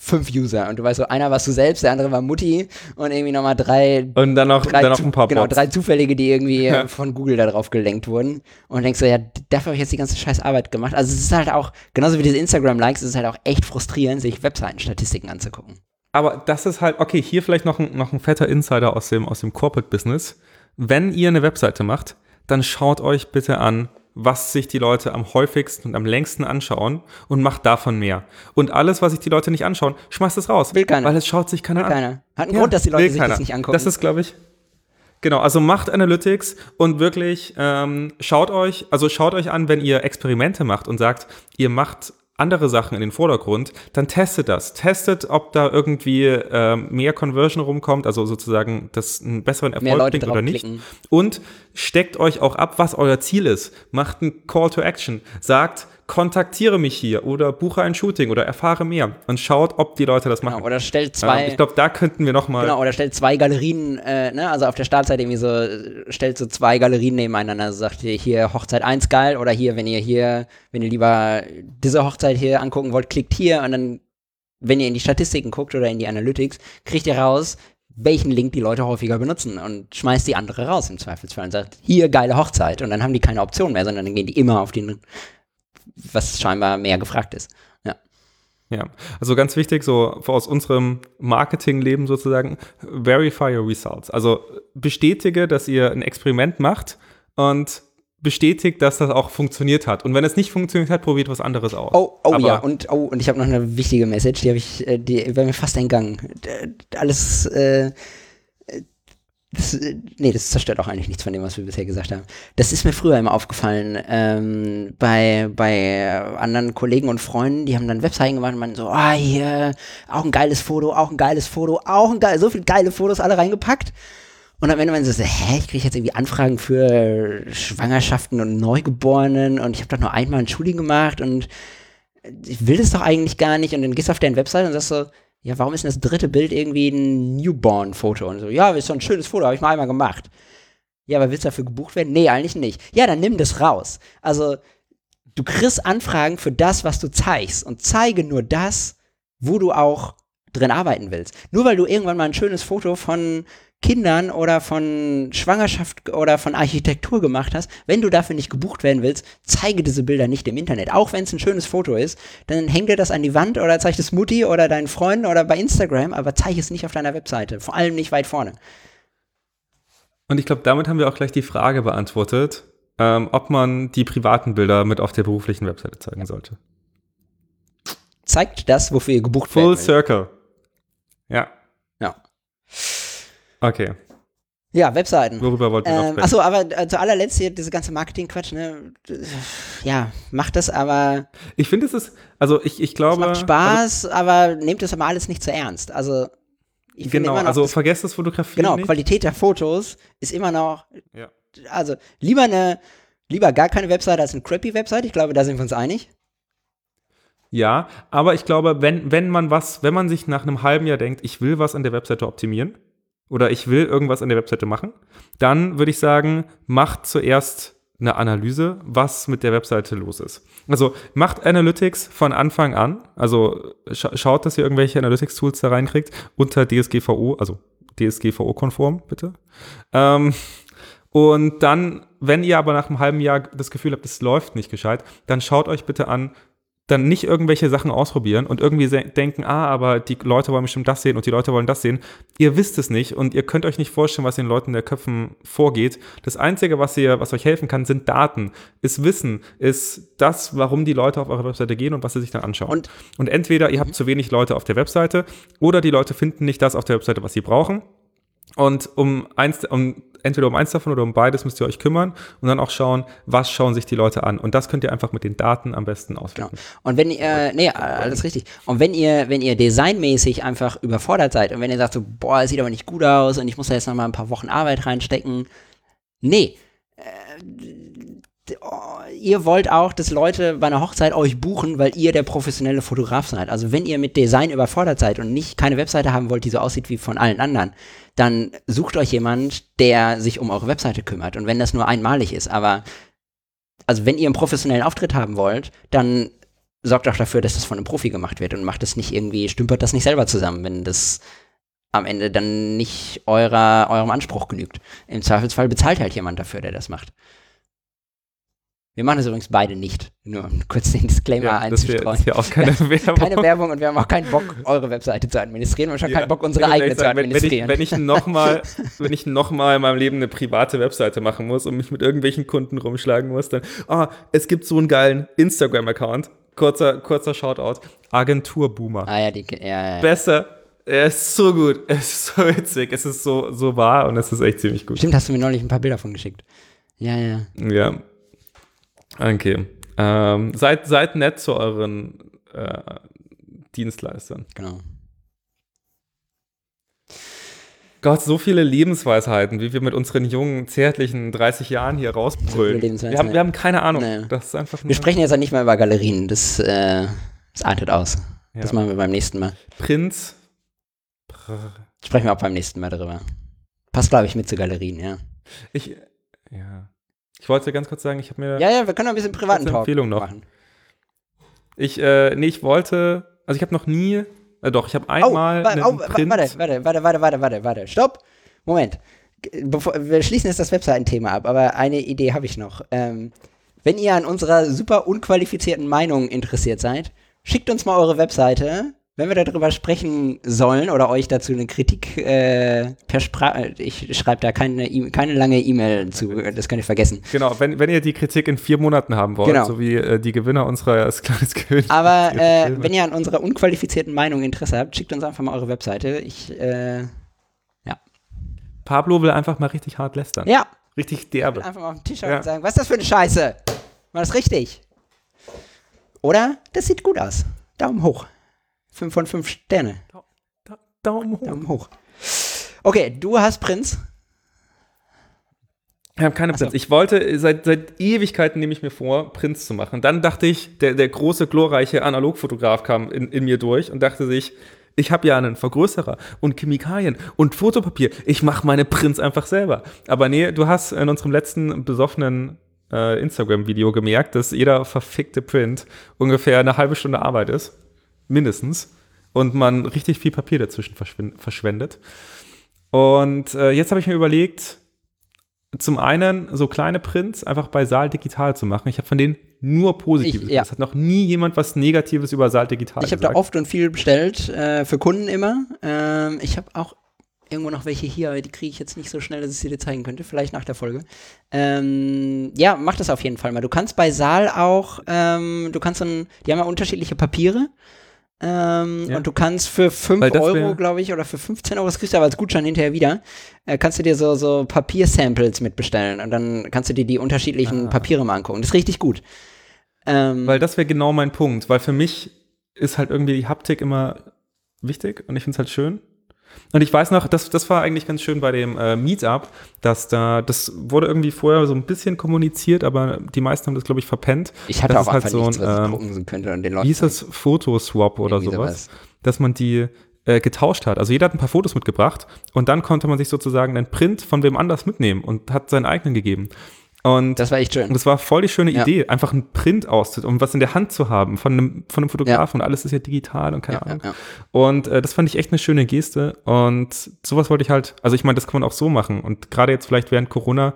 fünf User und du weißt so, einer warst du selbst, der andere war Mutti und irgendwie nochmal drei, Und dann noch, drei, dann noch ein paar genau, drei Zufällige, die irgendwie Ja. von Google da drauf gelenkt wurden und denkst so, ja, dafür habe ich jetzt die ganze scheiß Arbeit gemacht. Also es ist halt auch, genauso wie diese Instagram-Likes, es ist halt auch echt frustrierend, sich Webseitenstatistiken anzugucken. Aber das ist halt, okay, hier vielleicht noch ein, noch ein fetter Insider aus dem, aus dem Corporate Business. Wenn ihr eine Webseite macht, dann schaut euch bitte an, was sich die Leute am häufigsten und am längsten anschauen und macht davon mehr. Und alles, was sich die Leute nicht anschauen, schmeißt es raus. Will keiner. Weil es schaut sich keiner an. Keiner. Hat einen Ja, Grund, dass die Leute sich keiner. das nicht angucken. Das ist, glaube ich, genau. Also macht Analytics und wirklich ähm, schaut euch, also schaut euch an, wenn ihr Experimente macht und sagt, ihr macht andere Sachen in den Vordergrund, dann testet das. Testet, ob da irgendwie ähm, mehr Conversion rumkommt, also sozusagen das einen besseren Erfolg bringt oder nicht. draufklicken. Und steckt euch auch ab, was euer Ziel ist. Macht einen Call to Action. Sagt, kontaktiere mich hier oder buche ein Shooting oder erfahre mehr und schaut, ob die Leute das machen. Genau, oder stellt zwei, Ähm, ich glaube, da könnten wir noch mal Genau, oder stellt zwei Galerien, äh, ne, also auf der Startseite irgendwie so, stellt so zwei Galerien nebeneinander, also sagt ihr hier Hochzeit 1 geil oder hier, wenn ihr hier, wenn ihr lieber diese Hochzeit hier angucken wollt, klickt hier und dann, wenn ihr in die Statistiken guckt oder in die Analytics, kriegt ihr raus, welchen Link die Leute häufiger benutzen und schmeißt die andere raus im Zweifelsfall und sagt, hier geile Hochzeit und dann haben die keine Option mehr, sondern dann gehen die immer auf den, was scheinbar mehr gefragt ist. Ja. Ja, also ganz wichtig, so aus unserem Marketingleben sozusagen, verify your results. Also bestätige, dass ihr ein Experiment macht und bestätigt, dass das auch funktioniert hat. Und wenn es nicht funktioniert hat, probiert was anderes aus. Oh, oh Aber- ja, und, oh, und ich habe noch eine wichtige Message, die habe ich, äh, die war mir fast entgangen. Alles, äh, das, äh, nee, das zerstört auch eigentlich nichts von dem, was wir bisher gesagt haben. Das ist mir früher immer aufgefallen, ähm, bei, bei anderen Kollegen und Freunden, die haben dann Webseiten gemacht und man so, ah, hier, auch ein geiles Foto, auch ein geiles Foto, auch ein geil, so viele geile Fotos alle reingepackt. Und am Ende meinen sie so, hä, ich kriege jetzt irgendwie Anfragen für Schwangerschaften und Neugeborenen und ich habe doch nur einmal ein Schuli gemacht und ich will das doch eigentlich gar nicht. Und dann gehst du auf deren Website und sagst so, ja, warum ist denn das dritte Bild irgendwie ein Newborn-Foto? Und so, ja, ist doch ein schönes Foto, habe ich mal einmal gemacht. Ja, aber willst du dafür gebucht werden? Nee, eigentlich nicht. Ja, dann nimm das raus. Also, du kriegst Anfragen für das, was du zeigst und zeige nur das, wo du auch drin arbeiten willst. Nur weil du irgendwann mal ein schönes Foto von Kindern oder von Schwangerschaft oder von Architektur gemacht hast, wenn du dafür nicht gebucht werden willst, zeige diese Bilder nicht im Internet. Auch wenn es ein schönes Foto ist, dann häng dir das an die Wand oder zeig es Mutti oder deinen Freunden oder bei Instagram, aber zeige es nicht auf deiner Webseite. Vor allem nicht weit vorne. Und ich glaube, damit haben wir auch gleich die Frage beantwortet, ähm, ob man die privaten Bilder mit auf der beruflichen Webseite zeigen sollte. Zeigt das, wofür ihr gebucht Full werdet. Circle. Ja. Ja. Okay. Ja, Webseiten. Worüber wollten wir noch Ähm, sprechen? achso, aber äh, zu allerletzt hier diese ganze Marketing-Quatsch, ne? Ja, macht das aber, Ich finde, es ist, also ich, ich es glaube. macht Spaß, aber nehmt das aber alles nicht zu ernst. Also, ich Also, finde genau, immer noch, also das, vergesst das Fotografieren genau, nicht. Qualität der Fotos ist immer noch, Ja. also lieber eine, lieber gar keine Webseite als eine crappy Webseite. Ich glaube, da sind wir uns einig. Ja, aber ich glaube, wenn, wenn man was, wenn man sich nach einem halben Jahr denkt, ich will was an der Webseite optimieren oder ich will irgendwas an der Webseite machen, dann würde ich sagen, macht zuerst eine Analyse, was mit der Webseite los ist. Also macht Analytics von Anfang an, also scha schaut, dass ihr irgendwelche Analytics-Tools da reinkriegt unter DSGVO, also DSGVO-konform, bitte. Ähm, und dann, wenn ihr aber nach einem halben Jahr das Gefühl habt, es läuft nicht gescheit, dann schaut euch bitte an, dann nicht irgendwelche Sachen ausprobieren und irgendwie denken, ah, aber die Leute wollen bestimmt das sehen und die Leute wollen das sehen. Ihr wisst es nicht und ihr könnt euch nicht vorstellen, was den Leuten in der Köpfen vorgeht. Das Einzige, was ihr, was euch helfen kann, sind Daten, ist Wissen, ist das, warum die Leute auf eure Webseite gehen und was sie sich dann anschauen. Und- und entweder ihr habt zu wenig Leute auf der Webseite oder die Leute finden nicht das auf der Webseite, was sie brauchen. Und um eins, um, entweder um eins davon oder um beides müsst ihr euch kümmern und dann auch schauen, was schauen sich die Leute an. Und das könnt ihr einfach mit den Daten am besten Genau. auswerten. Und wenn ihr, nee, alles richtig. Und wenn ihr, wenn ihr designmäßig einfach überfordert seid und wenn ihr sagt so, boah, es sieht aber nicht gut aus und ich muss da jetzt noch mal ein paar Wochen Arbeit reinstecken, nee. Äh, oh, ihr wollt auch, dass Leute bei einer Hochzeit euch buchen, weil ihr der professionelle Fotograf seid. Also wenn ihr mit Design überfordert seid und nicht keine Webseite haben wollt, die so aussieht wie von allen anderen, dann sucht euch jemand, der sich um eure Webseite kümmert. Und wenn das nur einmalig ist, aber also wenn ihr einen professionellen Auftritt haben wollt, dann sorgt auch dafür, dass das von einem Profi gemacht wird und macht es nicht irgendwie, stümpert das nicht selber zusammen, wenn das am Ende dann nicht eurer, eurem Anspruch genügt. Im Zweifelsfall bezahlt halt jemand dafür, der das macht. Wir machen das übrigens beide nicht. Nur um kurz den Disclaimer Ja, das wäre einzustreuen. wär auch keine Werbung. Keine Werbung und wir haben auch keinen Bock, eure Webseite zu administrieren. Wir haben schon Ja, keinen Bock, unsere eigene ehrlich zu sagen, wenn, wenn ich, administrieren. wenn ich nochmal, noch mal in meinem Leben eine private Webseite machen muss und mich mit irgendwelchen Kunden rumschlagen muss, dann, ah, es gibt so einen geilen Instagram-Account. Kurzer, kurzer Shoutout. Agentur Boomer. ah ja, die, ja, ja. Besser. Er ist so gut. Es ist so witzig. Es ist so, so wahr und es ist echt ziemlich gut. Stimmt, hast du mir neulich ein paar Bilder von geschickt. Ja, ja. Ja. Okay. Ähm, seid, seid nett zu euren äh, Dienstleistern. Genau. Gott, so viele Lebensweisheiten, wie wir mit unseren jungen, zärtlichen 30 Jahren hier rausbrüllen. Wir haben, wir haben keine Ahnung. Nee. Das ist einfach Wir sprechen jetzt auch nicht mehr über Galerien. Das, äh, das artet aus. Das Ja. machen wir beim nächsten Mal. Prinz. Brr. Sprechen wir auch beim nächsten Mal darüber. Passt, glaube ich, mit zu Galerien, ja. Ich, ja. Ich wollte ganz kurz sagen, ich habe mir, Ja, ja, wir können noch ein bisschen privaten Talk Empfehlung noch. machen. ich, äh, nee, ich wollte, also ich habe noch nie, äh, doch, ich habe Oh, einmal oh, wa- Print. warte, warte, warte, warte, warte, warte, warte. Stopp. Moment. Bevor, wir schließen jetzt das Webseitenthema ab, aber eine Idee habe ich noch. Ähm, wenn ihr an unserer super unqualifizierten Meinung interessiert seid, schickt uns mal eure Webseite. Wenn wir darüber sprechen sollen oder euch dazu eine Kritik äh, per Sprache, ich schreibe da keine, e keine lange E-Mail zu, das könnt ihr vergessen. Genau, wenn, wenn ihr die Kritik in vier Monaten haben wollt, Genau. so wie äh, die Gewinner unserer kleines König. Aber äh, wenn ihr an unserer unqualifizierten Meinung Interesse habt, schickt uns einfach mal eure Webseite. Ich, äh, Pablo will einfach mal richtig hart lästern. ja, Richtig derbe. einfach mal auf den Tisch Ja. und sagen, was ist das für eine Scheiße? War das richtig? Oder? Das sieht gut aus. Daumen hoch. Fünf von fünf Sterne. Da, Daumen hoch. Daumen hoch. Okay, du hast Prinz. Ich habe keine so. Prinz. Ich wollte, seit, seit Ewigkeiten nehme ich mir vor, Prinz zu machen. Dann dachte ich, der, der große, glorreiche Analogfotograf kam in, in mir durch und dachte sich, ich habe ja einen Vergrößerer und Chemikalien und Fotopapier. Ich mache meine Prints einfach selber. Aber nee, du hast in unserem letzten besoffenen äh, Instagram-Video gemerkt, dass jeder verfickte Print ungefähr eine halbe Stunde Arbeit ist. Mindestens. Und man richtig viel Papier dazwischen verschwendet. Und äh, jetzt habe ich mir überlegt, zum einen so kleine Prints einfach bei Saal Digital zu machen. Ich habe von denen nur Positives. Ich- ja. Es hat noch nie jemand was Negatives über Saal Digital Ich habe da oft und viel bestellt, äh, für Kunden immer. Ähm, ich habe auch irgendwo noch welche hier, aber die kriege ich jetzt nicht so schnell, dass ich sie dir zeigen könnte. Vielleicht nach der Folge. Ähm, ja, mach das auf jeden Fall mal. Du kannst bei Saal auch, ähm, du kannst dann, die haben ja unterschiedliche Papiere. Ähm, Ja. Und du kannst für 5 Weil das Euro, glaube ich, oder für 15 Euro, das kriegst du aber als Gutschein hinterher wieder, äh, kannst du dir so, so Papiersamples mitbestellen und dann kannst du dir die unterschiedlichen Papiere mal angucken. Das ist richtig gut. Ähm, Weil das wäre genau mein Punkt, weil für mich ist halt irgendwie die Haptik immer wichtig und ich finde es halt schön. Und ich weiß noch, das, das war eigentlich ganz schön bei dem äh, Meetup, dass da, das wurde irgendwie vorher so ein bisschen kommuniziert, aber die meisten haben das, glaube ich, verpennt. ich hatte das auch ist halt so nichts, ein, ähm, drucken könnte und den Leuten Wie hieß das? Fotoswap oder sowas, sowas. dass man die äh, getauscht hat. Also jeder hat ein paar Fotos mitgebracht und dann konnte man sich sozusagen einen Print von wem anders mitnehmen und hat seinen eigenen gegeben. Und Das war echt schön. und das war voll die schöne Ja. Idee, einfach einen Print auszudrucken, um was in der Hand zu haben von einem, von einem Fotografen und alles ist ja digital und keine Ja, Ahnung. ja, ja. Und äh, das fand ich echt eine schöne Geste und sowas wollte ich halt, also ich meine, das kann man auch so machen und gerade jetzt vielleicht während Corona,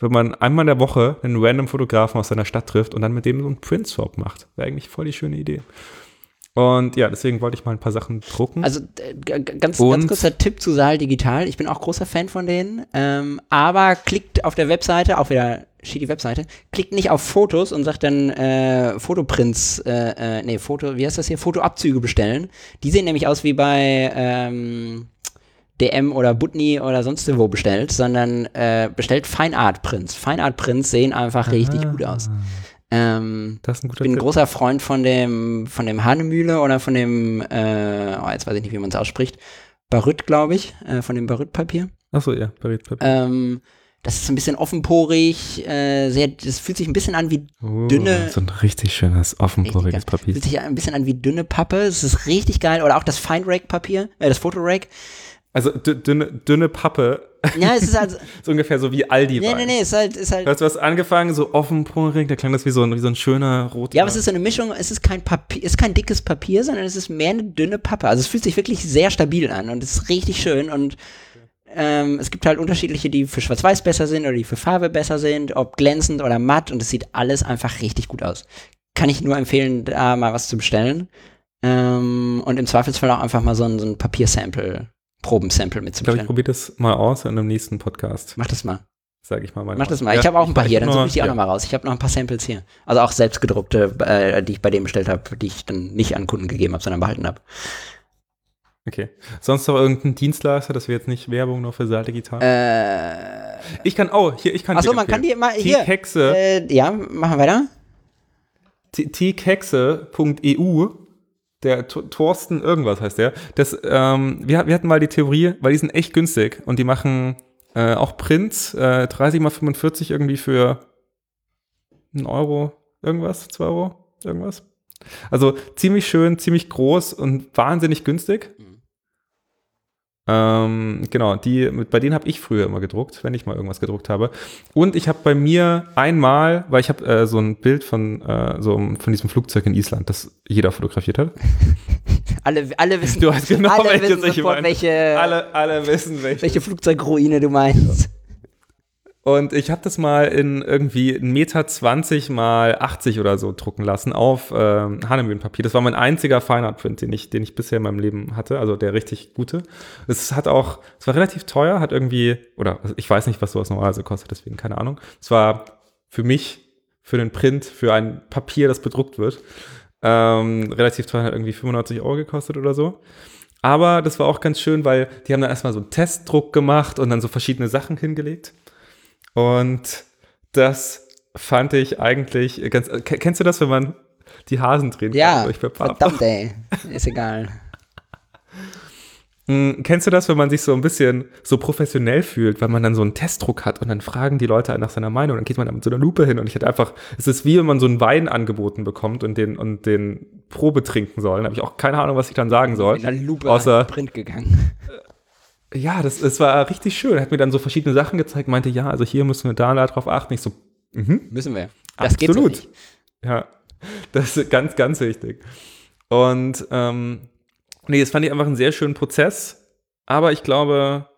wenn man einmal in der Woche einen random Fotografen aus seiner Stadt trifft und dann mit dem so einen Print-Swap macht, wäre eigentlich voll die schöne Idee. Und ja, deswegen wollte ich mal ein paar Sachen drucken. Also äh, ganz, Und- ganz kurzer Tipp zu Saal Digital. Ich bin auch großer Fan von denen. Ähm, aber klickt auf der Webseite, auch wieder die Webseite, klickt nicht auf Fotos und sagt dann äh, Fotoprints, äh, äh, nee, Foto, wie heißt das hier? Fotoabzüge bestellen. Die sehen nämlich aus wie bei ähm, DM oder Butni oder sonst wo bestellt, sondern äh, bestellt Fine Art Prints. Fine Art Prints sehen einfach richtig gut aus. Ähm, das ist ein ich guter bin ein Tipp. großer Freund von dem, von dem Hanemühle oder von dem, äh, oh, jetzt weiß ich nicht, wie man es ausspricht, Barüt, glaube ich, äh, von dem Barüt-Papier. Achso, ja, Paris. Ähm, das ist ein bisschen offenporig, äh, sehr, das fühlt sich ein bisschen an wie, Oh, dünne- So ein richtig schönes, offenporiges Richtig. Papier. fühlt sich ein bisschen an wie dünne Pappe. Es ist richtig geil. Oder auch das Fine Rake Papier, äh, das Fotorake. Also dü- dünne, dünne Pappe, Ja, es ist halt, so ungefähr so wie Aldi nee, nee, nee, es ist halt, ist halt, Du hast was angefangen, so offenporig, da klang das wie so ein, wie so ein schöner roter. Ja, aber es ist so eine Mischung, es ist kein Papier, es ist kein dickes Papier, sondern es ist mehr eine dünne Pappe. Also es fühlt sich wirklich sehr stabil an und es ist richtig schön und ähm, es gibt halt unterschiedliche, die für Schwarz-Weiß besser sind oder die für Farbe besser sind, ob glänzend oder matt und es sieht alles einfach richtig gut aus. Kann ich nur empfehlen, da mal was zu bestellen. Ähm, und im Zweifelsfall auch einfach mal so ein, so ein Papiersample, Probensample ich glaube, ich probiere das mal aus in einem nächsten Podcast, Mach das mal. sage ich mal. Mach das mal. Meinung. ich habe auch ein paar hier, dann suche ich die auch ja. noch mal raus. Ich habe noch ein paar Samples hier. Also auch selbstgedruckte, äh, die ich bei dem bestellt habe, die ich dann nicht an Kunden gegeben habe, sondern behalten habe. Okay. Sonst noch irgendein Dienstleister, das wäre jetzt nicht Werbung nur für Saal Digital. Äh, ich kann, oh, hier, ich kann achso, man kann die immer hier. T-Kexe, Äh, ja, machen wir weiter. Tkexe.eu, der Thorsten irgendwas heißt der. Das, ähm, wir, wir hatten mal die Theorie, weil die sind echt günstig und die machen äh, auch Prints, äh, 30 mal 45 irgendwie für einen Euro, irgendwas, 2 Euro, irgendwas. Also ziemlich schön, ziemlich groß und wahnsinnig günstig. Ähm, genau, die, bei denen habe ich früher immer gedruckt, wenn ich mal irgendwas gedruckt habe. Und ich habe bei mir einmal, weil ich habe äh, so ein Bild von, äh, so, von diesem Flugzeug in Island, das jeder fotografiert hat. Alle, alle wissen, Du weißt genau, alle welches wissen sofort, welche, Alle, alle wissen, welche. welche Flugzeugruine du meinst. Und ich habe das mal in irgendwie 1,20 Meter 20 mal 80 oder so drucken lassen auf ähm, Hanemühlenpapier. Das war mein einziger Fine Art Print, den ich, den ich bisher in meinem Leben hatte, also der richtig gute. Es hat auch, es war relativ teuer, hat irgendwie, oder ich weiß nicht, was sowas normalerweise kostet, deswegen keine Ahnung. Es war für mich, für den Print, für ein Papier, das bedruckt wird, ähm, relativ teuer, hat irgendwie 95 Euro gekostet oder so. Aber das war auch ganz schön, weil die haben dann erstmal so einen Testdruck gemacht und dann so verschiedene Sachen hingelegt. Und das fand ich eigentlich ganz. ke- Kennst du das, wenn man die Hasen drehen Ja, durch Papa? verdammt, ey. Ist egal. Mm, Kennst du das, wenn man sich so ein bisschen so professionell fühlt, weil man dann so einen Testdruck hat und dann fragen die Leute nach seiner Meinung, dann geht man da mit so einer Lupe hin und ich hätte einfach, es ist wie wenn man so einen Wein angeboten bekommt und den, und den Probe trinken soll. Dann habe ich auch keine Ahnung, was ich dann sagen soll. In der Lupe Außer- Print gegangen. Ja, das, das war richtig schön. Er hat mir dann so verschiedene Sachen gezeigt, meinte, ja, also hier müssen wir da drauf achten. Ich so, mhm. Müssen wir. Das geht so Absolut. nicht. Ja, das ist ganz, ganz wichtig. Und ähm, nee, das fand ich einfach einen sehr schönen Prozess. Aber ich glaube,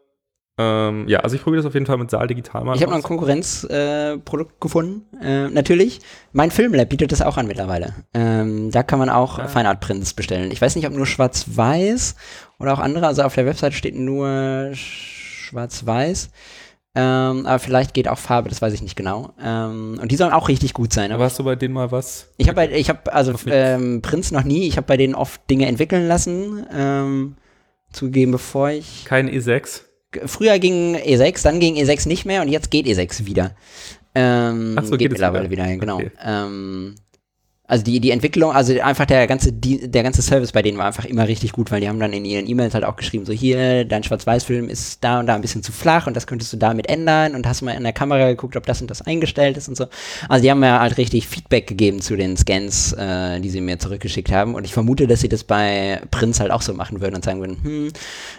Ähm, ja, also ich probiere das auf jeden Fall mit Saal Digital mal. Ich habe noch ein Konkurrenzprodukt äh, gefunden. Äh, natürlich, mein Filmlab bietet das auch an mittlerweile. Ähm, da kann man auch Ah. Fine Art Prints bestellen. Ich weiß nicht, ob nur schwarz-weiß oder auch andere. Also auf der Website steht nur schwarz-weiß. Ähm, aber vielleicht geht auch Farbe, das weiß ich nicht genau. Ähm, und die sollen auch richtig gut sein. Aber hast du bei denen mal was? Ich habe ich hab also ähm, Prints noch nie. Ich habe bei denen oft Dinge entwickeln lassen. Ähm, zugegeben, bevor ich Kein E E6? Früher ging E6, dann ging E6 nicht mehr und jetzt geht E6 wieder. Ähm, so, geht, geht mittlerweile wieder. wieder, genau. Okay. Ähm, also die, die Entwicklung, also einfach der ganze, die, der ganze Service bei denen war einfach immer richtig gut, weil die haben dann in ihren E-Mails halt auch geschrieben, so hier, dein Schwarz-Weiß-Film ist da und da ein bisschen zu flach und das könntest du damit ändern und hast mal in der Kamera geguckt, ob das und das eingestellt ist und so. Also die haben mir halt richtig Feedback gegeben zu den Scans, äh, die sie mir zurückgeschickt haben und ich vermute, dass sie das bei Prints halt auch so machen würden und sagen würden, hm,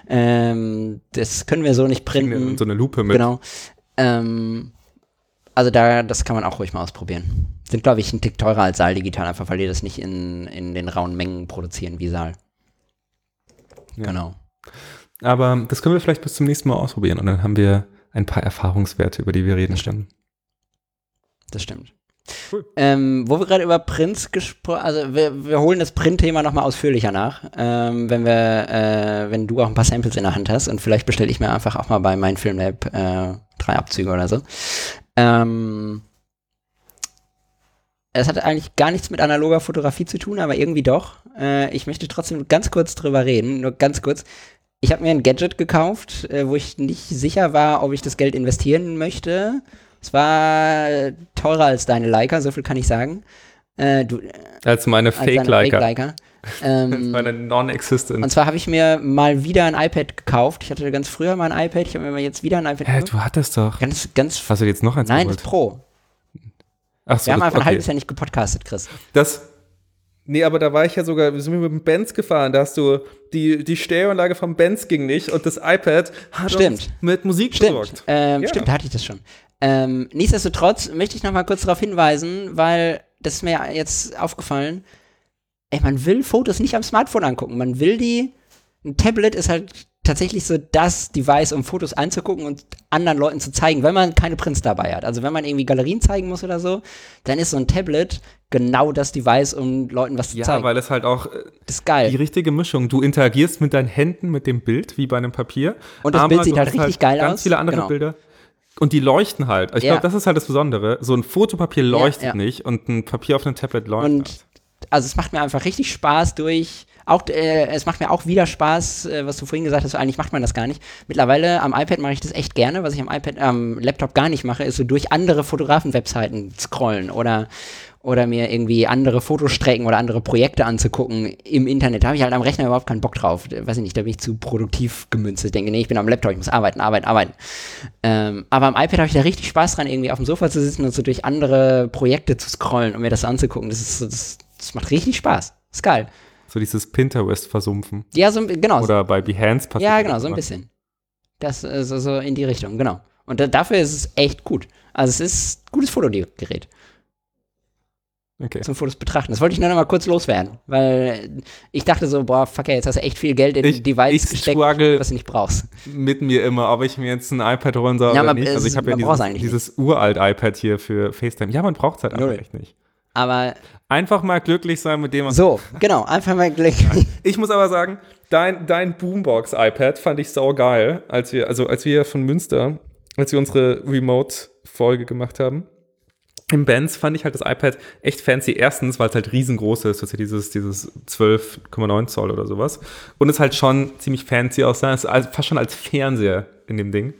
ähm, das können wir so nicht printen. So eine Lupe mit. Genau. Ähm, also da, das kann man auch ruhig mal ausprobieren. Sind, glaube ich, ein Tick teurer als Saal digital, einfach weil die das nicht in, in den rauen Mengen produzieren wie Saal. Ja. Genau. Aber das können wir vielleicht bis zum nächsten Mal ausprobieren und dann haben wir ein paar Erfahrungswerte, über die wir reden können. Das stimmt. Cool. Ähm, wo wir gerade über Prints gesprochen, also wir, wir holen das Print-Thema nochmal ausführlicher nach, ähm, wenn wir, äh, wenn du auch ein paar Samples in der Hand hast und vielleicht bestelle ich mir einfach auch mal bei meinem Filmlab äh, drei Abzüge oder so. Ähm, es hat eigentlich gar nichts mit analoger Fotografie zu tun, aber irgendwie doch. Äh, ich möchte trotzdem ganz kurz drüber reden, nur ganz kurz. Ich habe mir ein Gadget gekauft, äh, wo ich nicht sicher war, ob ich das Geld investieren möchte. Es war äh, teurer als deine Leica, so viel kann ich sagen. Äh, du, Als meine als deine Fake-Liker. Fake-Leica. Ähm, meine und Non-Existent. zwar habe ich mir mal wieder ein iPad gekauft. Ich hatte ganz früher mal ein iPad, ich habe mir mal jetzt wieder ein iPad Hä, gekauft. du hattest doch. Ganz, ganz. Hast du jetzt noch eins Nein, das geholt? Pro. Ach so, Wir haben das, einfach ein okay. halbes Jahr nicht gepodcastet, Chris. Das. Nee, aber da war ich ja sogar, wir sind mit dem Benz gefahren, da hast du, die, die Stereoanlage vom Benz ging nicht und das iPad hat Stimmt. uns mit Musik Stimmt, versorgt. ähm, Ja. stimmt, da hatte ich das schon. Ähm, nichtsdestotrotz möchte ich noch mal kurz darauf hinweisen, weil das ist mir jetzt aufgefallen. Ey, man will Fotos nicht am Smartphone angucken. Man will die. Ein Tablet ist halt tatsächlich so das Device, um Fotos anzugucken und anderen Leuten zu zeigen, wenn man keine Prints dabei hat. Also wenn man irgendwie Galerien zeigen muss oder so, dann ist so ein Tablet genau das Device, um Leuten was zu Ja, zeigen. weil es halt auch äh, das ist geil. die richtige Mischung. Du interagierst mit deinen Händen mit dem Bild, wie bei einem Papier. Und das aber Bild sieht halt richtig geil ganz aus. viele andere Genau. Bilder. Und die leuchten halt. Ich Ja. glaube, das ist halt das Besondere. So ein Fotopapier leuchtet ja. nicht und ein Papier auf einem Tablet leuchtet. Und also es macht mir einfach richtig Spaß durch. Auch, äh, es macht mir auch wieder Spaß, äh, was du vorhin gesagt hast, eigentlich macht man das gar nicht. Mittlerweile am iPad mache ich das echt gerne. Was ich am iPad, am Laptop gar nicht mache, ist so durch andere Fotografen-Webseiten scrollen oder, oder mir irgendwie andere Fotostrecken oder andere Projekte anzugucken im Internet. Da habe ich halt am Rechner überhaupt keinen Bock drauf. Äh, Weiß ich nicht, da bin ich zu produktiv gemünzt. Ich denke, nee, ich bin am Laptop, ich muss arbeiten, arbeiten, arbeiten. Ähm, aber am iPad habe ich da richtig Spaß dran, irgendwie auf dem Sofa zu sitzen und so durch andere Projekte zu scrollen und mir das anzugucken. Das ist das, das macht richtig Spaß. ist geil. So dieses Pinterest versumpfen. Ja, so genau. Oder bei Behance passiert. ja, genau, so ein bisschen. Das äh, so, so in die Richtung, genau. Und da, dafür ist es echt gut. Also es ist ein gutes Fotogerät Okay. zum Fotos betrachten. Das wollte ich nur noch mal kurz loswerden, weil ich dachte so, boah, fuck, jetzt hast du echt viel Geld in Ich- Device ich gesteckt, was du nicht brauchst. mit mir immer, ob ich mir jetzt ein iPad holen soll Ja, oder man- nicht. Also ich habe ja dieses, eigentlich dieses uralt iPad hier für FaceTime. Ja, man braucht es halt einfach echt nicht. Aber Einfach mal glücklich sein mit dem, was so, genau, einfach mal Glück. Ich muss aber sagen, dein, dein Boombox-iPad fand ich sau geil, als wir, also als wir von Münster, als wir unsere Remote-Folge gemacht haben. Im Benz fand ich halt das iPad echt fancy. Erstens, weil es halt riesengroß ist, das ist ja dieses, dieses 12,9 Zoll oder sowas. Und es halt schon ziemlich fancy aussah. Es ist fast schon als Fernseher in dem Ding.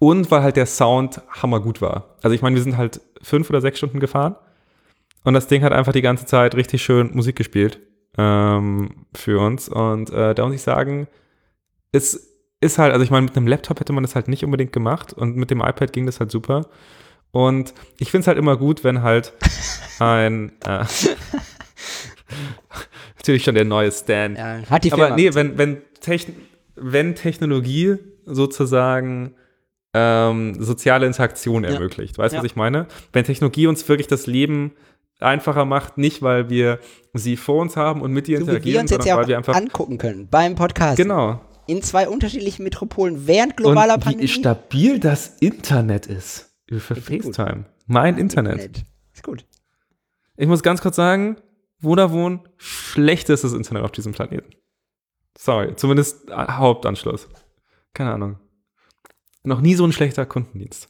Und weil halt der Sound hammergut war. Also ich meine, wir sind halt fünf oder sechs Stunden gefahren. Und das Ding hat einfach die ganze Zeit richtig schön Musik gespielt ähm, für uns. Und äh, da muss ich sagen, es ist halt, also ich meine, mit einem Laptop hätte man das halt nicht unbedingt gemacht und mit dem iPad ging das halt super. Und ich finde es halt immer gut, wenn halt ein äh, natürlich schon der neue Stan. Ja, hat die Aber Firma. nee, wenn, wenn, Techn wenn Technologie sozusagen ähm, soziale Interaktion Ja. ermöglicht. Weißt du, Ja. was ich meine? Wenn Technologie uns wirklich das Leben einfacher macht, nicht weil wir sie vor uns haben und mit ihr so wie wir interagieren, uns jetzt sondern ja weil auch wir einfach angucken können beim Podcast. Genau. in zwei unterschiedlichen Metropolen während globaler Und Pandemie. wie stabil das Internet ist. Für gut. FaceTime. Mein Internet. Ist gut. Ich muss ganz kurz sagen, Vodafone, schlechtestes Internet auf diesem Planeten. Sorry, zumindest Hauptanschluss. Keine Ahnung. Noch nie so ein schlechter Kundendienst.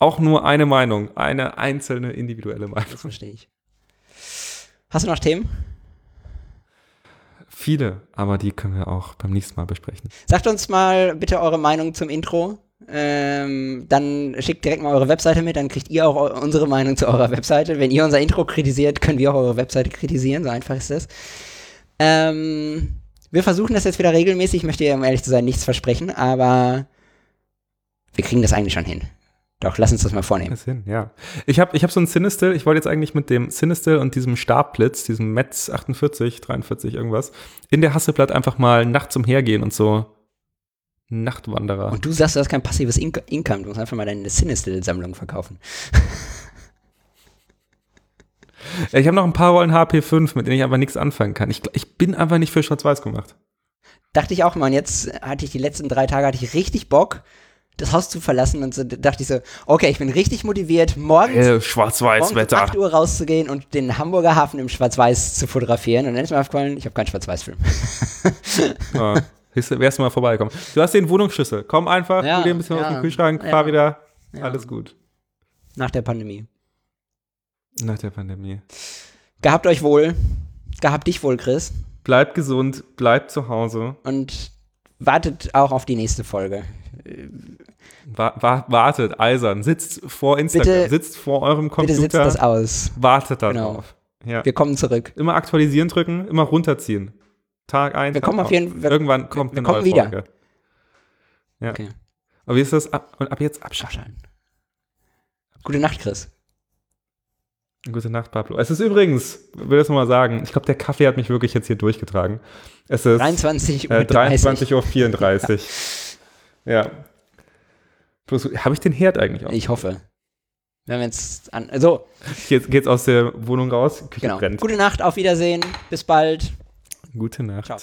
Auch nur eine Meinung, eine einzelne individuelle Meinung. Das verstehe ich. Hast du noch Themen? Viele, aber die können wir auch beim nächsten Mal besprechen. Sagt uns mal bitte eure Meinung zum Intro. Ähm, dann schickt direkt mal eure Webseite mit, dann kriegt ihr auch unsere Meinung zu eurer Webseite. Wenn ihr unser Intro kritisiert, können wir auch eure Webseite kritisieren, so einfach ist das. Ähm, wir versuchen das jetzt wieder regelmäßig, ich möchte dir, um ehrlich zu sein, nichts versprechen, aber wir kriegen das eigentlich schon hin. Doch, lass uns das mal vornehmen. Das hin, ja. Ich habe ich hab so ein Sinistil, ich wollte jetzt eigentlich mit dem Sinistil und diesem Stabblitz, diesem Metz 48, 43, irgendwas, in der Hasselblatt einfach mal nachts umhergehen und so Nachtwanderer. Und du sagst, du hast kein passives In Income, du musst einfach mal deine Sinistil-Sammlung verkaufen. ich habe noch ein paar Rollen HP5, mit denen ich aber nichts anfangen kann. Ich, ich bin einfach nicht für Schwarz-Weiß gemacht. dachte ich auch mal, und jetzt hatte ich die letzten drei Tage hatte ich richtig Bock, das Haus zu verlassen und so dachte ich so, okay, ich bin richtig motiviert, morgens, Äh, morgens um Schwarz-Weiß-Wetter. 8 Uhr rauszugehen und den Hamburger Hafen im Schwarz-Weiß zu fotografieren. Und dann ist mir aufgefallen, ich habe keinen Schwarz-Weiß-Film. Du, wärst du mal vorbeikommen. Du hast den Wohnungsschlüssel. Komm einfach, Ja, dir ein bisschen ja, aus dem Kühlschrank, ja. fahr wieder. Ja. Alles gut. Nach der Pandemie. Nach der Pandemie. Gehabt euch wohl. Gehabt dich wohl, Chris. Bleibt gesund, bleibt zu Hause. Und wartet auch auf die nächste Folge. Wa wa wartet, eisern, sitzt vor Instagram, Bitte- sitzt vor eurem Bitte Computer, sitzt das aus. wartet Genau. darauf. Ja. Wir kommen zurück. Immer aktualisieren drücken, immer runterziehen. Tag ein. Wir Tag kommen auf jeden Fall. Irgendwann kommt wir eine kommen neue wieder. Folge. Ja. Okay. Aber wie ist das? Ab, und ab jetzt abschalten. Gute Nacht, Chris. Gute Nacht, Pablo. Es ist übrigens, will das nochmal sagen, ich glaube, der Kaffee hat mich wirklich jetzt hier durchgetragen. Es ist 23 Uhr. äh, 23.34 Uhr. Ja. Bloß, Habe ich den Herd eigentlich auch? Ich hoffe. Wenn wir jetzt an. So, Jetzt geht's aus der Wohnung raus. Küche genau. brennt. Gute Nacht, auf Wiedersehen. Bis bald. Gute Nacht. Ciao.